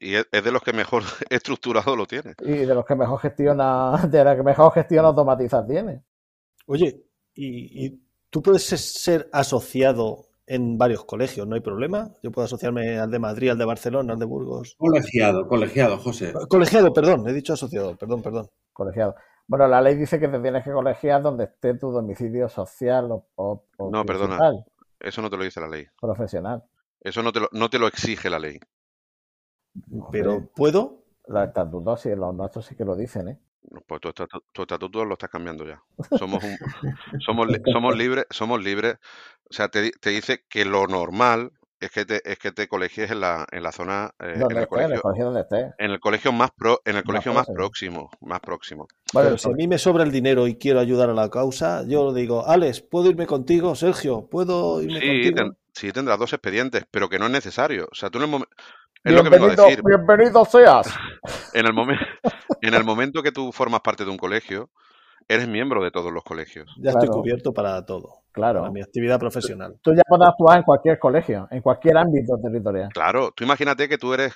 Y es, de los que mejor estructurado lo tiene. Y de los que mejor gestiona, de los que mejor gestión automatizada tiene. Oye, y, y tú puedes ser- asociado en varios colegios, no hay problema. Yo puedo asociarme al de Madrid, al de Barcelona, al de Burgos. Colegiado, colegiado, José. Colegiado, perdón, he dicho asociado, perdón, perdón. Colegiado. Bueno, la ley dice que te tienes que colegiar donde esté tu domicilio social o, o- No, perdona. Eso no te lo dice la ley. profesional. Eso no te lo, no te lo exige la ley. Pero puedo. Los estatutos sí, los nuestros sí que lo dicen, ¿eh? Pues tu, estatu- tu estatuto lo estás cambiando ya. Somos un, somos, li- somos libres, somos libres. O sea, te, te dice que lo normal es que te, es que te colegies en la, en la zona, eh, en el esté, en el colegio, colegio donde esté. en el colegio más pro, en el colegio más próximo. próximo, más próximo. Bueno, Pero si a mí me sobra el dinero y quiero ayudar a la causa, yo digo, Alex, ¿puedo irme contigo? Sergio, ¿puedo irme Sí, contigo? ten- sí tendrás dos expedientes, pero que no es necesario. O sea, tú en el momento, es lo que vengo a bienvenido, decir. bienvenido seas. En el momento, en el momento que tú formas parte de un colegio, eres miembro de todos los colegios. Ya estoy Claro. cubierto para todo, Claro. para mi actividad profesional. Tú ya puedes actuar en cualquier colegio, en cualquier ámbito territorial. Claro, tú imagínate que tú eres,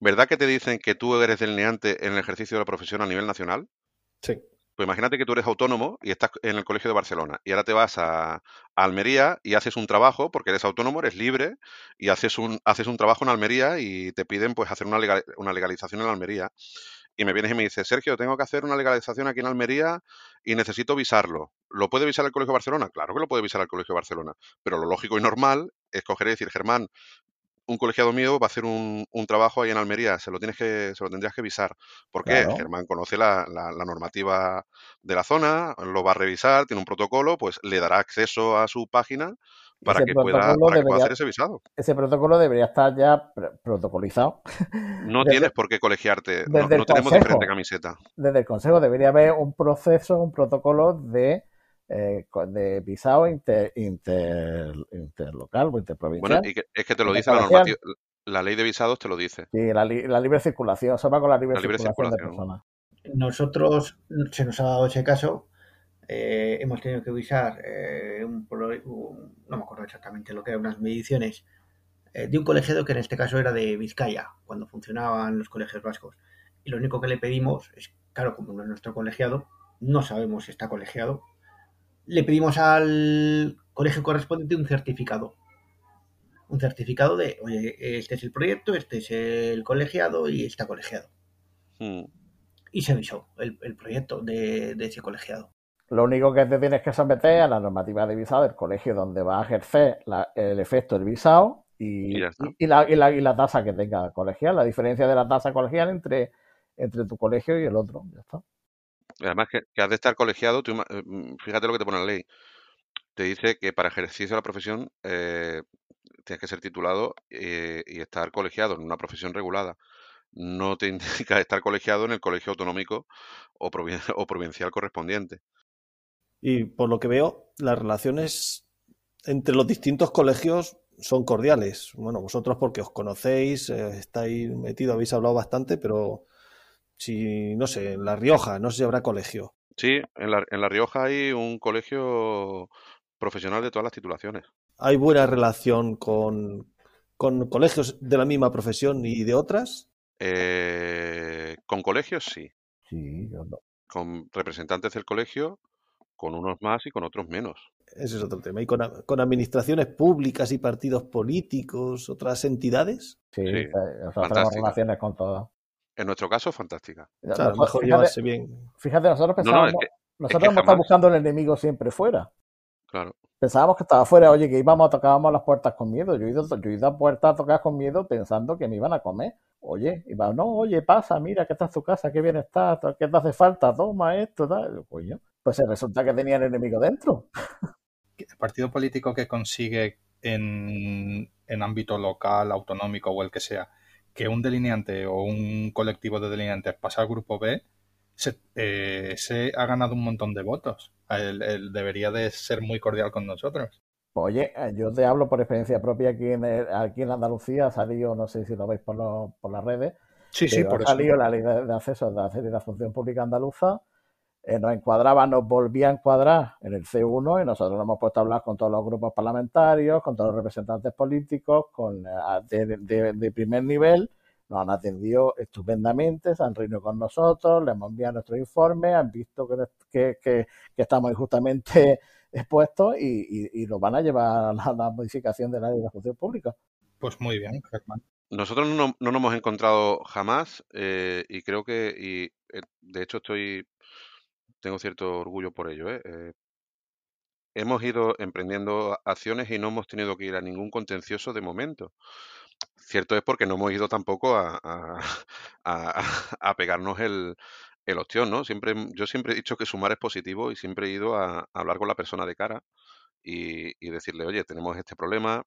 ¿verdad que te dicen que tú eres delineante en el ejercicio de la profesión a nivel nacional? Sí. Pues imagínate que tú eres autónomo y estás en el colegio de Barcelona y ahora te vas a, Almería y haces un trabajo porque eres autónomo, eres libre y haces un, haces un trabajo en Almería y te piden pues hacer una, legal- una legalización en Almería. Y me vienes y me dices, Sergio, tengo que hacer una legalización aquí en Almería y necesito visarlo. ¿Lo puede visar el Colegio de Barcelona? Claro que lo puede visar el Colegio de Barcelona. Pero lo lógico y normal es coger y decir, Germán, un colegiado mío va a hacer un, un trabajo ahí en Almería, se lo tienes que, se lo tendrías que visar. ¿Por qué? Claro. Germán conoce la, la- la normativa de la zona, lo va a revisar, tiene un protocolo, pues le dará acceso a su página para que pueda, para que pueda hacer ese visado. Ese protocolo debería estar ya pr- protocolizado. No Desde- tienes por qué colegiarte, no, no tenemos consejo. diferente camiseta. Desde el Consejo debería haber un proceso, un protocolo de, eh, de visado inter, inter- interlocal o interprovincial. Bueno, y que- es que te lo dice la normativa, la ley de visados te lo dice. Sí, la, li- la libre circulación, se va con la libre, La libre circulación, de personas. Nosotros se nos ha dado ese caso. eh, hemos tenido que visar eh, un, pro- un- no me acuerdo exactamente lo que eran, unas mediciones eh, de un colegiado que en este caso era de Vizcaya, cuando funcionaban los colegios vascos. Y lo único que le pedimos es, claro, como no es nuestro colegiado, no sabemos si está colegiado, le pedimos al colegio correspondiente un certificado. Un certificado de, oye, este es el proyecto, este es el colegiado y está colegiado. Mm. Y se visó el, el proyecto de, de ese colegiado. Lo único que te tienes que someter a la normativa de visado del colegio donde va a ejercer la- el efecto del visado y, Y ya está. y- y la, y la- y la tasa que tenga colegial, la diferencia de la tasa colegial entre, entre tu colegio y el otro. Ya está. Además que, has de estar colegiado, tú eh, mm, fíjate lo que te pone la ley. Te dice que para ejercicio de la profesión eh, tienes que ser titulado eh, y estar colegiado en una profesión regulada. No te indica estar colegiado en el colegio autonómico o, provin- o provincial correspondiente. Y por lo que veo, las relaciones entre los distintos colegios son cordiales. Bueno, vosotros porque os conocéis, estáis metidos, habéis hablado bastante, pero si, no sé, en La Rioja, no sé si habrá colegio. Sí, en la, en La Rioja hay un colegio profesional de todas las titulaciones. ¿Hay buena relación con, con colegios de la misma profesión y de otras? Eh, con colegios sí, Sí, yo no. con representantes del colegio, con unos más y con otros menos. Ese es otro tema. ¿Y con, con administraciones públicas y partidos políticos, otras entidades? Sí, Sí, eh, tenemos relaciones con todas. En nuestro caso, fantástica. Claro, Nosotros- mejor fíjate, llevarse bien. fíjate, nosotros No, no, pensábamos, es que, nosotros que hemos estado jamás. buscando el enemigo siempre fuera. claro. Pensábamos que estaba fuera, oye, que íbamos, tocábamos las puertas con miedo. Yo he ido, yo he ido a puertas a tocar con miedo pensando que me iban a comer. Oye, iba, no, oye, pasa, mira, que esta es tu casa, qué bien está, qué te hace falta, toma esto, tal. Coño, pues resulta que tenía el enemigo dentro. El partido político que consigue en, en ámbito local, autonómico o el que sea, que un delineante o un colectivo de delineantes pase al grupo B, se, eh, se ha ganado un montón de votos. Él, él debería de ser muy cordial con nosotros. Oye, eh, yo te hablo por experiencia propia aquí en, el- aquí en Andalucía, ha salido, no sé si lo veis por, los- por las redes, Sí, sí, por ha eso. salido la ley de, de acceso de la de la función pública andaluza, eh, nos encuadraba, nos volvía a encuadrar en el C1 y nosotros nos hemos puesto a hablar con todos los grupos parlamentarios, con todos los representantes políticos, con eh, de, de- de primer nivel, nos han atendido estupendamente, se han reunido con nosotros, les hemos enviado nuestros informes, han visto que, que, que- que estamos injustamente expuestos y, y, y nos van a llevar a la, la modificación de la ley de la función pública. Pues muy bien, Germán. Nosotros no, no nos hemos encontrado jamás eh, y creo que, y eh, de hecho estoy, tengo cierto orgullo por ello. ¿eh? Eh, hemos ido emprendiendo acciones y no hemos tenido que ir a ningún contencioso de momento. Cierto es porque no hemos ido tampoco a, a- pegarnos el, el ostión, ¿no? Siempre, yo siempre he dicho que sumar es positivo y siempre he ido a, hablar con la persona de cara y, y decirle, oye, tenemos este problema,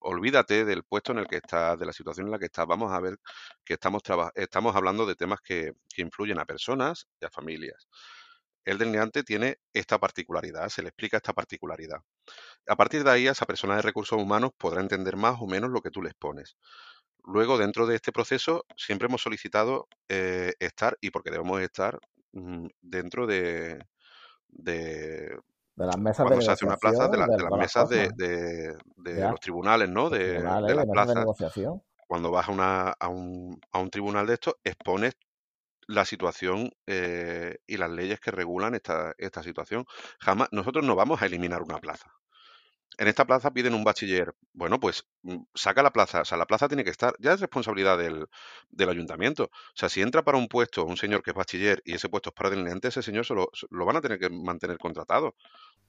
olvídate del puesto en el que estás, de la situación en la que estás. Vamos a ver que estamos, estamos hablando de temas que, que influyen a personas y a familias. El delineante tiene esta particularidad, se le explica esta particularidad. A partir de ahí, esa persona de recursos humanos podrá entender más o menos lo que tú les pones. Luego, dentro de este proceso, siempre hemos solicitado eh, estar, y porque debemos estar, mm, dentro de, de De las mesas de cuando se hace una plaza, de, la- de de las mesas de, los tribunales, ¿no? De, tribunales, las plazas. negociación. Cuando vas a, una, a, un, a un tribunal de estos, expones la situación eh, y las leyes que regulan esta, esta situación. Jamás, nosotros no vamos a eliminar una plaza. En esta plaza piden un bachiller. Bueno, pues mm, saca la plaza. O sea, la plaza tiene que estar. Ya es responsabilidad del, del ayuntamiento. O sea, si entra para un puesto un señor que es bachiller y ese puesto es para delineante, ese señor se lo, van a tener que mantener contratado.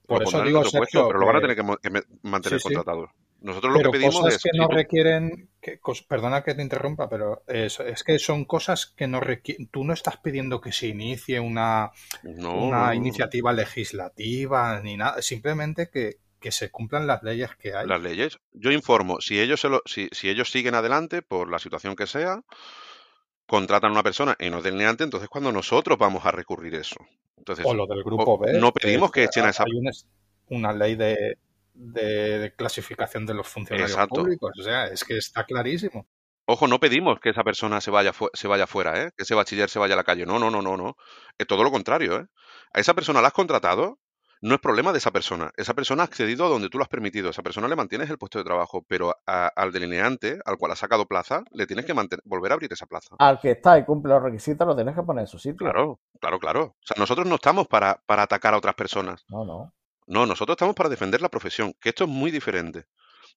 Por Lo eso digo, puesto, Sergio, pero lo van a tener que mantener Sí, sí. Nosotros lo Pero que pedimos cosas es, que "Oye, no requieren perdona que te interrumpa, pero es, que son cosas que no requieren. Tú no estás pidiendo que se inicie una, una iniciativa legislativa ni nada, simplemente que, se cumplan las leyes que hay. Las leyes. Yo informo, si ellos, se lo, si, si ellos siguen adelante por la situación que sea, contratan a una persona y no delineante, entonces cuando nosotros vamos a recurrir eso. Entonces, o lo del grupo B. No pedimos que, echen a esa. Hay una ley de, de clasificación de los funcionarios públicos. O sea, es que está clarísimo. Ojo, no pedimos que esa persona se vaya, se vaya fuera, ¿eh? que ese bachiller se vaya a la calle. No, no, no, no, no. Es todo lo contrario. ¿eh? A esa persona la has contratado, no es problema de esa persona. Esa persona ha accedido a donde tú lo has permitido. Esa persona le mantienes el puesto de trabajo, pero al delineante, al cual ha sacado plaza, le tienes que volver a abrir esa plaza. Al que está y cumple los requisitos, lo tienes que poner en su sitio. Claro, claro, claro. O sea, nosotros no estamos para, para atacar a otras personas. No, no. No, nosotros estamos para defender la profesión, que esto es muy diferente.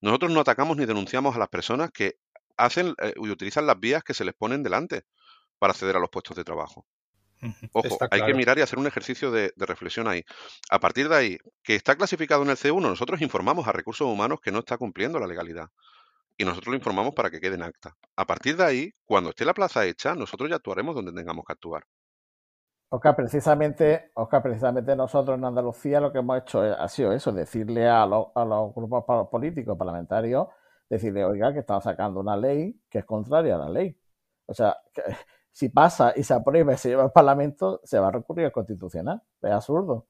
Nosotros no atacamos ni denunciamos a las personas que hacen eh, y utilizan las vías que se les ponen delante para acceder a los puestos de trabajo. Ojo, hay que mirar y hacer un ejercicio de, reflexión ahí. A partir de ahí, que está clasificado en el C1, nosotros informamos a recursos humanos que no está cumpliendo la legalidad. Y nosotros lo informamos para que quede en acta. A partir de ahí, cuando esté la plaza hecha, nosotros ya actuaremos donde tengamos que actuar. Oscar, precisamente, Oscar, precisamente nosotros en Andalucía lo que hemos hecho ha sido eso, decirle a, los, grupos políticos, parlamentarios, decirle, oiga, que están sacando una ley que es contraria a la ley. O sea, si pasa y se aprueba y se lleva al Parlamento, se va a recurrir al Constitucional. Es absurdo.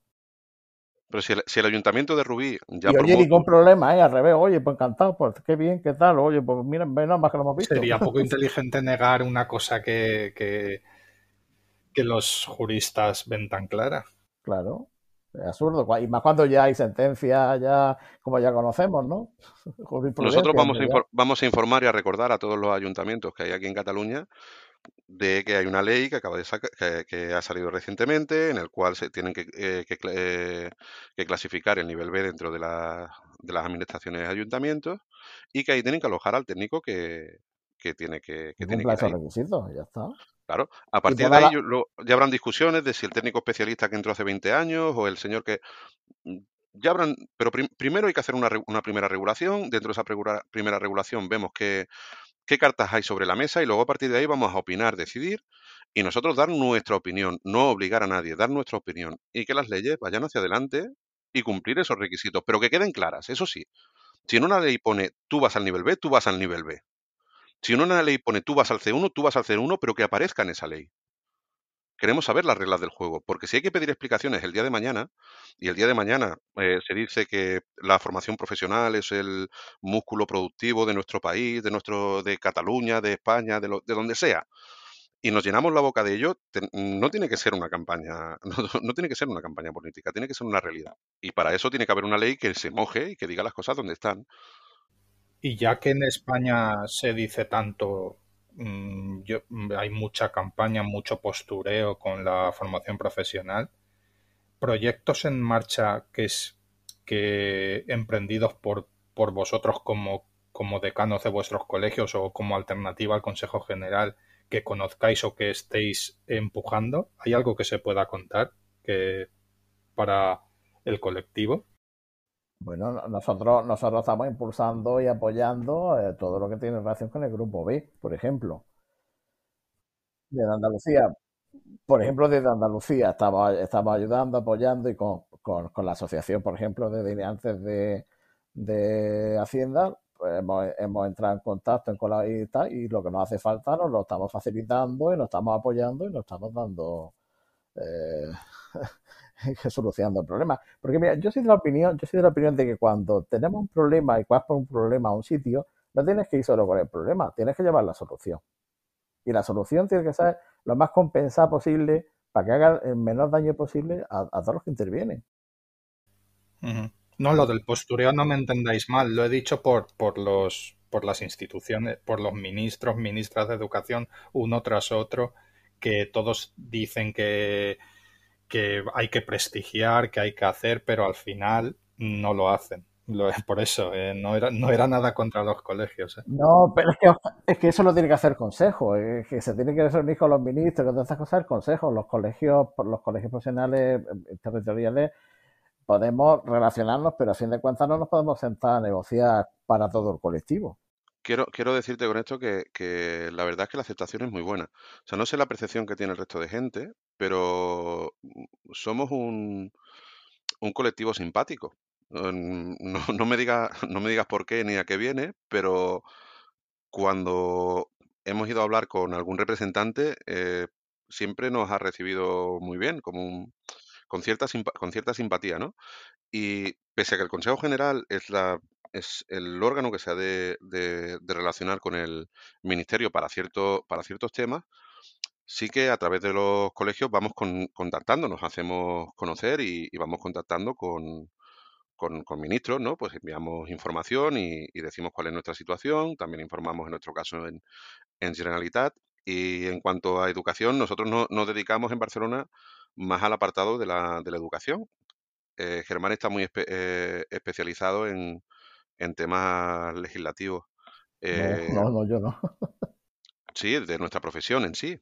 Pero si el, ayuntamiento de Rubí ya. Y oye, ningún problema, ¿eh? Al revés, oye, pues encantado, pues qué bien, qué tal, oye, pues miren, menos más que lo hemos visto. Sería poco inteligente negar una cosa que, que que los juristas ven tan clara. Claro, es absurdo. Y más cuando ya hay sentencia, ya como ya conocemos, ¿no? Nosotros vamos a, vamos a informar y a recordar a todos los ayuntamientos que hay aquí en Cataluña de que hay una ley que acaba de que, ha salido recientemente en el cual se tienen que, eh, eh, que, clasificar el nivel B dentro de, la, de, las administraciones de ayuntamientos y que ahí tienen que alojar al técnico que, tiene que, que tiene que requisitos, ya está. Claro, a partir de ahí ya habrán discusiones de si el técnico especialista que entró hace 20 años o el señor que... Mm, ya habrán, pero primero hay que hacer una, una, primera regulación. Dentro de esa primera regulación vemos qué, qué cartas hay sobre la mesa y luego a partir de ahí vamos a opinar, decidir y nosotros dar nuestra opinión, no obligar a nadie, dar nuestra opinión y que las leyes vayan hacia adelante y cumplir esos requisitos, pero que queden claras, eso sí. Si en una ley pone tú vas al nivel B, tú vas al nivel B. Si en una ley pone tú vas al C1, tú vas al C1, pero que aparezca en esa ley. Queremos saber las reglas del juego, porque si hay que pedir explicaciones el día de mañana, y el día de mañana eh, se dice que la formación profesional es el músculo productivo de nuestro país, de nuestro, de Cataluña, de España, de, de donde sea, y nos llenamos la boca de ello, no tiene que ser una campaña, no, tiene que ser una campaña política, tiene que ser una realidad. Y para eso tiene que haber una ley que se moje y que diga las cosas donde están. Y ya que en España se dice tanto, mm, mm, hay mucha campaña, mucho postureo con la formación profesional, proyectos en marcha que es que emprendidos por, por vosotros como, como decanos de vuestros colegios o como alternativa al Consejo General que conozcáis o que estéis empujando? ¿Hay algo que se pueda contar que para el colectivo? Bueno, nosotros, nosotros estamos impulsando y apoyando eh, todo lo que tiene relación con el grupo B, por ejemplo. Desde Andalucía, por ejemplo, desde Andalucía estamos, estamos ayudando, apoyando y con, con, la asociación, por ejemplo, de delineantes de, de Hacienda, pues hemos, hemos, entrado en contacto en la y, tal, y lo que nos hace falta nos lo estamos facilitando y nos estamos apoyando y nos estamos dando eh, solucionando el problema. Porque mira, yo soy de la opinión, yo soy de la opinión de que cuando tenemos un problema y vas por un problema a un sitio, no tienes que ir solo con el problema, tienes que llevar la solución. Y la solución tiene que ser lo más compensada posible para que haga el menor daño posible a, todos los que intervienen. No, lo del postureo no me entendáis mal, lo he dicho por, por los por las instituciones, por los ministros, ministras de educación, uno tras otro, que todos dicen que que hay que prestigiar, que hay que hacer, pero al final no lo hacen. por eso, eh, no, era, no era nada contra los colegios. Eh. No, pero es que, es que eso lo tiene que hacer consejo, es que se tiene que reunir con los ministros, con todas estas cosas, el consejo, los colegios, los colegios profesionales eh, territoriales, podemos relacionarnos, pero a fin de cuentas no nos podemos sentar a negociar para todo el colectivo quiero, quiero decirte con esto que, que la verdad es que la aceptación es muy buena. O sea, no sé la percepción que tiene el resto de gente, pero somos un, un colectivo simpático. Mm, No, no me digas, no me digas por qué ni a qué viene, pero cuando hemos ido a hablar con algún representante, eh, siempre nos ha recibido muy bien, como un- con cierta, con cierta simpatía, ¿no? Y pese a que el Consejo General es la, es el órgano que se ha de, de- de relacionar con el Ministerio para, cierto, para ciertos temas, sí que a través de los colegios vamos con- contactando, nos hacemos conocer y, y vamos contactando con, con, con ministros, ¿no? Pues enviamos información y, y decimos cuál es nuestra situación, también informamos en nuestro caso en, en Generalitat. Y en cuanto a educación, nosotros no- nos dedicamos en Barcelona más al apartado de la, de la educación. Eh, Germán está muy espe- eh, especializado en, en temas legislativos. No, Eh, no, no, yo no. Sí, de nuestra profesión en sí.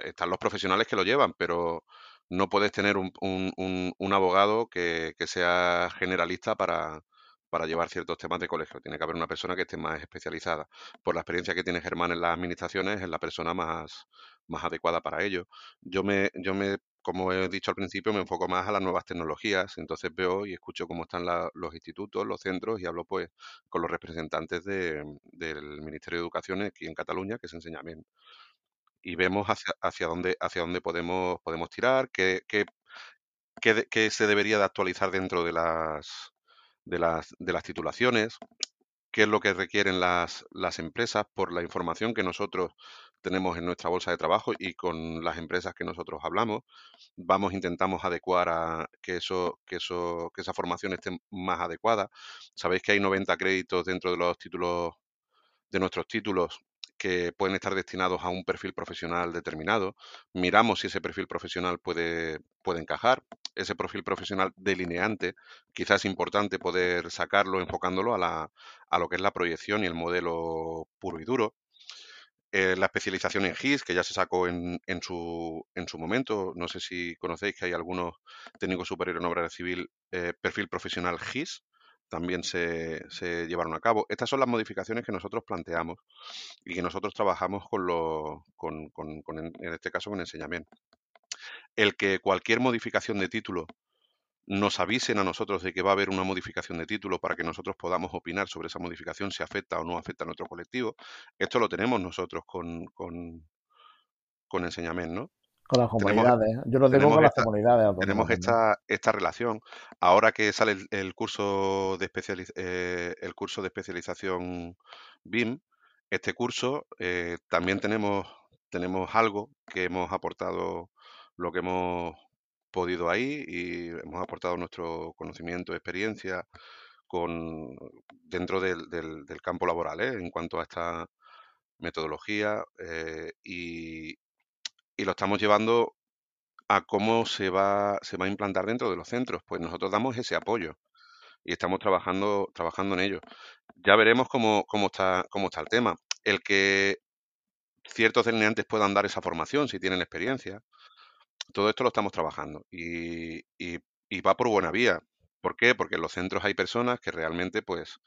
Están los profesionales que lo llevan, pero no puedes tener un, un- un- abogado que, que sea generalista para, para llevar ciertos temas de colegio. Tiene que haber una persona que esté más especializada. Por la experiencia que tiene Germán en las administraciones, es la persona más, más adecuada para ello. Yo me, yo me, como he dicho al principio, me enfoco más a las nuevas tecnologías. Entonces veo y escucho cómo están la- los institutos, los centros y hablo pues con los representantes de- del Ministerio de Educación aquí en Cataluña, que es Enseñamiento y vemos hacia, hacia dónde, hacia dónde podemos, podemos tirar, qué, qué- qué se debería de actualizar dentro de las, de las, de las titulaciones, qué es lo que requieren las, las empresas por la información que nosotros tenemos en nuestra bolsa de trabajo y con las empresas que nosotros hablamos. Vamos, intentamos adecuar a que eso, que eso, que esa formación esté más adecuada. Sabéis que hay 90 créditos dentro de los títulos de nuestros títulos que pueden estar destinados a un perfil profesional determinado. Miramos si ese perfil profesional puede, puede encajar. Ese perfil profesional delineante, quizás es importante poder sacarlo enfocándolo a, la, a lo que es la proyección y el modelo puro y duro. Eh, la especialización en GIS, que ya se sacó en, en, su, en su momento. No sé si conocéis que hay algunos técnicos superiores en obra civil, eh, perfil profesional GIS, también se, llevaron a cabo. Estas son las modificaciones que nosotros planteamos y que nosotros trabajamos con, lo, con, con, con en este caso, con enseñamiento. El que cualquier modificación de título nos avisen a nosotros de que va a haber una modificación de título para que nosotros podamos opinar sobre esa modificación, si afecta o no afecta a nuestro colectivo. Esto lo tenemos nosotros con, con, con ¿no? Con las Tenemos, comunidades. Yo lo tengo con las esta, comunidades tenemos esta, esta relación. Ahora que sale el, el curso de especializ- eh, el curso de especialización BIM, este curso eh, también tenemos, tenemos algo que hemos aportado, lo que hemos podido ahí y hemos aportado nuestro conocimiento, experiencia con, dentro del, del- del campo laboral, ¿eh? en cuanto a esta metodología eh, y, y lo estamos llevando a cómo se va, se va a implantar dentro de los centros. Pues nosotros damos ese apoyo y estamos trabajando, trabajando en ello. Ya veremos cómo, cómo está, cómo está el tema. El que ciertos delineantes puedan dar esa formación si tienen experiencia, todo esto lo estamos trabajando y, y- y va por buena vía. ¿Por qué? Porque en los centros hay personas que realmente pues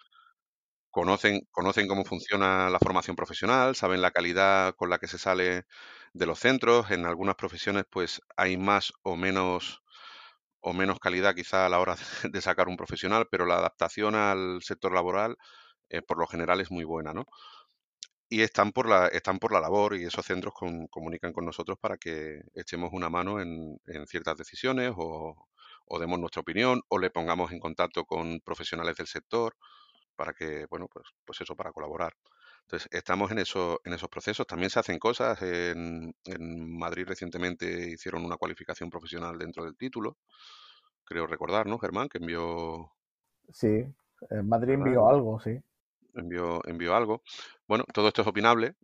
conocen, conocen cómo funciona la formación profesional, saben la calidad con la que se sale de los centros. En algunas profesiones pues hay más o menos o menos calidad quizá a la hora de, sacar un profesional, pero la adaptación al sector laboral eh, por lo general es muy buena, ¿no? Y están por la, están por la labor y esos centros comunican con nosotros para que echemos una mano en, en ciertas decisiones o demos nuestra opinión o le pongamos en contacto con profesionales del sector para que, bueno, pues, pues eso, para colaborar. Entonces, estamos en, eso, en esos procesos. También se hacen cosas. En, en Madrid recientemente hicieron una cualificación profesional dentro del título. Creo recordar, ¿no, Germán? Que envió, Sí, en Madrid ¿verdad? envió algo, sí. Envió, envió algo. Bueno, todo esto es opinable.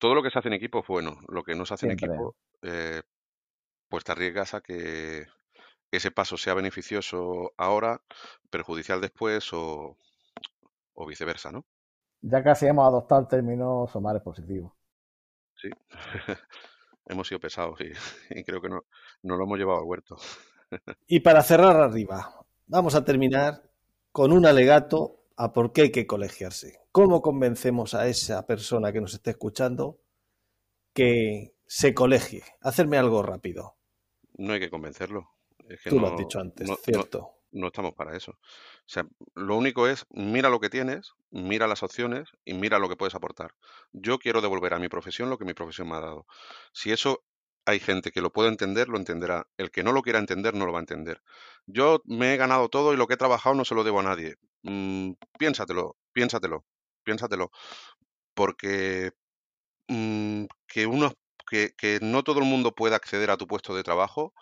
Todo lo que se hace en equipo es bueno. Lo que no se hace en equipo, eh, pues te arriesgas a que ese paso sea beneficioso ahora, perjudicial después o, o viceversa, ¿no? Ya casi hemos adoptado el término somar positivo. Sí. Hemos sido pesados y, y creo que no, no lo hemos llevado al huerto. Y para cerrar arriba, vamos a terminar con un alegato a por qué hay que colegiarse. ¿Cómo convencemos a esa persona que nos esté escuchando que se colegie? Hacerme algo rápido. No hay que convencerlo. Tú lo has dicho antes, cierto. no estamos para eso. O sea, lo único es, mira lo que tienes, mira las opciones y mira lo que puedes aportar. Yo quiero devolver a mi profesión lo que mi profesión me ha dado. Si eso hay gente que lo puede entender, lo entenderá. El que no lo quiera entender, no lo va a entender. Yo me he ganado todo y lo que he trabajado no se lo debo a nadie. Mm, piénsatelo, piénsatelo, piénsatelo. Porque mm, que uno que, que no todo el mundo pueda acceder a tu puesto de trabajo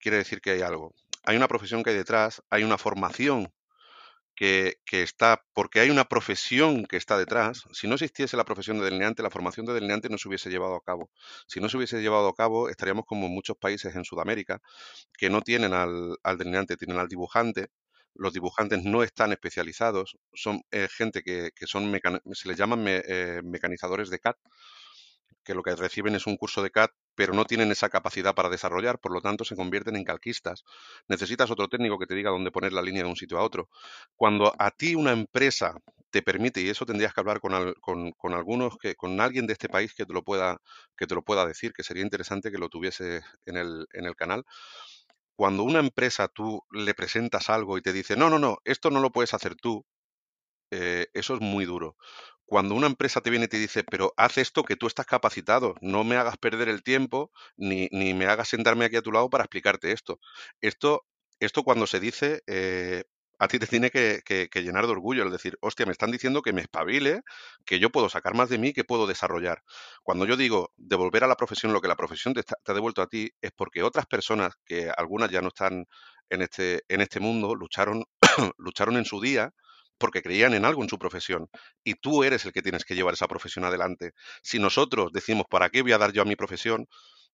quiere decir que hay algo. Hay una profesión que hay detrás, hay una formación que, está, porque hay una profesión que está detrás. Si no existiese la profesión de delineante, la formación de delineante no se hubiese llevado a cabo. Si no se hubiese llevado a cabo, estaríamos como muchos países en Sudamérica que no tienen al, delineante, tienen al dibujante. Los dibujantes no están especializados, son eh, gente que, son se les llaman eh, mecanizadores de CAD, que lo que reciben es un curso de CAD pero no tienen esa capacidad para desarrollar, por lo tanto se convierten en calquistas. Necesitas otro técnico que te diga dónde poner la línea de un sitio a otro. Cuando a ti una empresa te permite, y eso tendrías que hablar con, con, algunos, que, con alguien de este país que te, lo pueda, que te lo pueda decir, que sería interesante que lo tuviese en el, en el canal. Cuando una empresa tú le presentas algo y te dice, no, no, no, esto no lo puedes hacer tú, eh, eso es muy duro cuando una empresa te viene y te dice, pero haz esto que tú estás capacitado, no me hagas perder el tiempo ni, ni me hagas sentarme aquí a tu lado para explicarte esto. Esto, esto cuando se dice, eh, a ti te tiene que, llenar de orgullo, es decir, hostia, me están diciendo que me espabile, que yo puedo sacar más de mí, que puedo desarrollar. Cuando yo digo devolver a la profesión lo que la profesión te, te ha devuelto a ti, es porque otras personas, que algunas ya no están en este, en este mundo, lucharon, lucharon en su día porque creían en algo en su profesión y tú eres el que tienes que llevar esa profesión adelante. Si nosotros decimos, ¿para qué voy a dar yo a mi profesión?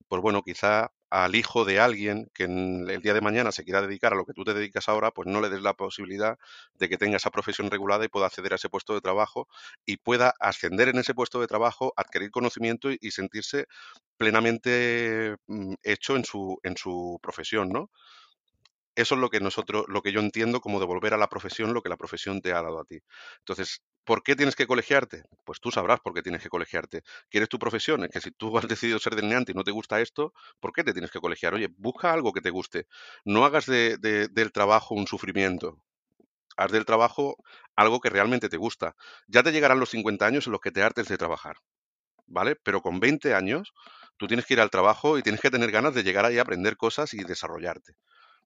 Pues bueno, quizá al hijo de alguien que el día de mañana se quiera dedicar a lo que tú te dedicas ahora, pues no le des la posibilidad de que tenga esa profesión regulada y pueda acceder a ese puesto de trabajo y pueda ascender en ese puesto de trabajo, adquirir conocimiento y, sentirse plenamente mm, hecho en su, en su profesión, ¿no? Eso es lo que nosotros, lo que yo entiendo como devolver a la profesión lo que la profesión te ha dado a ti. Entonces, ¿por qué tienes que colegiarte? Pues tú sabrás por qué tienes que colegiarte. ¿Quieres tu profesión? Es que si tú has decidido ser delineante y no te gusta esto, ¿por qué te tienes que colegiar? Oye, busca algo que te guste. No hagas del trabajo un sufrimiento. Haz del trabajo algo que realmente te gusta. Ya te llegarán los 50 años en los que te hartes de trabajar. ¿Vale? Pero con 20 años, tú tienes que ir al trabajo y tienes que tener ganas de llegar ahí a aprender cosas y desarrollarte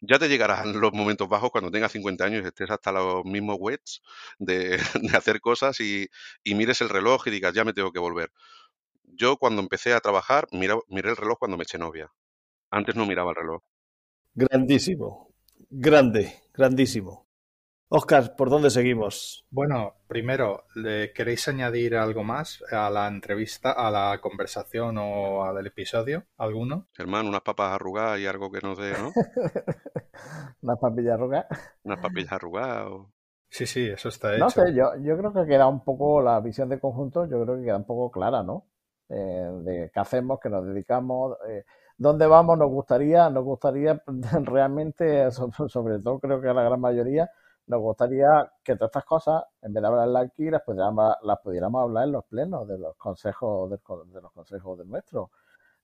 ya te llegarán los momentos bajos cuando tengas 50 años y estés hasta los mismos wets de, hacer cosas y, mires el reloj y digas, ya me tengo que volver. Yo cuando empecé a trabajar, miré el reloj cuando me eché novia. Antes no miraba el reloj. Grandísimo. Grande, grandísimo. Oscar, ¿por dónde seguimos? Bueno, primero, ¿le ¿queréis añadir algo más a la entrevista, a la conversación o al episodio? ¿Alguno? Hermano, unas papas arrugadas y algo que nos dé, ¿no? unas papillas arrugadas. Unas papillas arrugadas. Sí, sí, eso está hecho. No sé, yo, yo creo que queda un poco la visión de conjunto, yo creo que queda un poco clara, ¿no? Eh, de qué hacemos, qué nos dedicamos. Eh, ¿Dónde vamos? Nos gustaría, nos gustaría realmente, sobre todo creo que a la gran mayoría, nos gustaría que todas estas cosas, en vez de hablarlas aquí, las pudiéramos, las pudiéramos hablar en los plenos de los consejos de, los consejos de nuestro,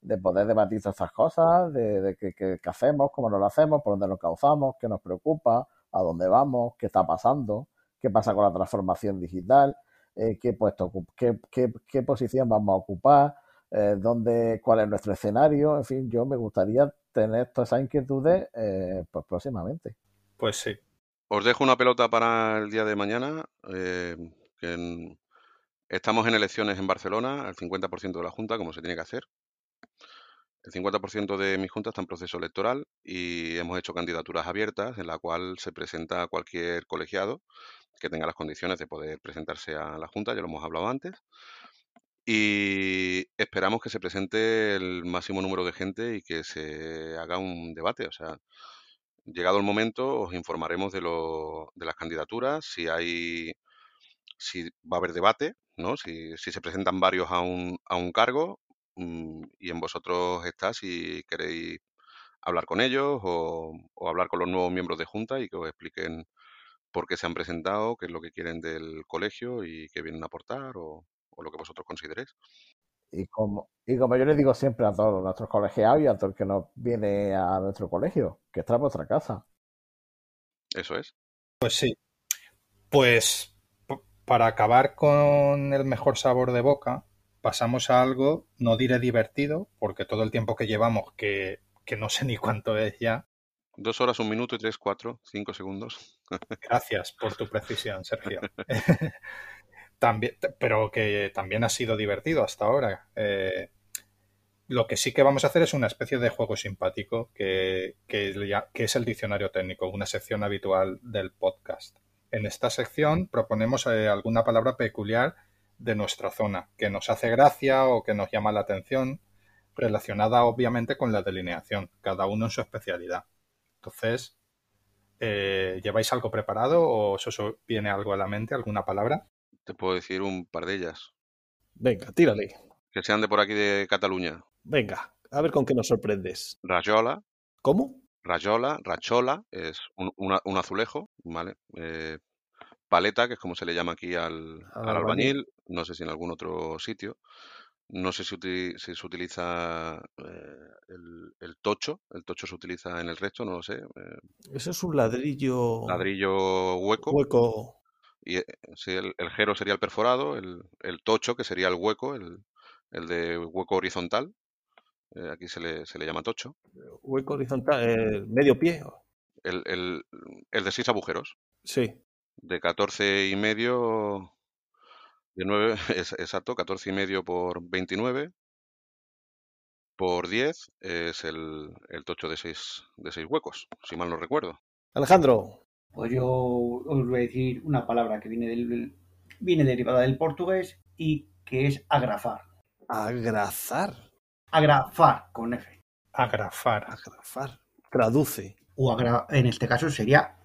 de poder debatir todas estas cosas, de, qué, hacemos, cómo nos lo hacemos, por dónde nos causamos, qué nos preocupa, a dónde vamos, qué está pasando, qué pasa con la transformación digital, eh, qué, puesto, qué, qué, posición vamos a ocupar, eh, dónde, cuál es nuestro escenario, en fin, yo me gustaría tener todas esas inquietudes eh, pues próximamente. Pues sí, os dejo una pelota para el día de mañana. Eh, estamos en elecciones en Barcelona, el 50% de la Junta, como se tiene que hacer. El 50% de mi Junta está en proceso electoral y hemos hecho candidaturas abiertas en la cual se presenta cualquier colegiado que tenga las condiciones de poder presentarse a la Junta, ya lo hemos hablado antes. Y esperamos que se presente el máximo número de gente y que se haga un debate. O sea, llegado el momento, os informaremos de, lo, de las candidaturas, si hay, si va a haber debate, ¿no? Si, si se presentan varios a un, a un cargo mm, y en vosotros está si queréis hablar con ellos o, o, hablar con los nuevos miembros de Junta y que os expliquen por qué se han presentado, qué es lo que quieren del colegio y qué vienen a aportar o, o lo que vosotros consideréis. Y como, y como yo les digo siempre a todos nuestros colegiados y a todo el que nos viene a nuestro colegio, que está en vuestra casa. Eso es. Pues sí. Pues para acabar con el mejor sabor de boca, pasamos a algo, no diré divertido, porque todo el tiempo que llevamos, que, que no sé ni cuánto es ya. Dos horas, un minuto y tres, cuatro, cinco segundos. Gracias por tu precisión, Sergio. también, pero que también ha sido divertido hasta ahora. Eh, lo que sí que vamos a hacer es una especie de juego simpático que, que, es el diccionario técnico, una sección habitual del podcast. En esta sección proponemos eh, alguna palabra peculiar de nuestra zona que nos hace gracia o que nos llama la atención, relacionada obviamente con la delineación, cada uno en su especialidad. Entonces, eh, ¿lleváis algo preparado o os viene algo a la mente, alguna palabra? Te puedo decir un par de ellas. Venga, tírale. Que sean de por aquí de Cataluña. Venga, a ver con qué nos sorprendes. Rayola. ¿Cómo? Rayola, rachola, es un, azulejo, ¿vale? Eh, paleta, que es como se le llama aquí al, al, al albañil, no sé si en algún otro sitio. No sé si, se utiliza eh, el, el, tocho, el tocho se utiliza en el resto, no lo sé. Eh, Eso es un ladrillo. Ladrillo hueco. Hueco. Y eh, sí, el, el, jero sería el perforado, el, el, tocho, que sería el hueco, el, el de hueco horizontal. Eh, aquí se le, se le llama tocho. Hueco horizontal, eh, medio pie. El, de seis agujeros. Sí. De 14 y medio de 9, es, exacto, 14 y medio por 29 por 10 es el, el tocho de 6 de seis huecos, si mal no recuerdo. Alejandro. Pues yo os voy a decir una palabra que viene, del, viene derivada del portugués y que es agrafar. Agrazar. Agrafar, con F. Agrafar. Agrafar. Traduce. O agra en este caso sería,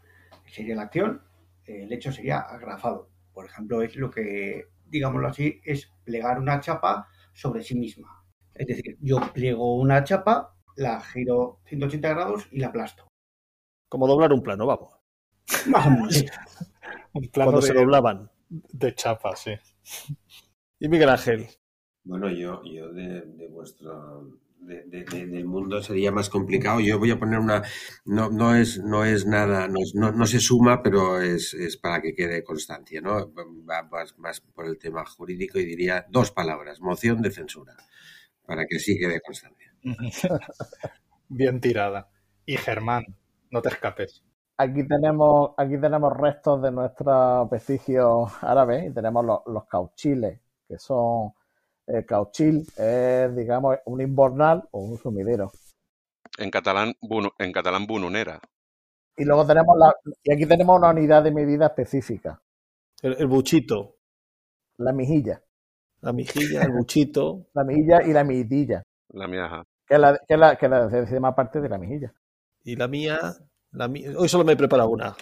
sería la acción, el hecho sería agrafado. Por ejemplo, es lo que, digámoslo así, es plegar una chapa sobre sí misma. Es decir, yo pliego una chapa, la giro 180 grados y la aplasto. Como doblar un plano, vamos. Más o menos. un plano Cuando de, se doblaban. De chapa, sí. Y Miguel Ángel. Bueno, yo, yo de, de vuestro de, de, del mundo sería más complicado. Yo voy a poner una, no, no es, no es nada, no, es, no, no, se suma, pero es, es, para que quede constancia, ¿no? Va más, más, por el tema jurídico y diría dos palabras, moción de censura, para que sí quede constancia. Bien tirada. Y Germán, no te escapes. Aquí tenemos, aquí tenemos restos de nuestros vestigios árabes y tenemos los, los cauchiles, que son el cauchil es, digamos, un inbornal o un sumidero. En catalán, bunu, en catalán bununera. Y luego tenemos la, y aquí tenemos una unidad de medida específica. El, el, buchito. La mijilla. La mijilla, el buchito. La mijilla y la mitilla. La miaja. Que es la, que es la, que la décima parte de la mijilla. Y la mía, la hoy solo me he preparado una.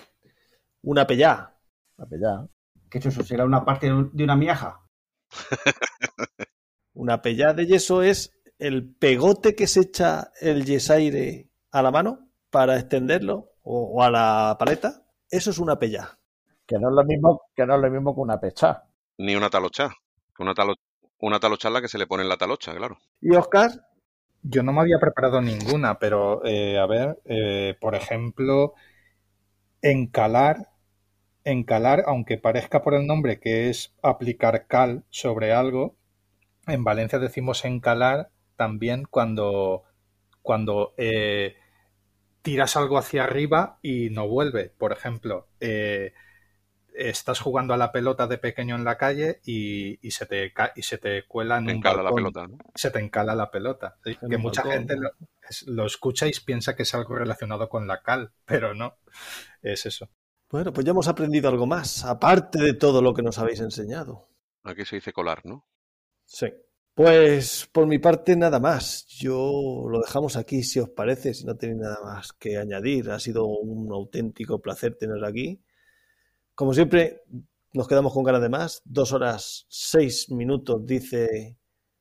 Una pellá. La pellá. ¿Qué es eso? ¿Será una parte de una miaja? Una pellá de yeso es el pegote que se echa el yesaire a la mano para extenderlo o, o, a la paleta. Eso es una pellá. Que no es lo mismo que, no es lo mismo que una pechá. Ni una talocha. Una, talo, una talocha es la que se le pone en la talocha, claro. ¿Y Oscar? Yo no me había preparado ninguna, pero eh, a ver, eh, por ejemplo, encalar, encalar, aunque parezca por el nombre que es aplicar cal sobre algo, en Valencia decimos encalar también cuando, cuando eh, tiras algo hacia arriba y no vuelve. Por ejemplo, eh, estás jugando a la pelota de pequeño en la calle y, y se, te, y se te cuela en te un encala balcón. la pelota, ¿no? Se te encala la pelota. ¿sí? Que mucha balcón. gente lo, lo, escucha y piensa que es algo relacionado con la cal, pero no. Es eso. Bueno, pues ya hemos aprendido algo más, aparte de todo lo que nos habéis enseñado. Aquí se dice colar, ¿no? Sí. Pues por mi parte nada más. Yo lo dejamos aquí si os parece, si no tenéis nada más que añadir. Ha sido un auténtico placer tener aquí. Como siempre, nos quedamos con ganas de más. Dos horas seis minutos, dice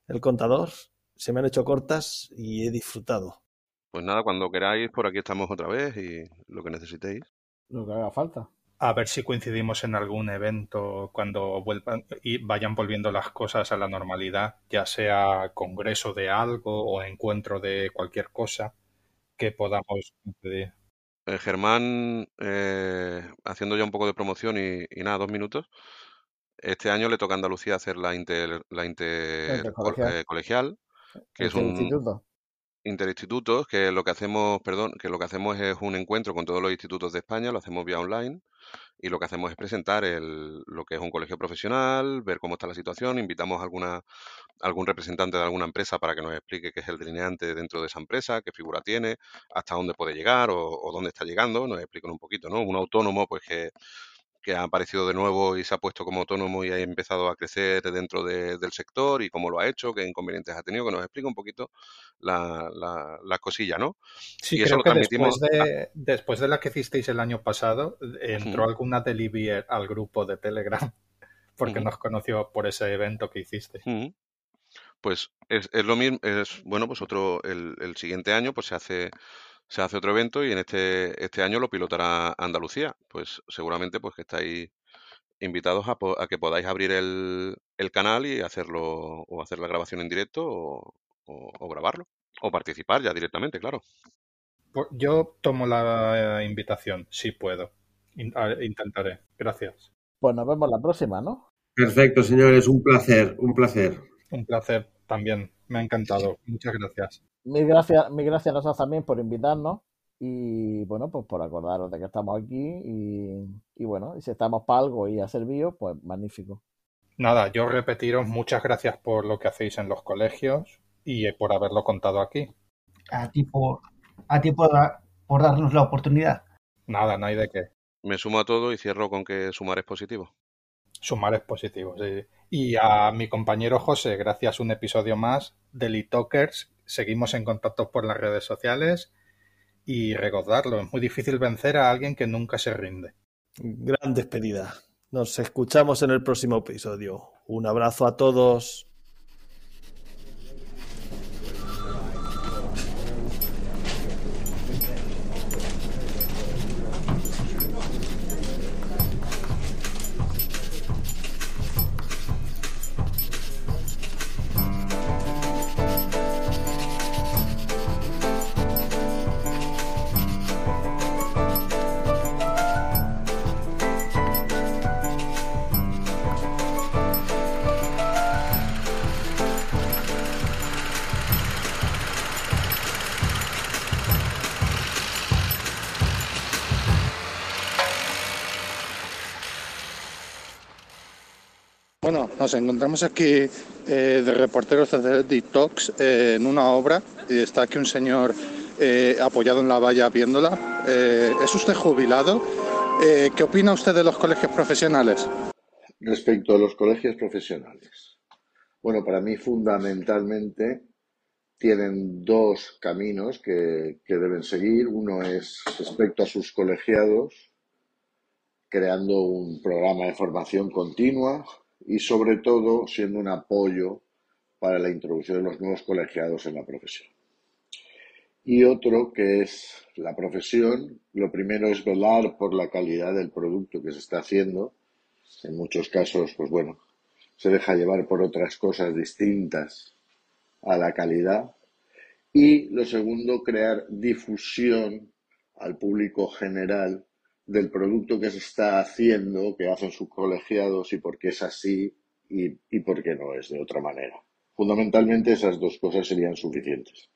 el contador. Se me han hecho cortas y he disfrutado. Pues nada, cuando queráis, por aquí estamos otra vez y lo que necesitéis. Lo que haga falta. a ver si coincidimos en algún evento cuando vuelvan y vayan volviendo las cosas a la normalidad, ya sea congreso de algo o encuentro de cualquier cosa que podamos pedir. Eh, Germán, eh, haciendo ya un poco de promoción y, y nada, dos minutos. Este año le toca a Andalucía hacer la inter, la inter Intercolegial. eh, colegial, que es un Interinstituto. interinstitutos, que lo que hacemos, perdón, que lo que hacemos es un encuentro con todos los institutos de España, lo hacemos vía online y lo que hacemos es presentar el, lo que es un colegio profesional, ver cómo está la situación, invitamos a alguna, algún representante de alguna empresa para que nos explique qué es el delineante dentro de esa empresa, qué figura tiene, hasta dónde puede llegar o, o dónde está llegando, nos explican un poquito, ¿no? Un autónomo, pues que, que ha aparecido de nuevo y se ha puesto como autónomo y ha empezado a crecer dentro de- del sector y cómo lo ha hecho, qué inconvenientes ha tenido, que nos explica un poquito la, la, las cosillas, ¿no? Sí, Y eso creo lo que transmitimos después de, después de la que hicisteis el año pasado, entró Ujú. alguna delivery al grupo de Telegram porque nos conoció por ese evento que hiciste. Pues es, es lo mismo, es bueno, pues otro, el, el siguiente año pues se hace, se hace otro evento y en este, este año lo pilotará Andalucía. Pues seguramente pues que estáis invitados a, po- a que podáis abrir el, el canal y hacerlo, o hacer la grabación en directo o, o- o grabarlo. O participar ya directamente, claro. Pues Yo tomo la eh, invitación, si puedo. Intentaré. Gracias. Pues nos vemos la próxima, ¿no? Perfecto, señores, un placer, un placer. Un placer también. Me ha encantado. Muchas gracias. Mil gracias, mil gracias a nosotros también por invitarnos y bueno, pues por acordaros de que estamos aquí y, y bueno, y si estamos para algo y ha servido, pues magnífico. Nada, yo repetiros muchas gracias por lo que hacéis en los colegios y eh, por haberlo contado aquí. A ti por, a ti por, por darnos la oportunidad. Nada, no hay de qué. Me sumo a todo y cierro con que sumar es positivo. Sumar es positivo, sí. Y a mi compañero José, gracias un episodio más de Talkers. Seguimos en contacto por las redes sociales y recordarlo, es muy difícil vencer a alguien que nunca se rinde. Gran despedida. Nos escuchamos en el próximo episodio. Un abrazo a todos. Nos encontramos aquí eh, de reporteros de TikToks eh, en una obra y está aquí un señor eh, apoyado en la valla viéndola. Eh, ¿Es usted jubilado? Eh, ¿Qué opina usted de los colegios profesionales? Respecto a los colegios profesionales. Bueno, para mí fundamentalmente tienen dos caminos que, que deben seguir. Uno es respecto a sus colegiados, creando un programa de formación continua y sobre todo siendo un apoyo para la introducción de los nuevos colegiados en la profesión. Y otro que es la profesión, lo primero es velar por la calidad del producto que se está haciendo. En muchos casos, pues bueno, se deja llevar por otras cosas distintas a la calidad. Y lo segundo, crear difusión al público general del producto que se está haciendo, que hacen sus colegiados y por qué es así y, y por qué no es de otra manera. Fundamentalmente esas dos cosas serían suficientes.